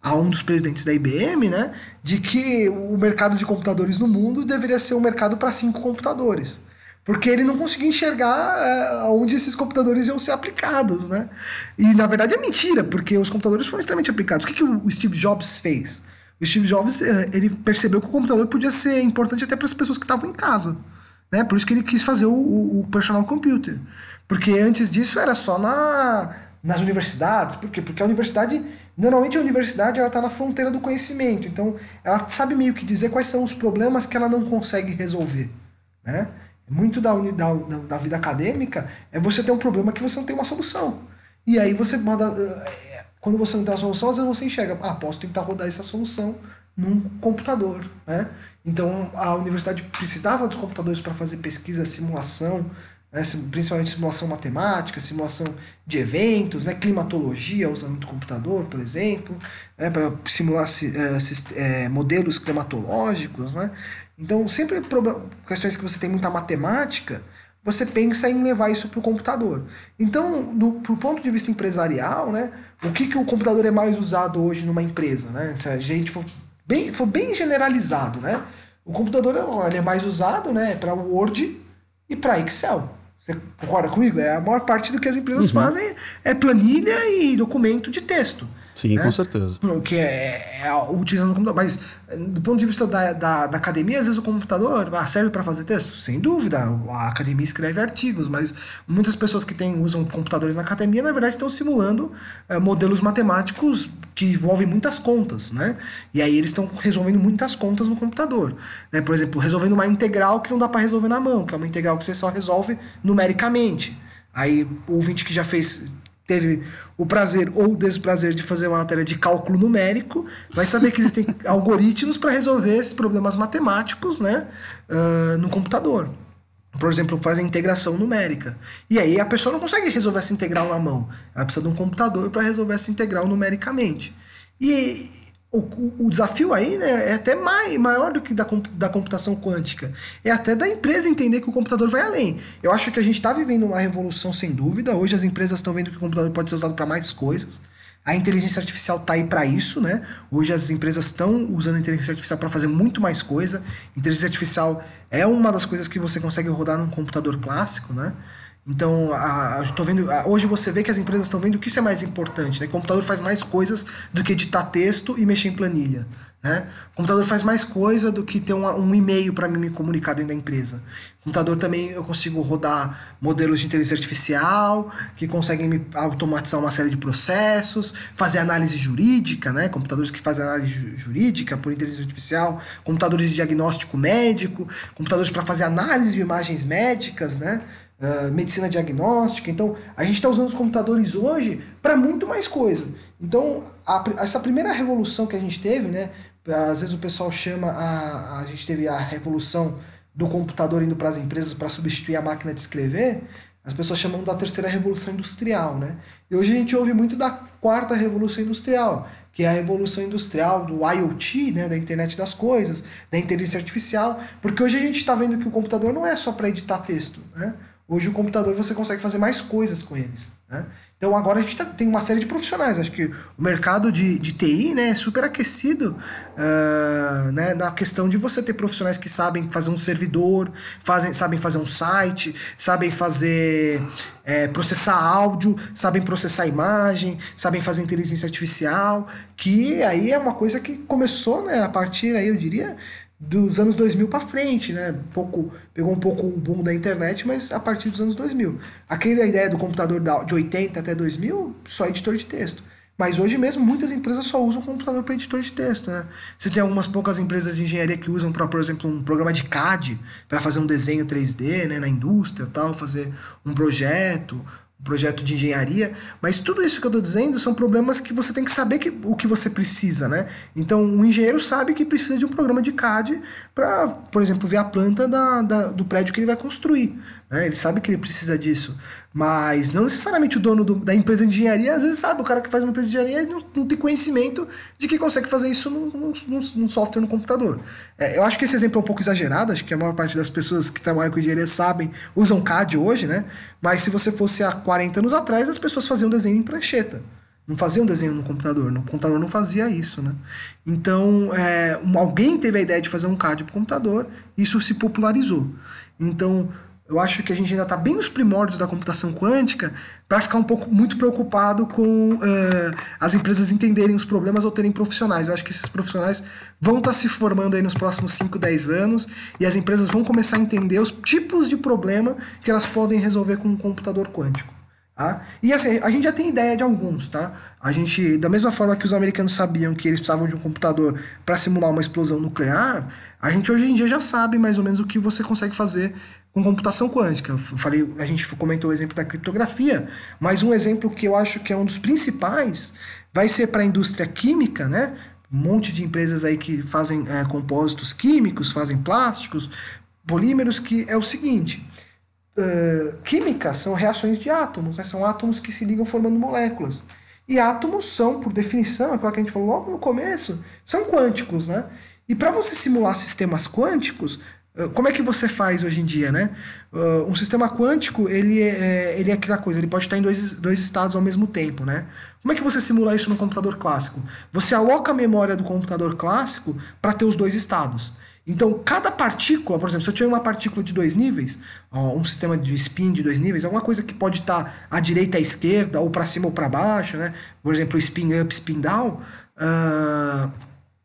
a um dos presidentes da IBM, né? De que o mercado de computadores no mundo deveria ser um mercado para cinco computadores. Porque ele não conseguia enxergar é, onde esses computadores iam ser aplicados, né? E na verdade é mentira, porque os computadores foram extremamente aplicados. O que, que o Steve Jobs fez? O Steve Jobs é, ele percebeu que o computador podia ser importante até para as pessoas que estavam em casa. Né? Por isso que ele quis fazer o, o, o personal computer. Porque antes disso era só na nas universidades, por quê? Porque a universidade, normalmente a universidade ela está na fronteira do conhecimento, então ela sabe meio que dizer quais são os problemas que ela não consegue resolver, né? Muito da, da, da vida acadêmica é você ter um problema que você não tem uma solução. E aí você manda. Eh, quando você não tem uma solução, às vezes você enxerga, ah, posso tentar rodar essa solução num computador, né? Então a universidade precisava dos computadores para fazer pesquisa, simulação, né? principalmente simulação matemática, simulação de eventos, né? climatologia usando muito computador, por exemplo, né? para simular é, modelos climatológicos, né? Então sempre questões que você tem muita matemática, você pensa em levar isso para o computador. Então, do pro ponto de vista empresarial, né, o que, que o computador é mais usado hoje numa empresa? Né? Se a gente for bem, for bem generalizado, né? O computador ele é mais usado né, para Word e para Excel. Você concorda comigo? É a maior parte do que as empresas uhum. fazem é planilha e documento de texto. Sim, né? com certeza. Que é, é, utilizando o computador. Mas, do ponto de vista da, da, da academia, às vezes o computador ah, serve para fazer texto? Sem dúvida. A academia escreve artigos, mas muitas pessoas que tem, usam computadores na academia, na verdade, estão simulando é, modelos matemáticos que envolvem muitas contas, né? E aí eles estão resolvendo muitas contas no computador. Né? Por exemplo, resolvendo uma integral que não dá para resolver na mão, que é uma integral que você só resolve numericamente. Aí o ouvinte que já fez teve o prazer ou o desprazer de fazer uma matéria de cálculo numérico, vai saber que existem algoritmos para resolver esses problemas matemáticos né, uh, no computador. Por exemplo, fazer integração numérica. E aí a pessoa não consegue resolver essa integral na mão. Ela precisa de um computador para resolver essa integral numericamente. E o, o, desafio aí né, é até mais, maior do que da, da computação quântica. É até da empresa entender que o computador vai além. Eu acho que a gente está vivendo uma revolução sem dúvida. Hoje as empresas estão vendo que o computador pode ser usado para mais coisas. A inteligência artificial está aí para isso, né? Hoje as empresas estão usando a inteligência artificial para fazer muito mais coisa. Inteligência artificial é uma das coisas que você consegue rodar num computador clássico, né? Então, tô vendo, a, hoje você vê que as empresas estão vendo que isso é mais importante. Né? O computador faz mais coisas do que editar texto e mexer em planilha. Né? O computador faz mais coisa do que ter um, um e-mail para mim me comunicar dentro da empresa. O computador também eu consigo rodar modelos de inteligência artificial que conseguem me automatizar uma série de processos, fazer análise jurídica, né? computadores que fazem análise jurídica por inteligência artificial, computadores de diagnóstico médico, computadores para fazer análise de imagens médicas, né? Uh, medicina diagnóstica. Então, a gente está usando os computadores hoje para muito mais coisa. Então, a, essa primeira revolução que a gente teve, né? Às vezes o pessoal chama a, a gente teve a revolução do computador indo para as empresas para substituir a máquina de escrever. As pessoas chamam da terceira revolução industrial, né? E hoje a gente ouve muito da quarta revolução industrial, que é a revolução industrial do IoT, né, da internet das coisas, da inteligência artificial, porque hoje a gente está vendo que o computador não é só para editar texto, né? Hoje o computador você consegue fazer mais coisas com eles. Né? Então agora a gente tá, tem uma série de profissionais. Acho que o mercado de, de TI né, é super aquecido uh, né, na questão de você ter profissionais que sabem fazer um servidor, fazem, sabem fazer um site, sabem fazer é, processar áudio, sabem processar imagem, sabem fazer inteligência artificial, que aí é uma coisa que começou né, a partir aí, eu diria, dos anos 2000 para frente, né? Pouco, pegou um pouco o boom da internet, mas a partir dos anos 2000. Aquela ideia do computador de 80 até 2000, só editor de texto. Mas hoje mesmo muitas empresas só usam computador para editor de texto, né? Você tem algumas poucas empresas de engenharia que usam para, por exemplo, um programa de CAD para fazer um desenho 3D, né, na indústria, tal, fazer um projeto, projeto de engenharia, mas tudo isso que eu estou dizendo são problemas que você tem que saber que, o que você precisa, né? Então, um engenheiro sabe que precisa de um programa de CAD para, por exemplo, ver a planta da, da, do prédio que ele vai construir. Né? Ele sabe que ele precisa disso. Mas não necessariamente o dono do, da empresa de engenharia, às vezes sabe, o cara que faz uma empresa de engenharia não, não tem conhecimento de que consegue fazer isso num, num, num software no computador. É, eu acho que esse exemplo é um pouco exagerado, acho que a maior parte das pessoas que trabalham com engenharia sabem, usam CAD hoje, né? Mas se você fosse há 40 anos atrás, as pessoas faziam desenho em prancheta. Não faziam desenho no computador, no computador não fazia isso, né? Então, é, alguém teve a ideia de fazer um CAD para o computador, isso se popularizou. Então, eu acho que a gente ainda está bem nos primórdios da computação quântica para ficar um pouco muito preocupado com uh, as empresas entenderem os problemas ou terem profissionais. Eu acho que esses profissionais vão estar tá se formando aí nos próximos 5, 10 anos e as empresas vão começar a entender os tipos de problema que elas podem resolver com um computador quântico. Tá? E assim, a gente já tem ideia de alguns, tá? A gente, da mesma forma que os americanos sabiam que eles precisavam de um computador para simular uma explosão nuclear, a gente hoje em dia já sabe mais ou menos o que você consegue fazer com computação quântica. Eu falei, a gente comentou o exemplo da criptografia, mas um exemplo que eu acho que é um dos principais vai ser para a indústria química, né? Um monte de empresas aí que fazem é, compósitos químicos, fazem plásticos, polímeros, que é o seguinte uh, química são reações de átomos, né? são átomos que se ligam formando moléculas. E átomos são, por definição, aquilo que a gente falou logo no começo, são quânticos, né? E para você simular sistemas quânticos, como é que você faz hoje em dia, né? Uh, um sistema quântico, ele é, ele é aquela coisa, ele pode estar em dois, dois estados ao mesmo tempo, né? Como é que você simula isso no computador clássico? Você aloca a memória do computador clássico para ter os dois estados. Então, cada partícula, por exemplo, se eu tiver uma partícula de dois níveis, um sistema de spin de dois níveis, alguma coisa que pode estar à direita à esquerda, ou para cima ou para baixo, né? Por exemplo, spin up, spin down, uh,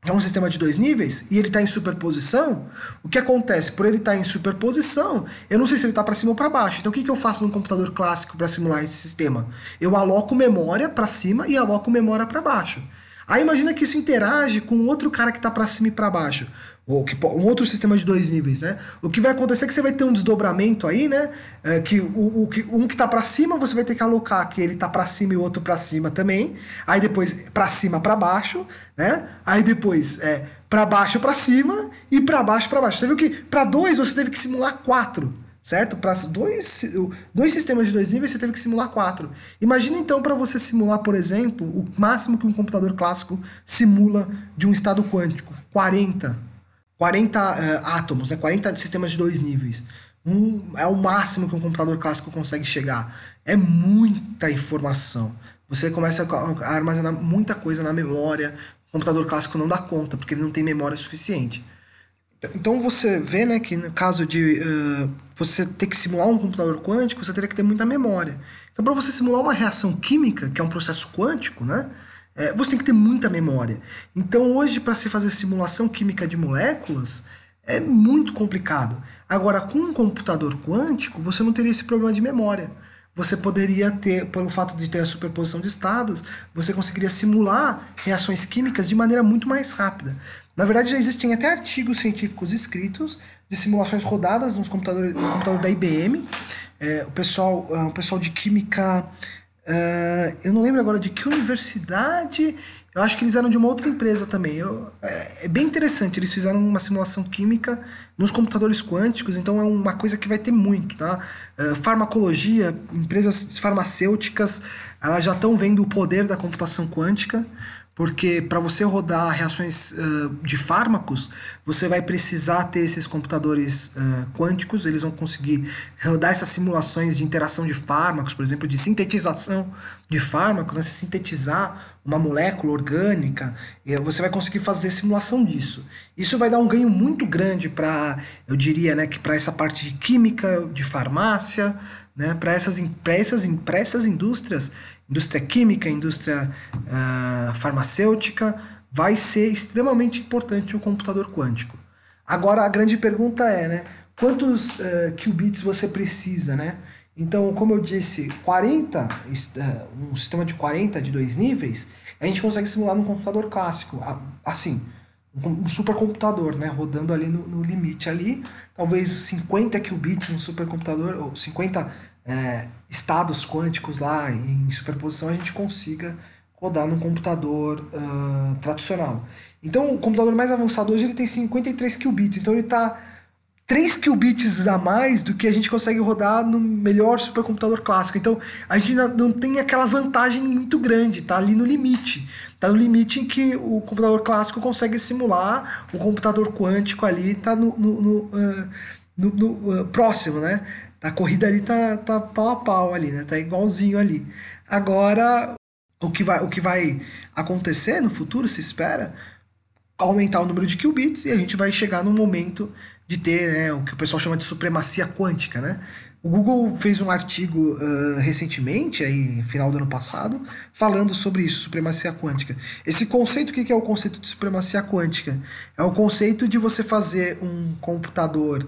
é um sistema de dois níveis e ele está em superposição. O que acontece? Por ele estar tá em superposição, eu não sei se ele está para cima ou para baixo. Então, o que, que eu faço num computador clássico para simular esse sistema? Eu aloco memória para cima e aloco memória para baixo. Aí imagina que isso interage com outro cara que está para cima e para baixo ou que, um outro sistema de dois níveis, né? O que vai acontecer é que você vai ter um desdobramento aí, né? É, que o, o que um que está para cima você vai ter que alocar que ele está para cima e o outro para cima também. Aí depois para cima para baixo, né? Aí depois é para baixo para cima e para baixo para baixo. Você viu que para dois você teve que simular quatro, certo? Para dois, dois sistemas de dois níveis você teve que simular quatro. Imagina então para você simular, por exemplo, o máximo que um computador clássico simula de um estado quântico, 40 40 uh, eh, átomos, né? 40 sistemas de dois níveis. Um, é o máximo que um computador clássico consegue chegar. É muita informação. Você começa a armazenar muita coisa na memória. O computador clássico não dá conta, porque ele não tem memória suficiente. Então você vê né, que no caso de uh, você ter que simular um computador quântico, você teria que ter muita memória. Então, para você simular uma reação química, que é um processo quântico, né, é, você tem que ter muita memória. Então, hoje, para se fazer simulação química de moléculas, é muito complicado. Agora, com um computador quântico, você não teria esse problema de memória. Você poderia ter, pelo fato de ter a superposição de estados, você conseguiria simular reações químicas de maneira muito mais rápida. Na verdade, já existem até artigos científicos escritos de simulações rodadas nos computadores, no computador da IBM. É, o, pessoal, o pessoal de química Uh, eu não lembro agora de que universidade. Eu acho que eles eram de uma outra empresa também. Eu, é, é, bem interessante. Eles fizeram uma simulação química nos computadores quânticos, então é uma coisa que vai ter muito, tá? Uh, farmacologia, empresas farmacêuticas, elas já estão vendo o poder da computação quântica porque para você rodar reações uh, de fármacos, você vai precisar ter esses computadores uh, quânticos, eles vão conseguir rodar essas simulações de interação de fármacos, por exemplo, de sintetização de fármacos, né? se sintetizar uma molécula orgânica, você vai conseguir fazer simulação disso. Isso vai dar um ganho muito grande para, eu diria, né, que para essa parte de química, de farmácia, né, para essas, essas, essas indústrias indústria química, indústria uh, farmacêutica, vai ser extremamente importante o computador quântico. Agora a grande pergunta é, né? Quantos uh, qubits você precisa, né? Então, como eu disse, 40, um sistema de 40 de dois níveis, a gente consegue simular num computador clássico, assim, um supercomputador, né, rodando ali no, no limite ali, talvez 50 qubits no supercomputador, ou 50 é, estados quânticos lá em superposição a gente consiga rodar num computador uh, tradicional. Então o computador mais avançado hoje ele tem 53 qubits, então ele está 3 qubits a mais do que a gente consegue rodar no melhor supercomputador clássico. Então a gente não tem aquela vantagem muito grande, tá ali no limite. Tá no limite em que o computador clássico consegue simular, o computador quântico ali está no, no, no, uh, no uh, próximo, né? A corrida ali tá, tá pau a pau ali, né? Tá igualzinho ali. Agora, o que vai, o que vai acontecer no futuro, se espera, aumentar o número de qubits e a gente vai chegar num momento de ter né, o que o pessoal chama de supremacia quântica, né? O Google fez um artigo uh, recentemente, aí, final do ano passado, falando sobre isso, supremacia quântica. Esse conceito, o que é o conceito de supremacia quântica? É o conceito de você fazer um computador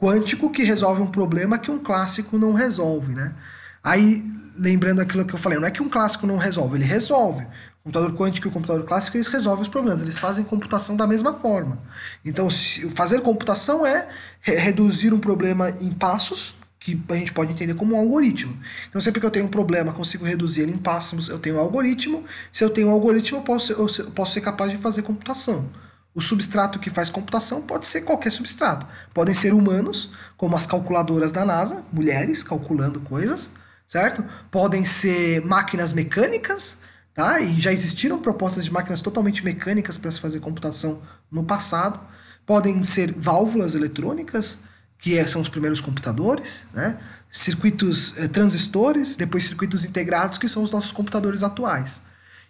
quântico que resolve um problema que um clássico não resolve, né? Aí, lembrando aquilo que eu falei, não é que um clássico não resolve, ele resolve. O computador quântico e o computador clássico, eles resolvem os problemas, eles fazem computação da mesma forma. Então, fazer computação é reduzir um problema em passos, que a gente pode entender como um algoritmo. Então, sempre que eu tenho um problema, consigo reduzir ele em passos, eu tenho um algoritmo. Se eu tenho um algoritmo, eu posso, eu posso ser capaz de fazer computação. O substrato que faz computação pode ser qualquer substrato. Podem ser humanos, como as calculadoras da NASA, mulheres calculando coisas, certo? Podem ser máquinas mecânicas, tá? E já existiram propostas de máquinas totalmente mecânicas para se fazer computação no passado. Podem ser válvulas eletrônicas, que é, são os primeiros computadores, né? circuitos eh, transistores, depois circuitos integrados, que são os nossos computadores atuais.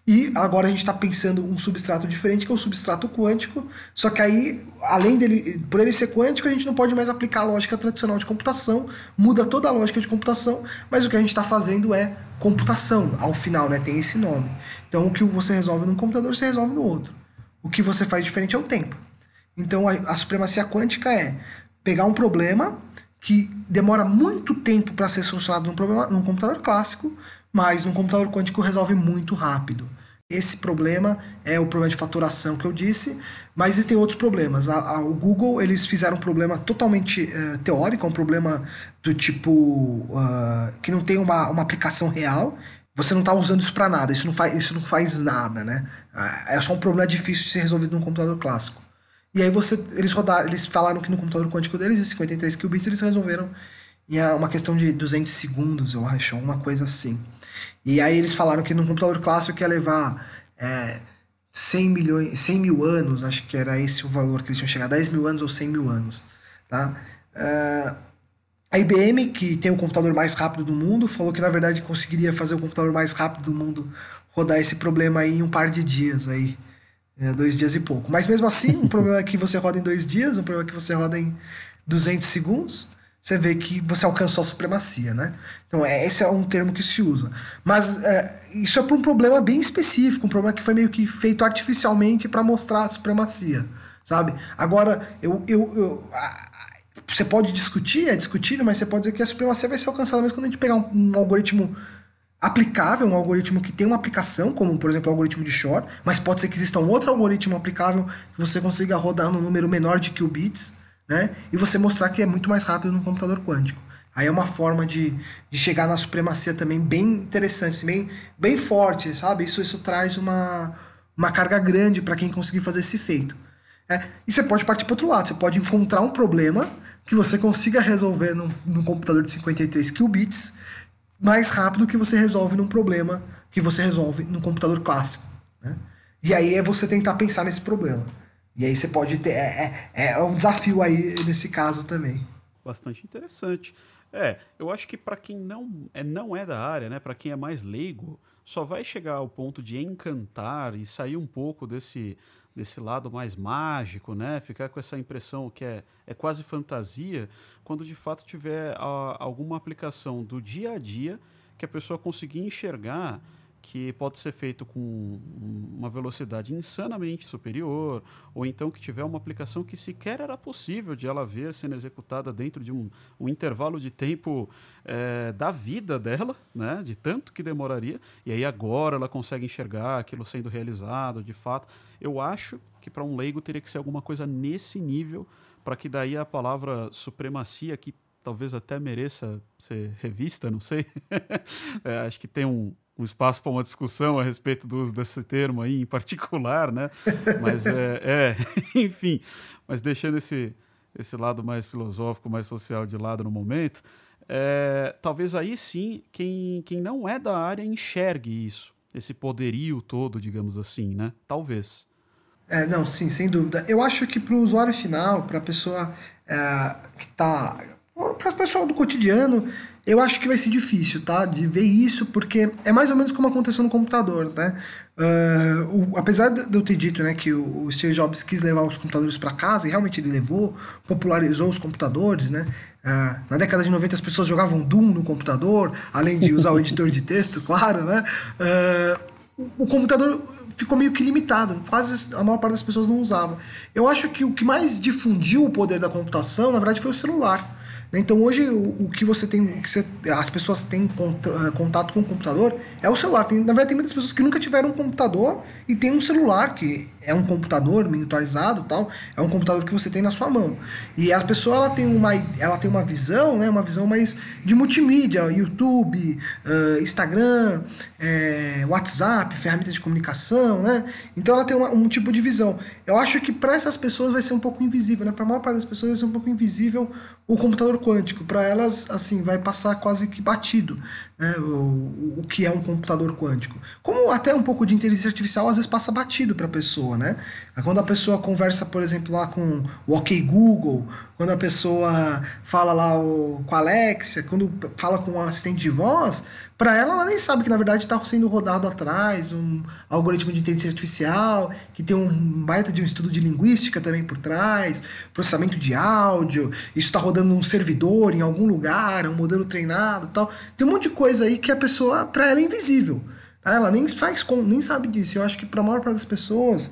E agora a gente está pensando um substrato diferente, que é o substrato quântico. Só que aí, além dele, por ele ser quântico, a gente não pode mais aplicar a lógica tradicional de computação, muda toda a lógica de computação, mas o que a gente está fazendo é computação, ao final, né? Tem esse nome. Então o que você resolve num computador, você resolve no outro. O que você faz diferente é o tempo. Então a, a supremacia quântica é pegar um problema que demora muito tempo para ser solucionado num, problema, num computador clássico, mas num computador quântico resolve muito rápido. Esse problema é o problema de faturação que eu disse, mas existem outros problemas. A, a, o Google eles fizeram um problema totalmente uh, teórico, um problema do tipo uh, que não tem uma, uma aplicação real. Você não está usando isso para nada, isso não, faz, isso não faz nada, né? Uh, é só um problema difícil de ser resolvido num computador clássico. E aí você, eles rodaram, eles falaram que no computador quântico deles, em 53 qubits, eles resolveram em uma questão de 200 segundos, eu acho, uma coisa assim. E aí eles falaram que no computador clássico ia levar é, 100, milhões, 100 mil anos, acho que era esse o valor que eles tinham chegado, 10 mil anos ou 100 mil anos. Tá? Uh, a IBM, que tem o computador mais rápido do mundo, falou que na verdade conseguiria fazer o computador mais rápido do mundo rodar esse problema aí em um par de dias aí. É, dois dias e pouco. Mas mesmo assim, um problema é que você roda em dois dias, um problema é que você roda em 200 segundos você vê que você alcançou a supremacia, né? Então, é, esse é um termo que se usa. Mas é, isso é para um problema bem específico, um problema que foi meio que feito artificialmente para mostrar a supremacia, sabe? Agora, eu, eu, eu a, você pode discutir, é discutível, mas você pode dizer que a supremacia vai ser alcançada mesmo quando a gente pegar um, um algoritmo aplicável, um algoritmo que tem uma aplicação, como por exemplo o algoritmo de Shor, mas pode ser que exista um outro algoritmo aplicável que você consiga rodar no número menor de qubits, né? E você mostrar que é muito mais rápido no computador quântico. Aí é uma forma de, de chegar na supremacia também bem interessante, assim, bem, bem forte, sabe? Isso, isso traz uma, uma carga grande para quem conseguir fazer esse feito. É, e você pode partir para outro lado, você pode encontrar um problema que você consiga resolver num, num computador de 53 qubits mais rápido que você resolve num problema que você resolve num computador clássico. Né? E aí é você tentar pensar nesse problema. E aí você pode ter. É, é, é um desafio aí nesse caso também. Bastante interessante. É, eu acho que para quem não é, não é da área, né, para quem é mais leigo, só vai chegar ao ponto de encantar e sair um pouco desse, desse lado mais mágico, né, ficar com essa impressão que é, é quase fantasia, quando de fato tiver a, alguma aplicação do dia a dia que a pessoa conseguir enxergar que pode ser feito com uma velocidade insanamente superior, ou então que tiver uma aplicação que sequer era possível de ela ver sendo executada dentro de um, um intervalo de tempo é, da vida dela, né, de tanto que demoraria, e aí agora ela consegue enxergar aquilo sendo realizado de fato. Eu acho que para um leigo teria que ser alguma coisa nesse nível, para que daí a palavra supremacia, que talvez até mereça ser revista, não sei, é, acho que tem um um espaço para uma discussão a respeito do uso desse termo aí em particular, né? Mas é, é enfim, mas deixando esse, esse lado mais filosófico, mais social de lado no momento, é, talvez aí sim quem, quem não é da área enxergue isso, esse poderio todo, digamos assim, né? Talvez. É, não, sim, sem dúvida. Eu acho que para o usuário final, para a pessoa é, que está. Para o pessoal do cotidiano, eu acho que vai ser difícil, tá? De ver isso, porque é mais ou menos como aconteceu no computador, né? Uh, o, apesar de eu ter dito né, que o, o Steve Jobs quis levar os computadores para casa, e realmente ele levou, popularizou os computadores, né? Uh, na década de 90 as pessoas jogavam Doom no computador, além de usar o editor de texto, claro, né? Uh, o computador ficou meio que limitado, quase a maior parte das pessoas não usava. Eu acho que o que mais difundiu o poder da computação, na verdade, foi o celular Então hoje o, o que você tem, o que você, as pessoas têm eh, contato com o computador é o celular. Tem, na verdade, tem muitas pessoas que nunca tiveram um computador e tem um celular que é um computador miniaturizado tal, é um computador que você tem na sua mão. E a pessoa ela tem uma, ela tem uma visão, né, uma visão mais de multimídia, YouTube, uh, Instagram, é, WhatsApp, ferramentas de comunicação, né? Então ela tem uma, um tipo de visão. Eu acho que para essas pessoas vai ser um pouco invisível, né? Para a maior parte das pessoas vai ser um pouco invisível o computador quântico. Para elas, assim, vai passar quase que batido né? o, o que é um computador quântico. Como até um pouco de inteligência artificial às vezes passa batido para a pessoa, né? Quando a pessoa conversa, por exemplo, lá com o OK Google, quando a pessoa fala lá o, com a Alexia, quando fala com um assistente de voz, para ela ela nem sabe que na verdade está sendo rodado atrás um algoritmo de inteligência artificial, que tem um baita de um estudo de linguística também por trás, processamento de áudio, isso está rodando num servidor em algum lugar, um modelo treinado, tal. Tem um monte de coisa aí que a pessoa para ela é invisível. Ela nem faz nem sabe disso. Eu acho que para a maior parte das pessoas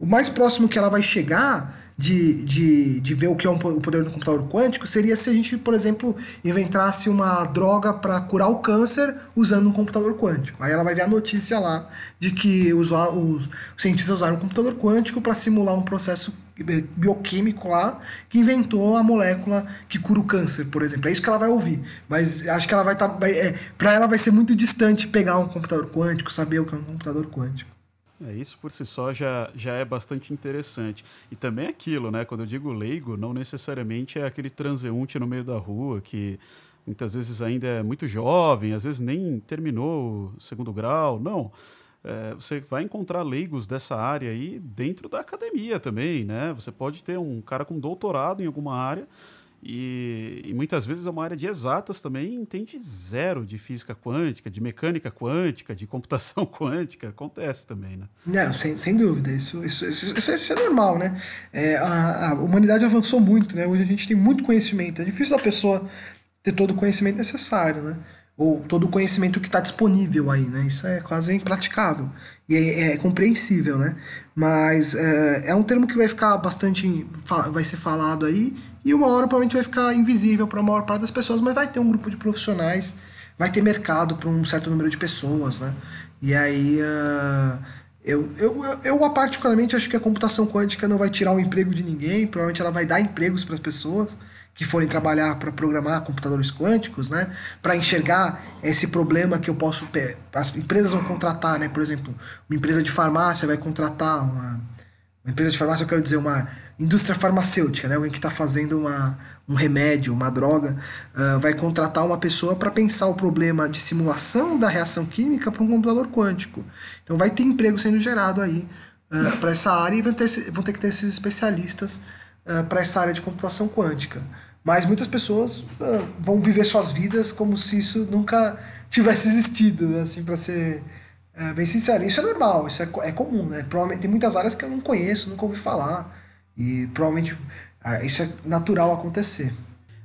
o mais próximo que ela vai chegar de, de, de ver o que é um, o poder do computador quântico seria se a gente, por exemplo, inventasse uma droga para curar o câncer usando um computador quântico. Aí ela vai ver a notícia lá de que os, os cientistas usaram um computador quântico para simular um processo bioquímico lá que inventou a molécula que cura o câncer, por exemplo. É isso que ela vai ouvir. Mas acho que ela vai estar. Tá, é, para ela vai ser muito distante pegar um computador quântico, saber o que é um computador quântico. É, isso por si só já, já é bastante interessante. E também é aquilo, né? Quando eu digo leigo, não necessariamente é aquele transeunte no meio da rua que muitas vezes ainda é muito jovem, às vezes nem terminou o segundo grau. Não. É, você vai encontrar leigos dessa área aí dentro da academia também, né? Você pode ter um cara com doutorado em alguma área e, e, muitas vezes é uma área de exatas também entende zero de física quântica, de mecânica quântica, de computação quântica. Acontece também, né? Não, sem, sem dúvida. Isso, isso, isso, isso, é, normal, né? É, a, a, humanidade avançou muito, né? Hoje a gente tem muito conhecimento. É difícil a pessoa ter todo o conhecimento necessário, né? Ou todo o conhecimento que está disponível aí, né? Isso é quase impraticável. E é, é compreensível, né? Mas é, é um termo que vai ficar bastante... vai ser falado aí e uma hora provavelmente vai ficar invisível para a maior parte das pessoas, mas vai ter um grupo de profissionais, vai ter mercado para um certo número de pessoas, né? E aí uh, eu, eu, eu, particularmente acho que a computação quântica não vai tirar o emprego de ninguém, provavelmente ela vai dar empregos para as pessoas que forem trabalhar para programar computadores quânticos, né? Para enxergar esse problema que eu posso as empresas vão contratar, né? Por exemplo, uma empresa de farmácia vai contratar uma uma empresa de farmácia, eu quero dizer, uma indústria farmacêutica, né? alguém que está fazendo uma, um remédio, uma droga, uh, vai contratar uma pessoa para pensar o problema de simulação da reação química para um computador quântico. Então vai ter emprego sendo gerado aí uh, para essa área e vão ter, vão ter que ter esses especialistas uh, para essa área de computação quântica. Mas muitas pessoas vão viver suas vidas como se isso nunca tivesse existido, né? assim, para ser é, bem sincero, isso é normal, isso é, é comum, né? Provavelmente tem muitas áreas que eu não conheço, nunca ouvi falar. E provavelmente é, isso é natural acontecer.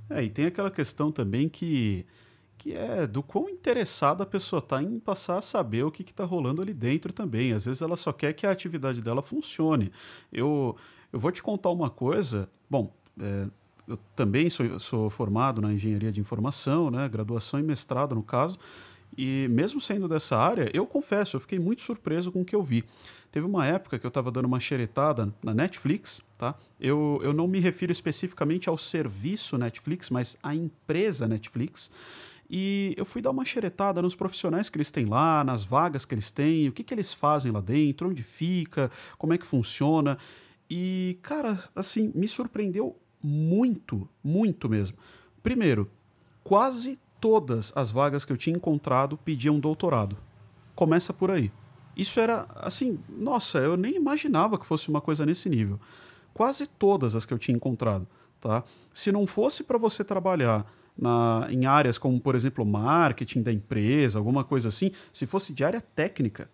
É, e tem aquela questão também que, que é do quão interessada a pessoa está em passar a saber o que está rolando ali dentro também. Às vezes ela só quer que a atividade dela funcione. Eu, eu vou te contar uma coisa. Bom, é, eu também sou, sou formado na engenharia de informação, né? graduação e mestrado no caso. E mesmo sendo dessa área, eu confesso, eu fiquei muito surpreso com o que eu vi. Teve uma época que eu estava dando uma xeretada na Netflix, tá? Eu, eu não me refiro especificamente ao serviço Netflix, mas à empresa Netflix. E eu fui dar uma xeretada nos profissionais que eles têm lá, nas vagas que eles têm, o que, que eles fazem lá dentro, onde fica, como é que funciona. E, cara, assim, me surpreendeu muito, muito mesmo. Primeiro, quase todas as vagas que eu tinha encontrado pediam doutorado. Começa por aí. Isso era assim, nossa, eu nem imaginava que fosse uma coisa nesse nível. Quase todas as que eu tinha encontrado, tá? Se não fosse para você trabalhar na, em áreas como, por exemplo, marketing da empresa, alguma coisa assim, se fosse de área técnica,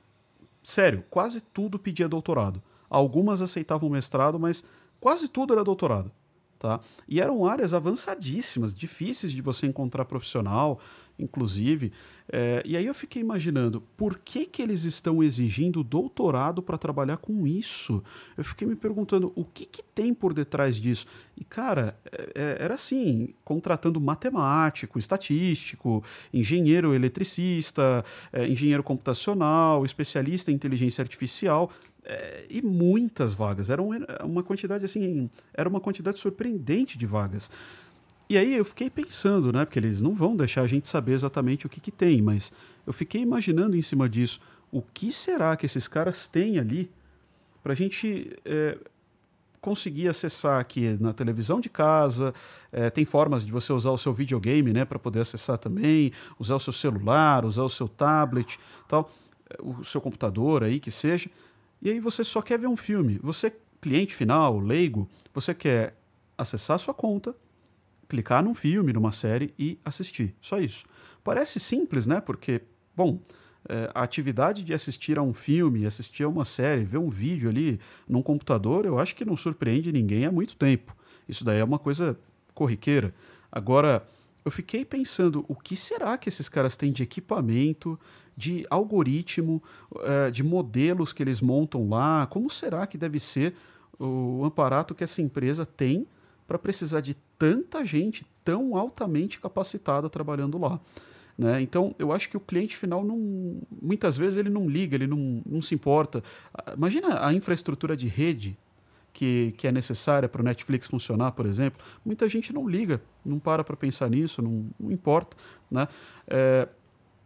sério, quase tudo pedia doutorado. Algumas aceitavam mestrado, mas quase tudo era doutorado. Tá? E eram áreas avançadíssimas, difíceis de você encontrar profissional. inclusive. É, e aí eu fiquei imaginando, por que, que eles estão exigindo doutorado para trabalhar com isso? Eu fiquei me perguntando, o que, que tem por detrás disso? E, cara, é, é era assim, contratando matemático, estatístico, engenheiro eletricista, é, engenheiro computacional, especialista em inteligência artificial, é, e muitas vagas. Era uma quantidade assim, era uma quantidade surpreendente de vagas. E aí eu fiquei pensando, né? Porque eles não vão deixar a gente saber exatamente o que, que tem, mas eu fiquei imaginando em cima disso o que será que esses caras têm ali para a gente é, conseguir acessar aqui na televisão de casa. É, tem formas de você usar o seu videogame, né, para poder acessar também, usar o seu celular, usar o seu tablet, tal, o seu computador aí que seja. E aí você só quer ver um filme. Você cliente final, leigo, você quer acessar sua conta clicar num filme, numa série e assistir. Só isso. Parece simples, né? Porque, bom, é, a atividade de assistir a um filme, assistir a uma série, ver um vídeo ali num computador, eu acho que não surpreende ninguém há muito tempo. Isso daí é uma coisa corriqueira. Agora, eu fiquei pensando, o que será que esses caras têm de equipamento, de algoritmo, é, de modelos que eles montam lá? Como será que deve ser o aparato que essa empresa tem para precisar de tanta gente tão altamente capacitada trabalhando lá. Né? Então, eu acho que o cliente final não, muitas vezes ele não liga, ele não, não se importa. Imagina a infraestrutura de rede que, que é necessária para o Netflix funcionar, por exemplo. Muita gente não liga, não para para pensar nisso, não, não importa. Né? É,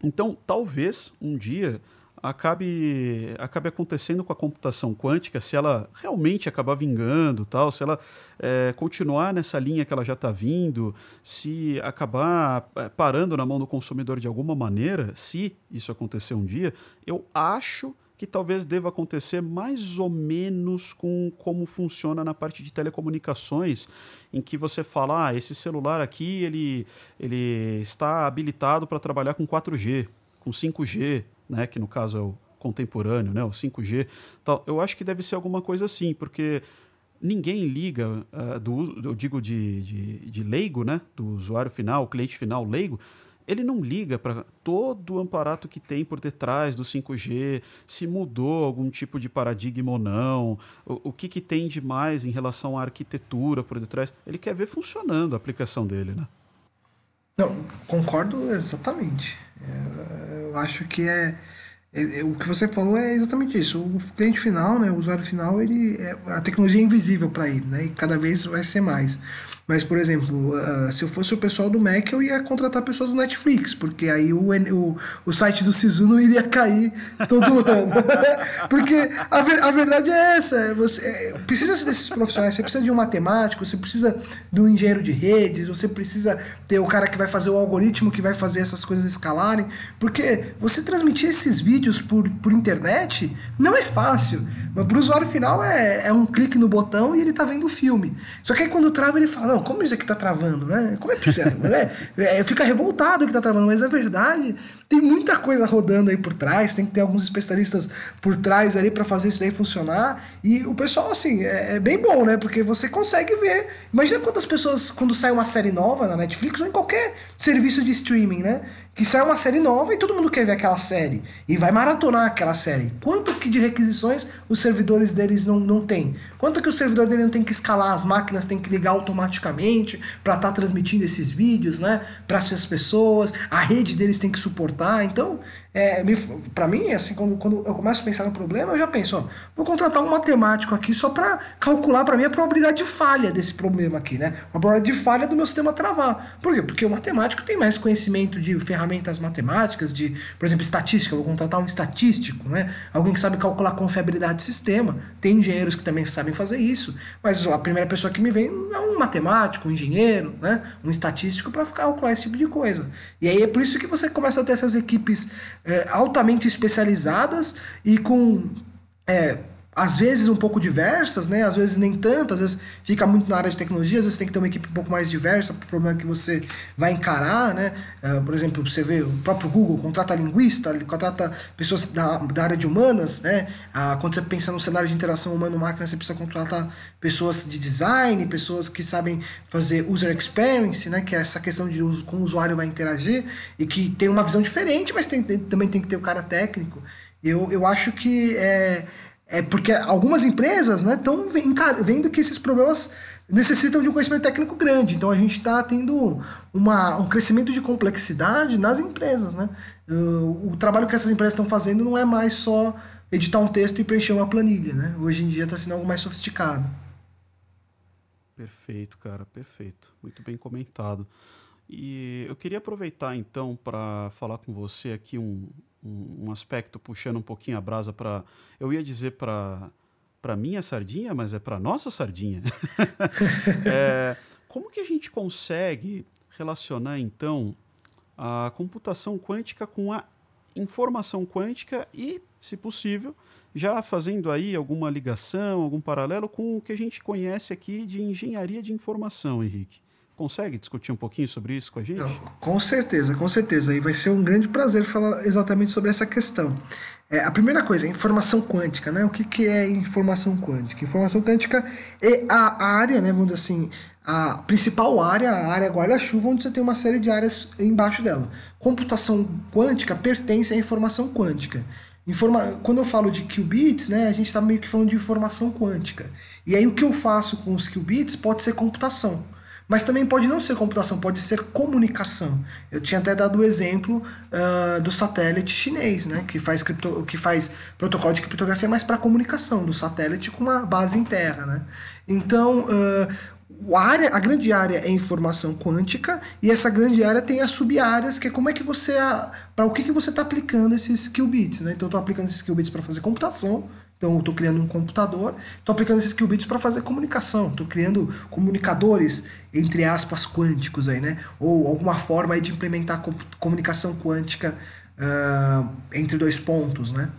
então, talvez um dia acabe, acabe acontecendo com a computação quântica, se ela realmente acabar vingando, tal, se ela é, continuar nessa linha que ela já está vindo, se acabar é, parando na mão do consumidor de alguma maneira, se isso acontecer um dia, eu acho que talvez deva acontecer mais ou menos com como funciona na parte de telecomunicações, em que você fala, ah, esse celular aqui ele, ele está habilitado para trabalhar com 4G, com 5G, né, que no caso é o contemporâneo, né, o 5G, tal, eu acho que deve ser alguma coisa assim, porque ninguém liga, uh, do, eu digo de, de, de, leigo, né, do usuário final, cliente final leigo, ele não liga para todo o amparato que tem por detrás do 5G, se mudou algum tipo de paradigma ou não, o, o que, que tem de mais em relação à arquitetura por detrás. Ele quer ver funcionando a aplicação dele, né? Não, concordo exatamente. É, eu acho que é, é, é, o que você falou é exatamente isso. O cliente final, né, o usuário final, ele é, a tecnologia é invisível para ele, né, e cada vez vai ser mais. Mas, por exemplo, uh, se eu fosse o pessoal do Mac, eu ia contratar pessoas do Netflix, porque aí o, o, o site do Sisu não iria cair todo ano. porque a, ver, a verdade é essa: é você é, precisa desses profissionais, você precisa de um matemático, você precisa de um engenheiro de redes, você precisa ter o cara que vai fazer o algoritmo que vai fazer essas coisas escalarem. Porque você transmitir esses vídeos por, por internet não é fácil. Mas para o usuário final é, é um clique no botão e ele está vendo o filme. Só que aí quando trava, ele fala não, como isso aqui tá travando, né? Como é possível? é, é, fica revoltado que tá travando, mas na verdade tem muita coisa rodando aí por trás, tem que ter alguns especialistas por trás ali para fazer isso aí funcionar. E o pessoal, assim, é, é, bem bom, né? Porque você consegue ver. Imagina quantas pessoas, quando sai uma série nova na Netflix ou em qualquer serviço de streaming, né? Que sai uma série nova e todo mundo quer ver aquela série. E vai maratonar aquela série. Quanto que de requisições os servidores deles não, não têm? Quanto que o servidor dele não tem que escalar, as máquinas tem que ligar automaticamente para estar tá transmitindo esses vídeos, né? Para as pessoas, a rede deles tem que suportar. Então, é, para mim, assim, quando, quando eu começo a pensar no problema, eu já penso, ó, vou contratar um matemático aqui só para calcular para mim a probabilidade de falha desse problema aqui, né? A probabilidade de falha do meu sistema travar. Por quê? Porque o matemático tem mais conhecimento de ferramentas matemáticas, de, por exemplo, estatística. Eu vou contratar um estatístico, né? Alguém que sabe calcular confiabilidade de sistema. Tem engenheiros que também sabem fazer isso, mas a primeira pessoa que me vem é um matemático, um engenheiro, né? Um estatístico para calcular esse tipo de coisa. E aí é por isso que você começa a ter essas equipes é, altamente especializadas e com é, às vezes um pouco diversas, né? Às vezes nem tanto, às vezes fica muito na área de tecnologia, às vezes tem que ter uma equipe um pouco mais diversa para o problema que você vai encarar, né? Uh, por exemplo, você vê o próprio Google contrata linguista, contrata pessoas da, da área de humanas, né? Uh, quando você pensa no cenário de interação humano-máquina, você precisa contratar pessoas de design, pessoas que sabem fazer user experience, né? Que é essa questão de uso, como o usuário vai interagir e que tem uma visão diferente, mas tem, tem, também tem que ter o cara técnico. Eu, eu acho que é é porque algumas empresas estão né, vendo que esses problemas necessitam de um conhecimento técnico grande. Então a gente está tendo uma, um crescimento de complexidade nas empresas. Né? O, o trabalho que essas empresas estão fazendo não é mais só editar um texto e preencher uma planilha. Né? Hoje em dia está sendo algo mais sofisticado. Perfeito, cara, perfeito. Muito bem comentado. E eu queria aproveitar então para falar com você aqui um, um, aspecto puxando um pouquinho a brasa para. Eu ia dizer para para minha sardinha, mas é para nossa sardinha. é, como que a gente consegue relacionar então a computação quântica com a informação quântica e, se possível, já fazendo aí alguma ligação, algum paralelo com o que a gente conhece aqui de engenharia de informação, Henrique? Consegue discutir um pouquinho sobre isso com a gente? Com certeza, com certeza. E vai ser um grande prazer falar exatamente sobre essa questão. É, a primeira coisa, informação quântica, né? O que, que é informação quântica? Informação quântica é a área, né? Vamos dizer assim, a principal área, a área guarda-chuva, onde você tem uma série de áreas embaixo dela. Computação quântica pertence à informação quântica. Informa... Quando eu falo de qubits, né, a gente está meio que falando de informação quântica. E aí o que eu faço com os qubits pode ser computação. Mas também pode não ser computação, pode ser comunicação. Eu tinha até dado o exemplo uh, do satélite chinês, né, que faz, cripto, que faz protocolo de criptografia, mas para comunicação, do satélite com uma base em terra. Né? Então, uh, a, área, a grande área é informação quântica e essa grande área tem as sub-áreas, que é como é que você. Para o que, que você está aplicando esses qubits. Né? Então, estou aplicando esses qubits para fazer computação, então, estou criando um computador, estou aplicando esses qubits para fazer comunicação, estou criando comunicadores, entre aspas, quânticos aí, né? Ou alguma forma de implementar comunicação quântica uh, entre dois pontos, né?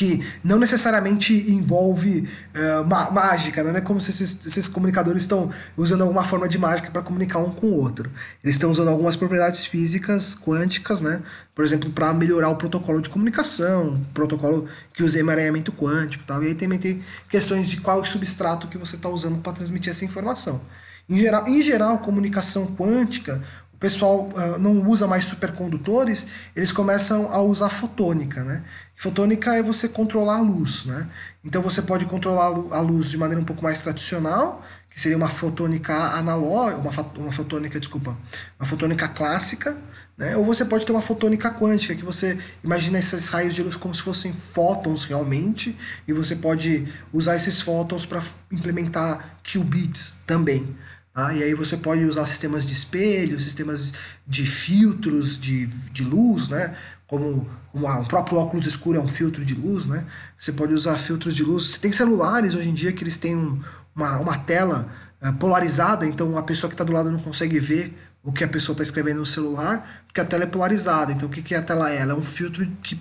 Que não necessariamente envolve uh, mágica, né? não é como se esses, esses comunicadores estão usando alguma forma de mágica para comunicar um com o outro. Eles estão usando algumas propriedades físicas quânticas, né? por exemplo, para melhorar o protocolo de comunicação, protocolo que usa emaranhamento quântico tal. e aí também tem questões de qual substrato que você está usando para transmitir essa informação. Em geral, em geral, comunicação quântica, pessoal uh, não usa mais supercondutores, eles começam a usar fotônica, né? Fotônica é você controlar a luz, né? Então você pode controlar a luz de maneira um pouco mais tradicional, que seria uma fotônica analógica, uma, uma fotônica, desculpa, uma fotônica clássica, né? Ou você pode ter uma fotônica quântica, que você imagina esses raios de luz como se fossem fótons realmente, e você pode usar esses fótons para implementar qubits também. Tá? E aí você pode usar sistemas de espelho, sistemas de filtros de, de luz, né? como uma, um próprio óculos escuro é um filtro de luz, né? Você pode usar filtros de luz. Você tem celulares hoje em dia que eles têm um, uma, uma tela uh, polarizada, então a pessoa que está do lado não consegue ver o que a pessoa está escrevendo no celular, porque a tela é polarizada. Então o que, que a tela é? Ela é um filtro que,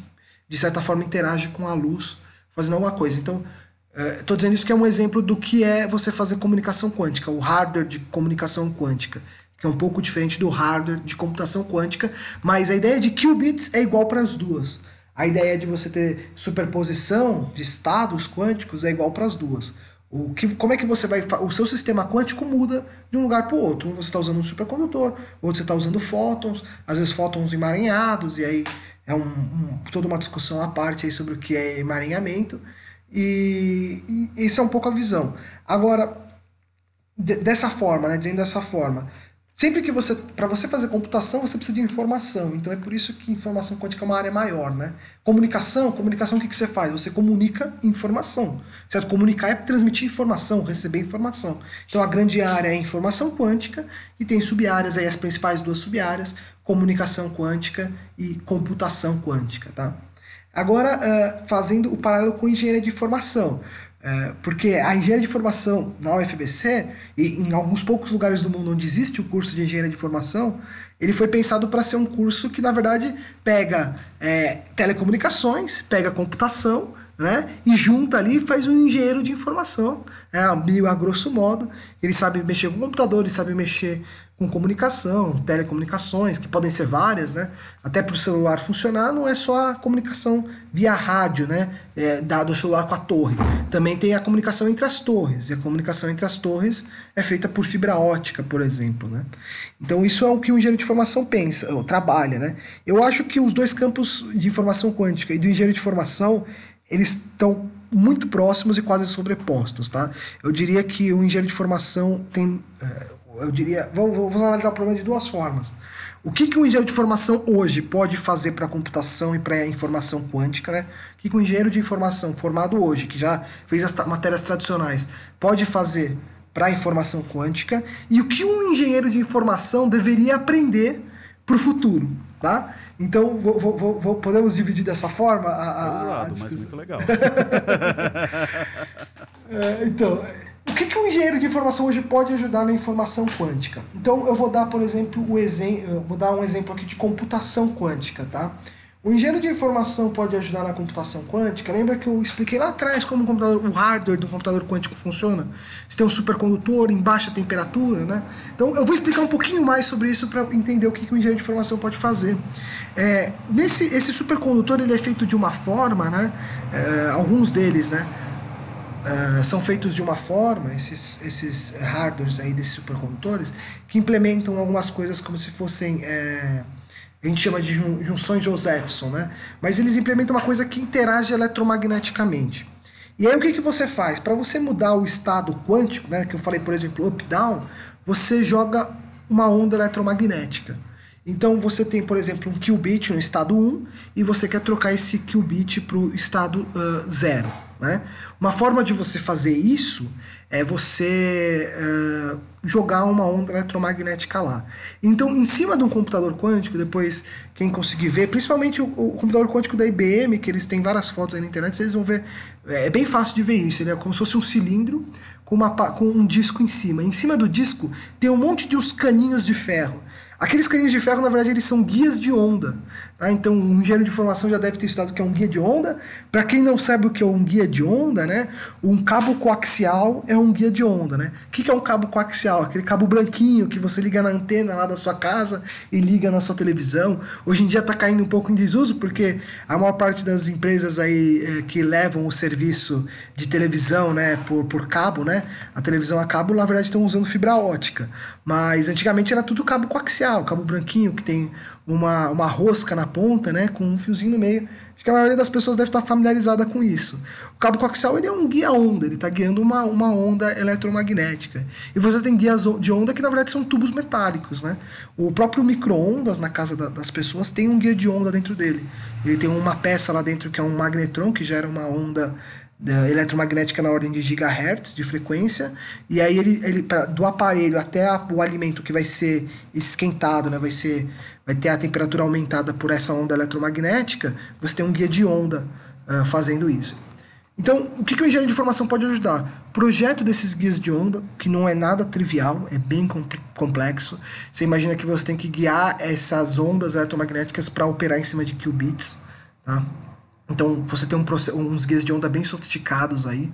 de certa forma, interage com a luz, fazendo alguma coisa. Então, estou uh, dizendo isso que é um exemplo do que é você fazer comunicação quântica, o hardware de comunicação quântica que é um pouco diferente do hardware de computação quântica, mas a ideia de qubits é igual para as duas. A ideia de você ter superposição de estados quânticos é igual para as duas. O que, como é que você vai. O seu sistema quântico muda de um lugar para o outro. Um você está usando um supercondutor, outro você está usando fótons, às vezes fótons emaranhados, e aí é um, um, toda uma discussão à parte aí sobre o que é emaranhamento. E, e isso é um pouco a visão. Agora, de, dessa forma, né, dizendo dessa forma, Sempre que você, para você fazer computação, você precisa de informação. Então é por isso que informação quântica é uma área maior, né? Comunicação, comunicação o que, que você faz? Você comunica informação. Certo? Comunicar é transmitir informação, receber informação. Então a grande área é informação quântica e tem sub-áreas aí, as principais duas sub-áreas, comunicação quântica e computação quântica, tá? Agora, uh, fazendo o paralelo com engenharia de informação. É, porque a engenharia de formação na UFBC, e em alguns poucos lugares do mundo onde existe o curso de engenharia de formação, ele foi pensado para ser um curso que, na verdade, pega é, telecomunicações, pega computação, né? E junta ali e faz um engenheiro de informação. É, meio a grosso modo. Ele sabe mexer com computador, ele sabe mexer com comunicação, telecomunicações, que podem ser várias, né? Até para o celular funcionar, não é só a comunicação via rádio, né? É, dado o celular com a torre. Também tem a comunicação entre as torres. E a comunicação entre as torres é feita por fibra ótica, por exemplo, né? Então isso é o que o engenheiro de informação pensa, ou trabalha, né? Eu acho que os dois campos de informação quântica e do engenheiro de informação, eles estão muito próximos e quase sobrepostos, tá? Eu diria que o engenheiro de informação tem é, eu diria, vamos, vamos analisar o problema de duas formas. O que, que o engenheiro de informação hoje pode fazer para a computação e para a informação quântica, né? O que, que o engenheiro de informação formado hoje, que já fez as matérias tradicionais, pode fazer para a informação quântica e o que um engenheiro de informação deveria aprender para o futuro, tá? Então, vou, vou, vou, podemos dividir dessa forma a, a, a lado, mas muito legal. é, então, o que, que um engenheiro de informação hoje pode ajudar na informação quântica? Então eu vou dar, por exemplo, o exemplo, vou dar um exemplo aqui de computação quântica, tá? O engenheiro de informação pode ajudar na computação quântica. Lembra que eu expliquei lá atrás como o, o hardware do computador quântico funciona? Você tem um supercondutor em baixa temperatura, né? Então eu vou explicar um pouquinho mais sobre isso para entender o que, que o engenheiro de informação pode fazer. É, nesse, esse supercondutor ele é feito de uma forma, né? É, alguns deles, né? Uh, são feitos de uma forma, esses, esses hardwares aí desses supercondutores, que implementam algumas coisas como se fossem. É, a gente chama de jun, junções Josephson, né? Mas eles implementam uma coisa que interage eletromagneticamente. E aí o que, que você faz? Para você mudar o estado quântico, né, que eu falei, por exemplo, up-down, você joga uma onda eletromagnética. Então você tem, por exemplo, um qubit no estado 1 e você quer trocar esse qubit para o estado uh, 0. Né? Uma forma de você fazer isso é você uh, jogar uma onda eletromagnética lá. Então, em cima de um computador quântico, depois quem conseguir ver, principalmente o, o computador quântico da IBM, que eles têm várias fotos aí na internet, vocês vão ver, é bem fácil de ver isso, ele é como se fosse um cilindro com, uma, com um disco em cima. Em cima do disco tem um monte de uns caninhos de ferro. Aqueles caninhos de ferro, na verdade, eles são guias de onda. Tá? Então, um engenheiro de informação já deve ter estudado o que é um guia de onda. Para quem não sabe o que é um guia de onda, né? um cabo coaxial é um guia de onda. Né? O que é um cabo coaxial? Aquele cabo branquinho que você liga na antena lá da sua casa e liga na sua televisão. Hoje em dia está caindo um pouco em desuso, porque a maior parte das empresas aí é, que levam o serviço de televisão né, por, por cabo, né? a televisão a cabo, na verdade, estão usando fibra ótica. Mas antigamente era tudo cabo coaxial, cabo branquinho, que tem uma, uma rosca na ponta, né, com um fiozinho no meio. Acho que a maioria das pessoas deve estar familiarizada com isso. O cabo coaxial ele é um guia-onda, ele está guiando uma, uma onda eletromagnética. E você tem guias de onda que na verdade são tubos metálicos. Né? O próprio micro-ondas na casa da, das pessoas tem um guia de onda dentro dele. Ele tem uma peça lá dentro que é um magnetron que gera uma onda eletromagnética na ordem de gigahertz de frequência e aí ele, ele pra, do aparelho até a, o alimento que vai ser esquentado, né, vai ser vai ter a temperatura aumentada por essa onda eletromagnética, você tem um guia de onda uh, fazendo isso. Então, o que, que o engenheiro de informação pode ajudar? Projeto desses guias de onda, que não é nada trivial, é bem complexo. Você imagina que você tem que guiar essas ondas eletromagnéticas para operar em cima de qubits, tá? Então, você tem um, uns guias de onda bem sofisticados aí.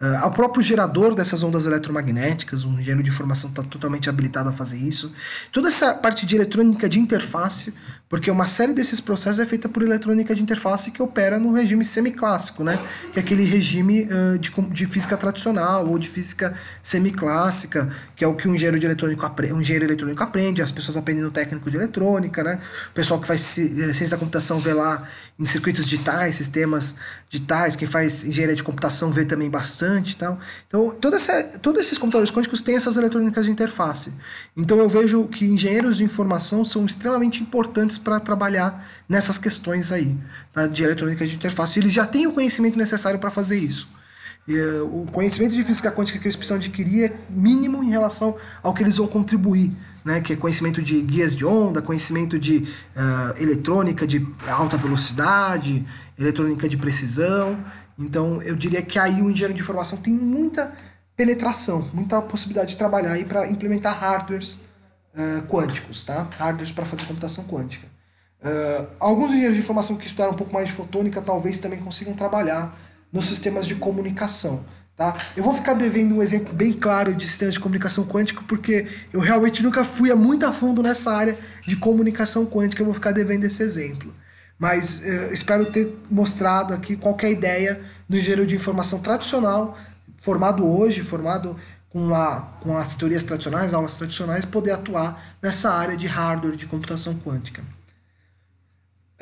Uh, o próprio gerador dessas ondas eletromagnéticas, um engenheiro de informação está totalmente habilitado a fazer isso. Toda essa parte de eletrônica de interface, porque uma série desses processos é feita por eletrônica de interface que opera no regime semiclássico, né? que é aquele regime uh, de, de física tradicional ou de física semiclássica, que é o que um engenheiro, de eletrônico um engenheiro eletrônico aprende, as pessoas aprendem no técnico de eletrônica, né? o pessoal que faz eh, ciência da computação vê lá em circuitos digitais, sistemas digitais, quem faz engenharia de computação vê também bastante tal. Então, toda essa, todos esses computadores quânticos têm essas eletrônicas de interface. Então, eu vejo que engenheiros de informação são extremamente importantes para trabalhar nessas questões aí, tá, de eletrônica de interface. Eles já têm o conhecimento necessário para fazer isso. E, uh, o conhecimento de física quântica que eles precisam adquirir é mínimo em relação ao que eles vão contribuir, né, que é conhecimento de guias de onda, conhecimento de uh, eletrônica de alta velocidade, eletrônica de precisão. Então, eu diria que aí o engenheiro de informação tem muita penetração, muita possibilidade de trabalhar aí para implementar hardwares uh, quânticos, tá? Hardwares para fazer computação quântica. Uh, alguns engenheiros de informação que estudaram um pouco mais de fotônica talvez também consigam trabalhar nos sistemas de comunicação. Tá? Eu vou ficar devendo um exemplo bem claro de sistemas de comunicação quântica, porque eu realmente nunca fui a muito a fundo nessa área de comunicação quântica, eu vou ficar devendo esse exemplo. Mas eh, espero ter mostrado aqui qualquer ideia do engenheiro de informação tradicional, formado hoje, formado com, a, com as teorias tradicionais, aulas tradicionais, poder atuar nessa área de hardware de computação quântica.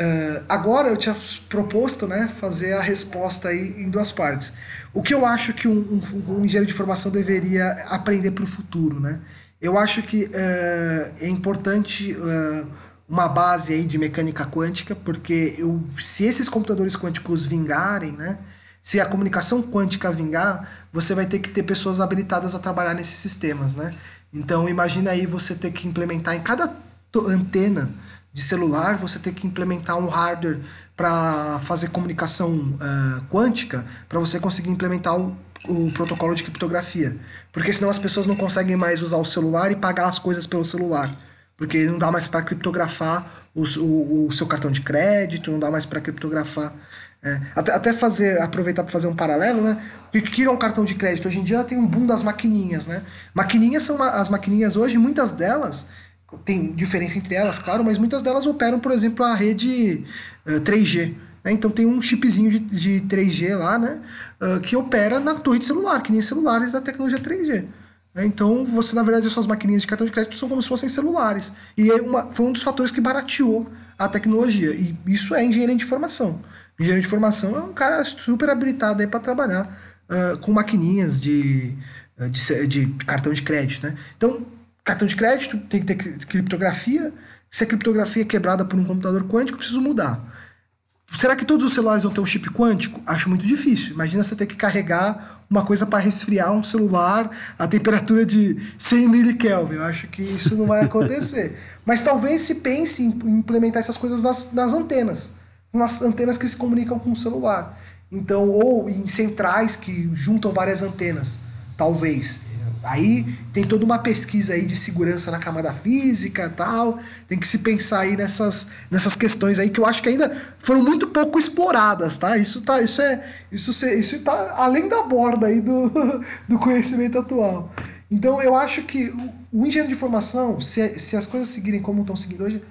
Uh, agora eu tinha proposto né, fazer a resposta aí em duas partes. O que eu acho que um, um, um engenheiro de formação deveria aprender para o futuro? Né? Eu acho que uh, é importante uh, uma base aí de mecânica quântica, porque eu, se esses computadores quânticos vingarem, né, se a comunicação quântica vingar, você vai ter que ter pessoas habilitadas a trabalhar nesses sistemas. Né? Então imagina aí você ter que implementar em cada antena de celular, você ter que implementar um hardware para fazer comunicação uh, quântica, para você conseguir implementar o, o, protocolo de criptografia. Porque senão as pessoas não conseguem mais usar o celular e pagar as coisas pelo celular. Porque não dá mais para criptografar o, o, o, seu cartão de crédito, não dá mais para criptografar. É, até, até fazer, aproveitar para fazer um paralelo, né? O que é um cartão de crédito? Hoje em dia tem um boom das maquininhas, né? Maquininhas são as maquininhas hoje, muitas delas tem diferença entre elas, claro, mas muitas delas operam, por exemplo, a rede uh, 3G. Né? Então tem um chipzinho de, de 3G lá, né? Uh, que opera na torre de celular, que nem celulares da tecnologia 3G. Né? Então você, na verdade, as suas maquininhas de cartão de crédito são como se fossem celulares. E é uma, foi um dos fatores que barateou a tecnologia. E isso é engenharia de informação. Engenheiro de informação é um cara super habilitado para trabalhar uh, com maquininhas de, de, de cartão de crédito. Né? Então cartão de crédito, tem que ter criptografia. Se a criptografia é quebrada por um computador quântico, preciso mudar. Será que todos os celulares vão ter um chip quântico? Acho muito difícil. Imagina você ter que carregar uma coisa para resfriar um celular a temperatura de 100 milikelvin. Eu acho que isso não vai acontecer. Mas talvez se pense em implementar essas coisas nas, nas antenas. Nas antenas que se comunicam com o celular. Então, ou em centrais que juntam várias antenas. Talvez. Aí tem toda uma pesquisa aí de segurança na camada física tal. Tem que se pensar aí nessas, nessas questões aí que eu acho que ainda foram muito pouco exploradas, tá? Isso tá, isso é, isso, isso tá além da borda aí do, do conhecimento atual. Então eu acho que o, engenheiro de formação, se, se as coisas seguirem como estão seguindo hoje,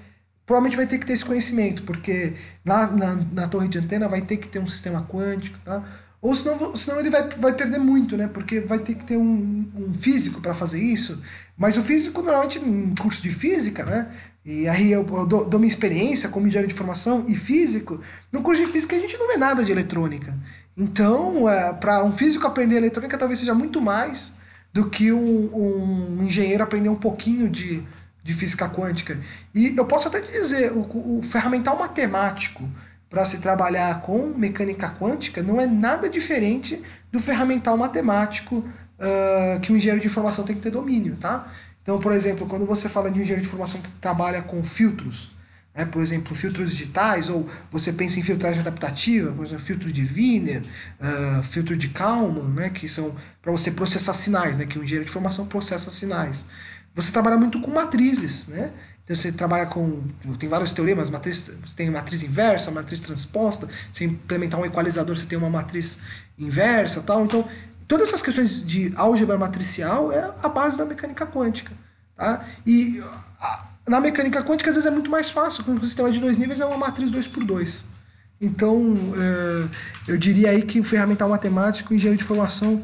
provavelmente vai ter que ter esse conhecimento, porque na, na, na torre de antena vai ter que ter um sistema quântico, tá? Ou senão, senão ele vai, vai perder muito, né? Porque vai ter que ter um, um físico para fazer isso. Mas o físico, normalmente, em curso de física, né? E aí eu, eu dou, dou, minha experiência como engenheiro de formação e físico. No curso de física a gente não vê nada de eletrônica. Então, é, para um físico aprender eletrônica talvez seja muito mais do que um, um engenheiro aprender um pouquinho de, de física quântica. E eu posso até te dizer, o, o ferramental matemático para se trabalhar com mecânica quântica não é nada diferente do ferramental matemático uh, que o engenheiro de informação tem que ter domínio, tá? Então, por exemplo, quando você fala de um engenheiro de informação que trabalha com filtros, né, por exemplo, filtros digitais, ou você pensa em filtragem adaptativa, por exemplo, filtro de Wiener, uh, filtro de Kalman, né, que são para você processar sinais, né, que o engenheiro de informação processa sinais. Você trabalha muito com matrizes, né? Então você trabalha com. Tem vários teoremas, matriz, você tem matriz inversa, matriz transposta, você implementar um equalizador, você tem uma matriz inversa tal. Então, todas essas questões de álgebra matricial é a base da mecânica quântica. Tá? E na mecânica quântica, às vezes, é muito mais fácil, quando o sistema de dois níveis é uma matriz 2 por 2 Então, é, eu diria aí que o ferramental matemático, engenheiro de informação,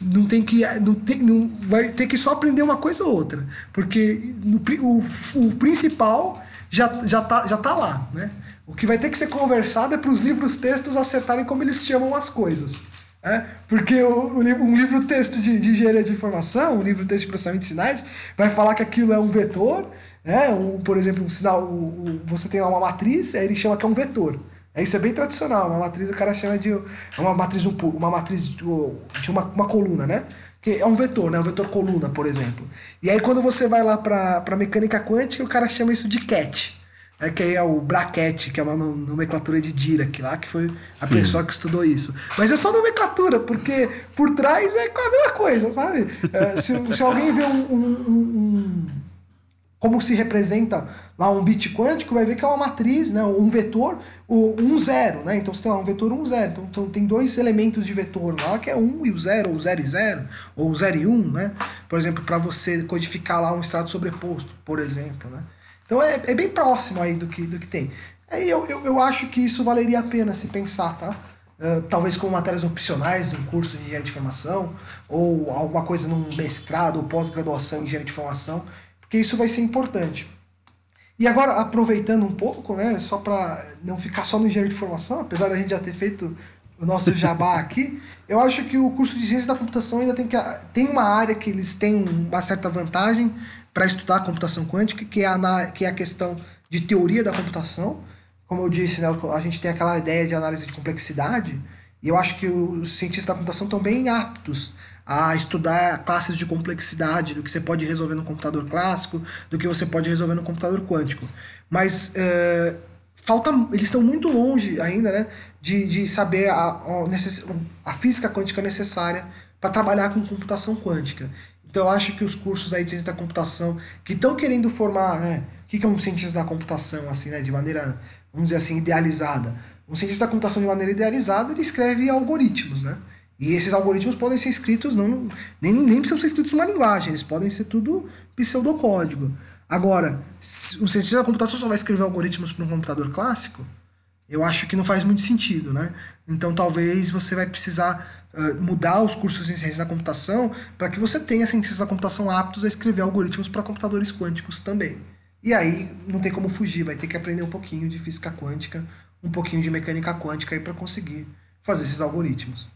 não tem que não, tem, não vai ter que só aprender uma coisa ou outra porque no, o, o principal já, já, tá, já tá lá né o que vai ter que ser conversado é para os livros textos acertarem como eles chamam as coisas né? porque o, um livro texto de, de engenharia de informação um livro texto de processamento de sinais vai falar que aquilo é um vetor né? um, por exemplo um sinal um, você tem lá uma matriz aí ele chama que é um vetor isso é bem tradicional. Uma matriz o cara chama de uma matriz uma matriz de uma, uma coluna, né? Que é um vetor, né? Um vetor coluna, por exemplo. E aí quando você vai lá para mecânica quântica, o cara chama isso de cat. É que é o bracket, que é uma nomenclatura de Dirac lá, que foi a Sim. pessoa que estudou isso. Mas é só nomenclatura, porque por trás é a mesma coisa, sabe? É, se, se alguém vê um, um, um como se representa lá um bit quântico, vai ver que é uma matriz, né, um vetor, um zero, né? Então você tem lá um vetor um zero. Então, então, tem dois elementos de vetor lá, que é um e o zero, ou zero e zero, ou zero e um, né? Por exemplo, para você codificar lá um estado sobreposto, por exemplo, né? Então é, é bem próximo aí do que, do que tem. Aí eu, eu, eu acho que isso valeria a pena se pensar, tá? Uh, talvez com matérias opcionais num curso de engenharia de informação, ou alguma coisa num mestrado ou pós-graduação em engenharia de informação, porque isso vai ser importante. E agora, aproveitando um pouco, né, só para não ficar só no engenharia de informação, apesar da gente já ter feito o nosso jabá aqui, eu acho que o curso de ciência da computação ainda tem, que, tem uma área que eles têm uma certa vantagem para estudar a computação quântica, que é a, que é a questão de teoria da computação. Como eu disse, né, a gente tem aquela ideia de análise de complexidade, e eu acho que os cientistas da computação estão bem aptos a estudar classes de complexidade do que você pode resolver no computador clássico, do que você pode resolver no computador quântico. Mas é, falta, eles estão muito longe ainda né, de, de saber a, a, a física quântica necessária para trabalhar com computação quântica. Então eu acho que os cursos aí de ciência da computação que estão querendo formar, né, o que é um cientista da computação, assim, né, de maneira, vamos dizer assim, idealizada. Um cientista da computação de maneira idealizada, ele escreve algoritmos, né? E esses algoritmos podem ser escritos, não, nem, nem precisam ser escritos numa linguagem, eles podem ser tudo pseudocódigo. Agora, se um cientista da computação só vai escrever algoritmos para um computador clássico, eu acho que não faz muito sentido, né? Então talvez você vai precisar uh, mudar os cursos em ciência da computação para que você tenha cientistas da computação aptos a escrever algoritmos para computadores quânticos também. E aí não tem como fugir, vai ter que aprender um pouquinho de física quântica, um pouquinho de mecânica quântica aí para conseguir fazer esses algoritmos.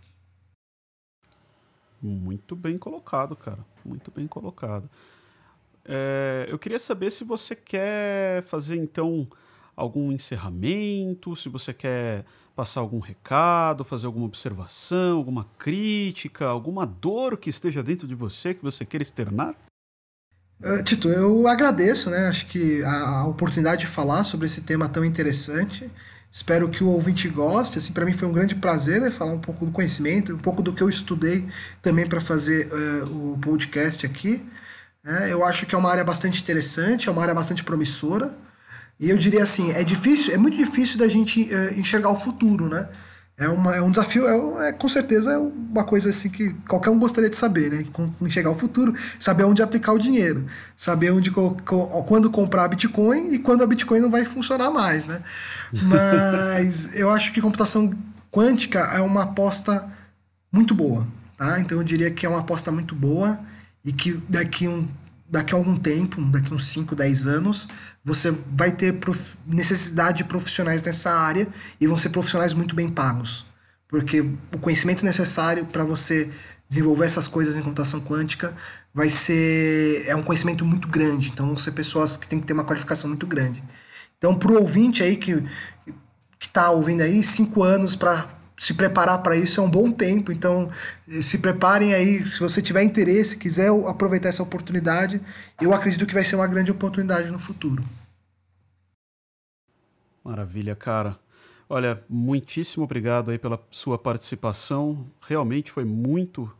Muito bem colocado, cara. Muito bem colocado. É, eu queria saber se você quer fazer então algum encerramento, se você quer passar algum recado, fazer alguma observação, alguma crítica, alguma dor que esteja dentro de você que você queira externar. Uh, Tito, eu agradeço, né? Acho que a oportunidade de falar sobre esse tema tão interessante. Espero que o ouvinte goste. Assim, para mim foi um grande prazer né, falar um pouco do conhecimento, um pouco do que eu estudei também para fazer uh, o podcast aqui. É, eu acho que é uma área bastante interessante, é uma área bastante promissora. E eu diria assim, é difícil, é muito difícil da gente uh, enxergar o futuro, né? É, uma, é um desafio, é, é, com certeza é uma coisa assim que qualquer um gostaria de saber, né? Enxergar o futuro, saber onde aplicar o dinheiro, saber onde quando comprar Bitcoin e quando a Bitcoin não vai funcionar mais, né? Mas eu acho que computação quântica é uma aposta muito boa, tá? Então eu diria que é uma aposta muito boa e que daqui um daqui a algum tempo, daqui a uns 5, 10 anos, você vai ter necessidade de profissionais nessa área e vão ser profissionais muito bem pagos. Porque o conhecimento necessário para você desenvolver essas coisas em computação quântica vai ser é um conhecimento muito grande, então vão ser pessoas que têm que ter uma qualificação muito grande. Então, para o ouvinte aí que está ouvindo aí, cinco anos para se preparar para isso é um bom tempo, então eh, se preparem aí, se você tiver interesse, quiser aproveitar essa oportunidade, eu acredito que vai ser uma grande oportunidade no futuro. Maravilha, cara. Olha, muitíssimo obrigado aí pela sua participação. Realmente foi muito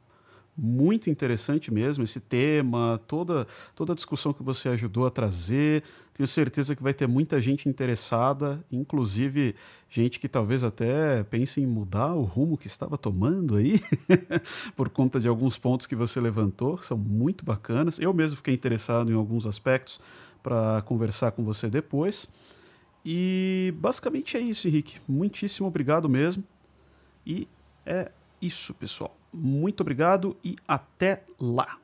muito interessante mesmo esse tema, toda, toda a discussão que você ajudou a trazer. Tenho certeza que vai ter muita gente interessada, inclusive gente que talvez até pense em mudar o rumo que estava tomando aí, por conta de alguns pontos que você levantou, são muito bacanas. Eu mesmo fiquei interessado em alguns aspectos para conversar com você depois. E basicamente é isso, Henrique. Muitíssimo obrigado mesmo. E é isso, pessoal. Muito obrigado e até lá!